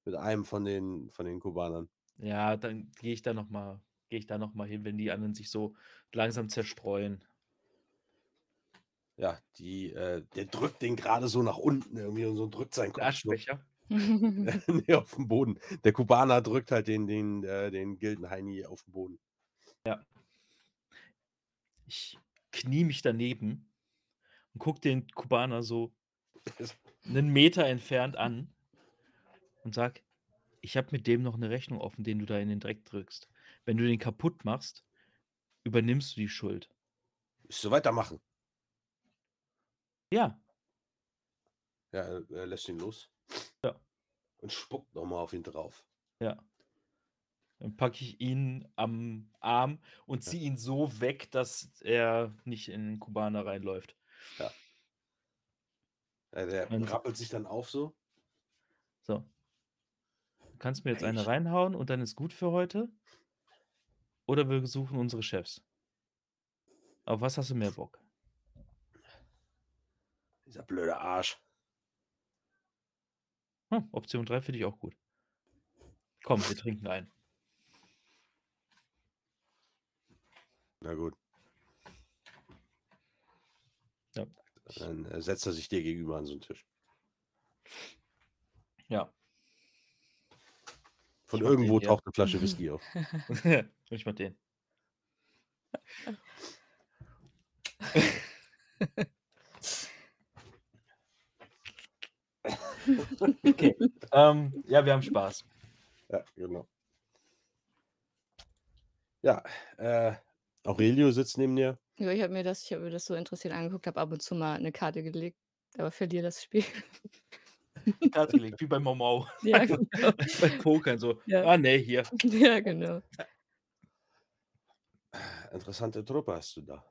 mit einem von den, von den Kubanern. Ja, dann gehe ich da noch mal, gehe ich da hin, wenn die anderen sich so langsam zerstreuen. Ja, die, äh, der drückt den gerade so nach unten irgendwie und so drückt seinen Kopf. Aschbecher. nee, auf dem Boden. Der Kubaner drückt halt den, den, äh, den Gildenheini auf den Boden. Ja. Ich knie mich daneben und gucke den Kubaner so einen Meter entfernt an und sag, ich habe mit dem noch eine Rechnung offen, den du da in den Dreck drückst. Wenn du den kaputt machst, übernimmst du die Schuld. Willst du weitermachen? Ja, Ja, er, er lässt ihn los. Ja. Und spuckt nochmal auf ihn drauf. ja. Dann packe ich ihn am Arm und Ja. ziehe ihn so weg, dass er nicht in den Kubaner reinläuft. Ja, der Und- rappelt sich dann auf so. So. Du kannst mir jetzt eine reinhauen und dann ist gut für heute. Oder wir suchen unsere Chefs. Auf was hast du mehr Bock? Dieser blöde Arsch. Hm, Option 3 finde ich auch gut. Komm, wir trinken ein. Na gut. Ja. Dann äh, setzt er sich dir gegenüber an so einen Tisch. Ja. Von Ich irgendwo den taucht eine Flasche Whisky auf. ich mach den. Okay. ähm, ja, wir haben Spaß. Ja, genau. Ja, äh, Aurelio sitzt neben dir. Ja, ich habe mir das, ich habe mir das so interessiert angeguckt, habe ab und zu mal eine Karte gelegt, aber verliere das Spiel. Karte gelegt, wie bei Momau. Ja, genau. bei Pokern so. Ja. Ah, nee, hier. Ja, genau. Interessante Truppe hast du da.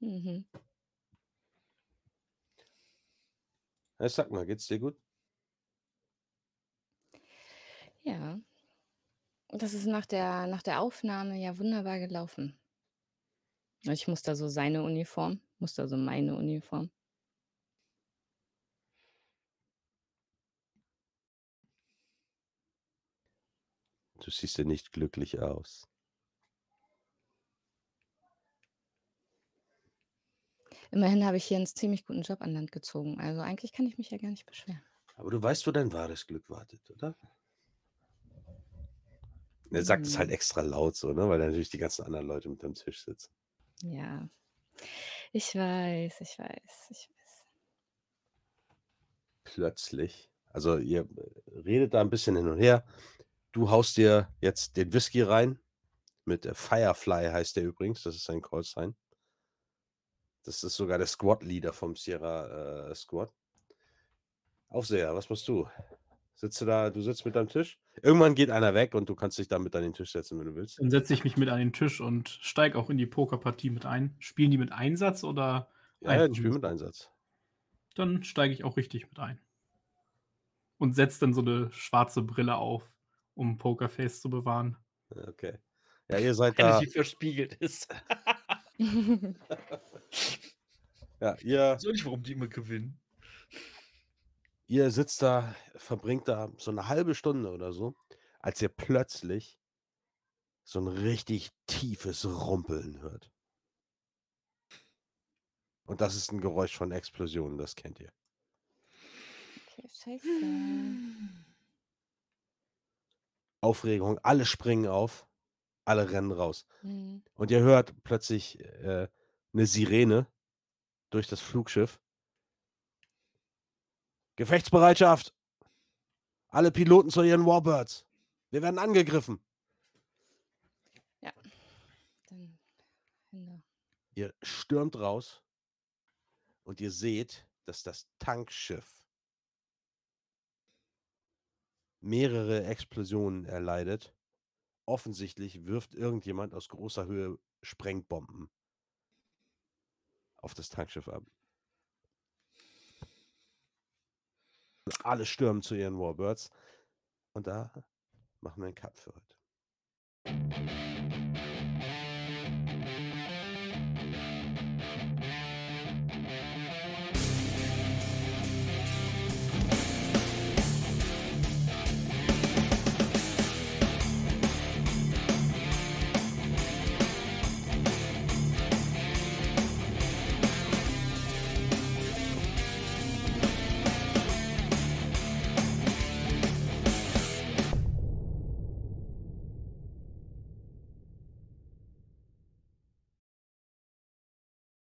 Mhm. Ja, sag mal, geht's dir gut? Ja. Das ist nach der, nach der Aufnahme ja wunderbar gelaufen. Ich muss da so seine Uniform, muss da so meine Uniform. Du siehst ja nicht glücklich aus. Immerhin habe ich hier einen ziemlich guten Job an Land gezogen. Also eigentlich kann ich mich ja gar nicht beschweren. Aber du weißt, wo dein wahres Glück wartet, oder? Er sagt es halt extra laut so, ne? Weil natürlich die ganzen anderen Leute mit am Tisch sitzen. Ja. Ich weiß, ich weiß, ich weiß. Plötzlich. Also ihr äh, redet da ein bisschen hin und her. Du haust dir jetzt den Whisky rein. Mit Firefly heißt der übrigens. Das ist sein Callsign. Das ist sogar der Squad-Leader vom Sierra äh, Squad. Aufseher, was machst du? Sitzt du da, du sitzt mit am Tisch? Irgendwann geht einer weg und du kannst dich dann mit an den Tisch setzen, wenn du willst. Dann setze ich mich mit an den Tisch und steige auch in die Pokerpartie mit ein. Spielen die mit Einsatz oder Ja, ja, die spielen mit? Einsatz. Dann steige ich auch richtig mit ein. Und setze dann so eine schwarze Brille auf, um Pokerface zu bewahren. Ja, Okay. Ja, ihr seid da. Energy verspiegelt ist. Ja, ihr, So nicht, warum die immer gewinnen. Ihr sitzt da, verbringt da so eine halbe Stunde oder so, als ihr plötzlich so ein richtig tiefes Rumpeln hört. Und das ist ein Geräusch von Explosionen, das kennt ihr. Okay, scheiße. Aufregung, alle springen auf. Alle rennen raus. Mhm. Und ihr hört plötzlich äh, eine Sirene durch das Flugschiff. Gefechtsbereitschaft! Alle Piloten zu ihren Warbirds. Wir werden angegriffen. Ja. Dann Hände. Ihr stürmt raus und ihr seht, dass das Tankschiff mehrere Explosionen erleidet. Offensichtlich wirft irgendjemand aus großer Höhe Sprengbomben auf das Tankschiff ab. Alle stürmen zu ihren Warbirds. Und da machen wir einen Cut für heute.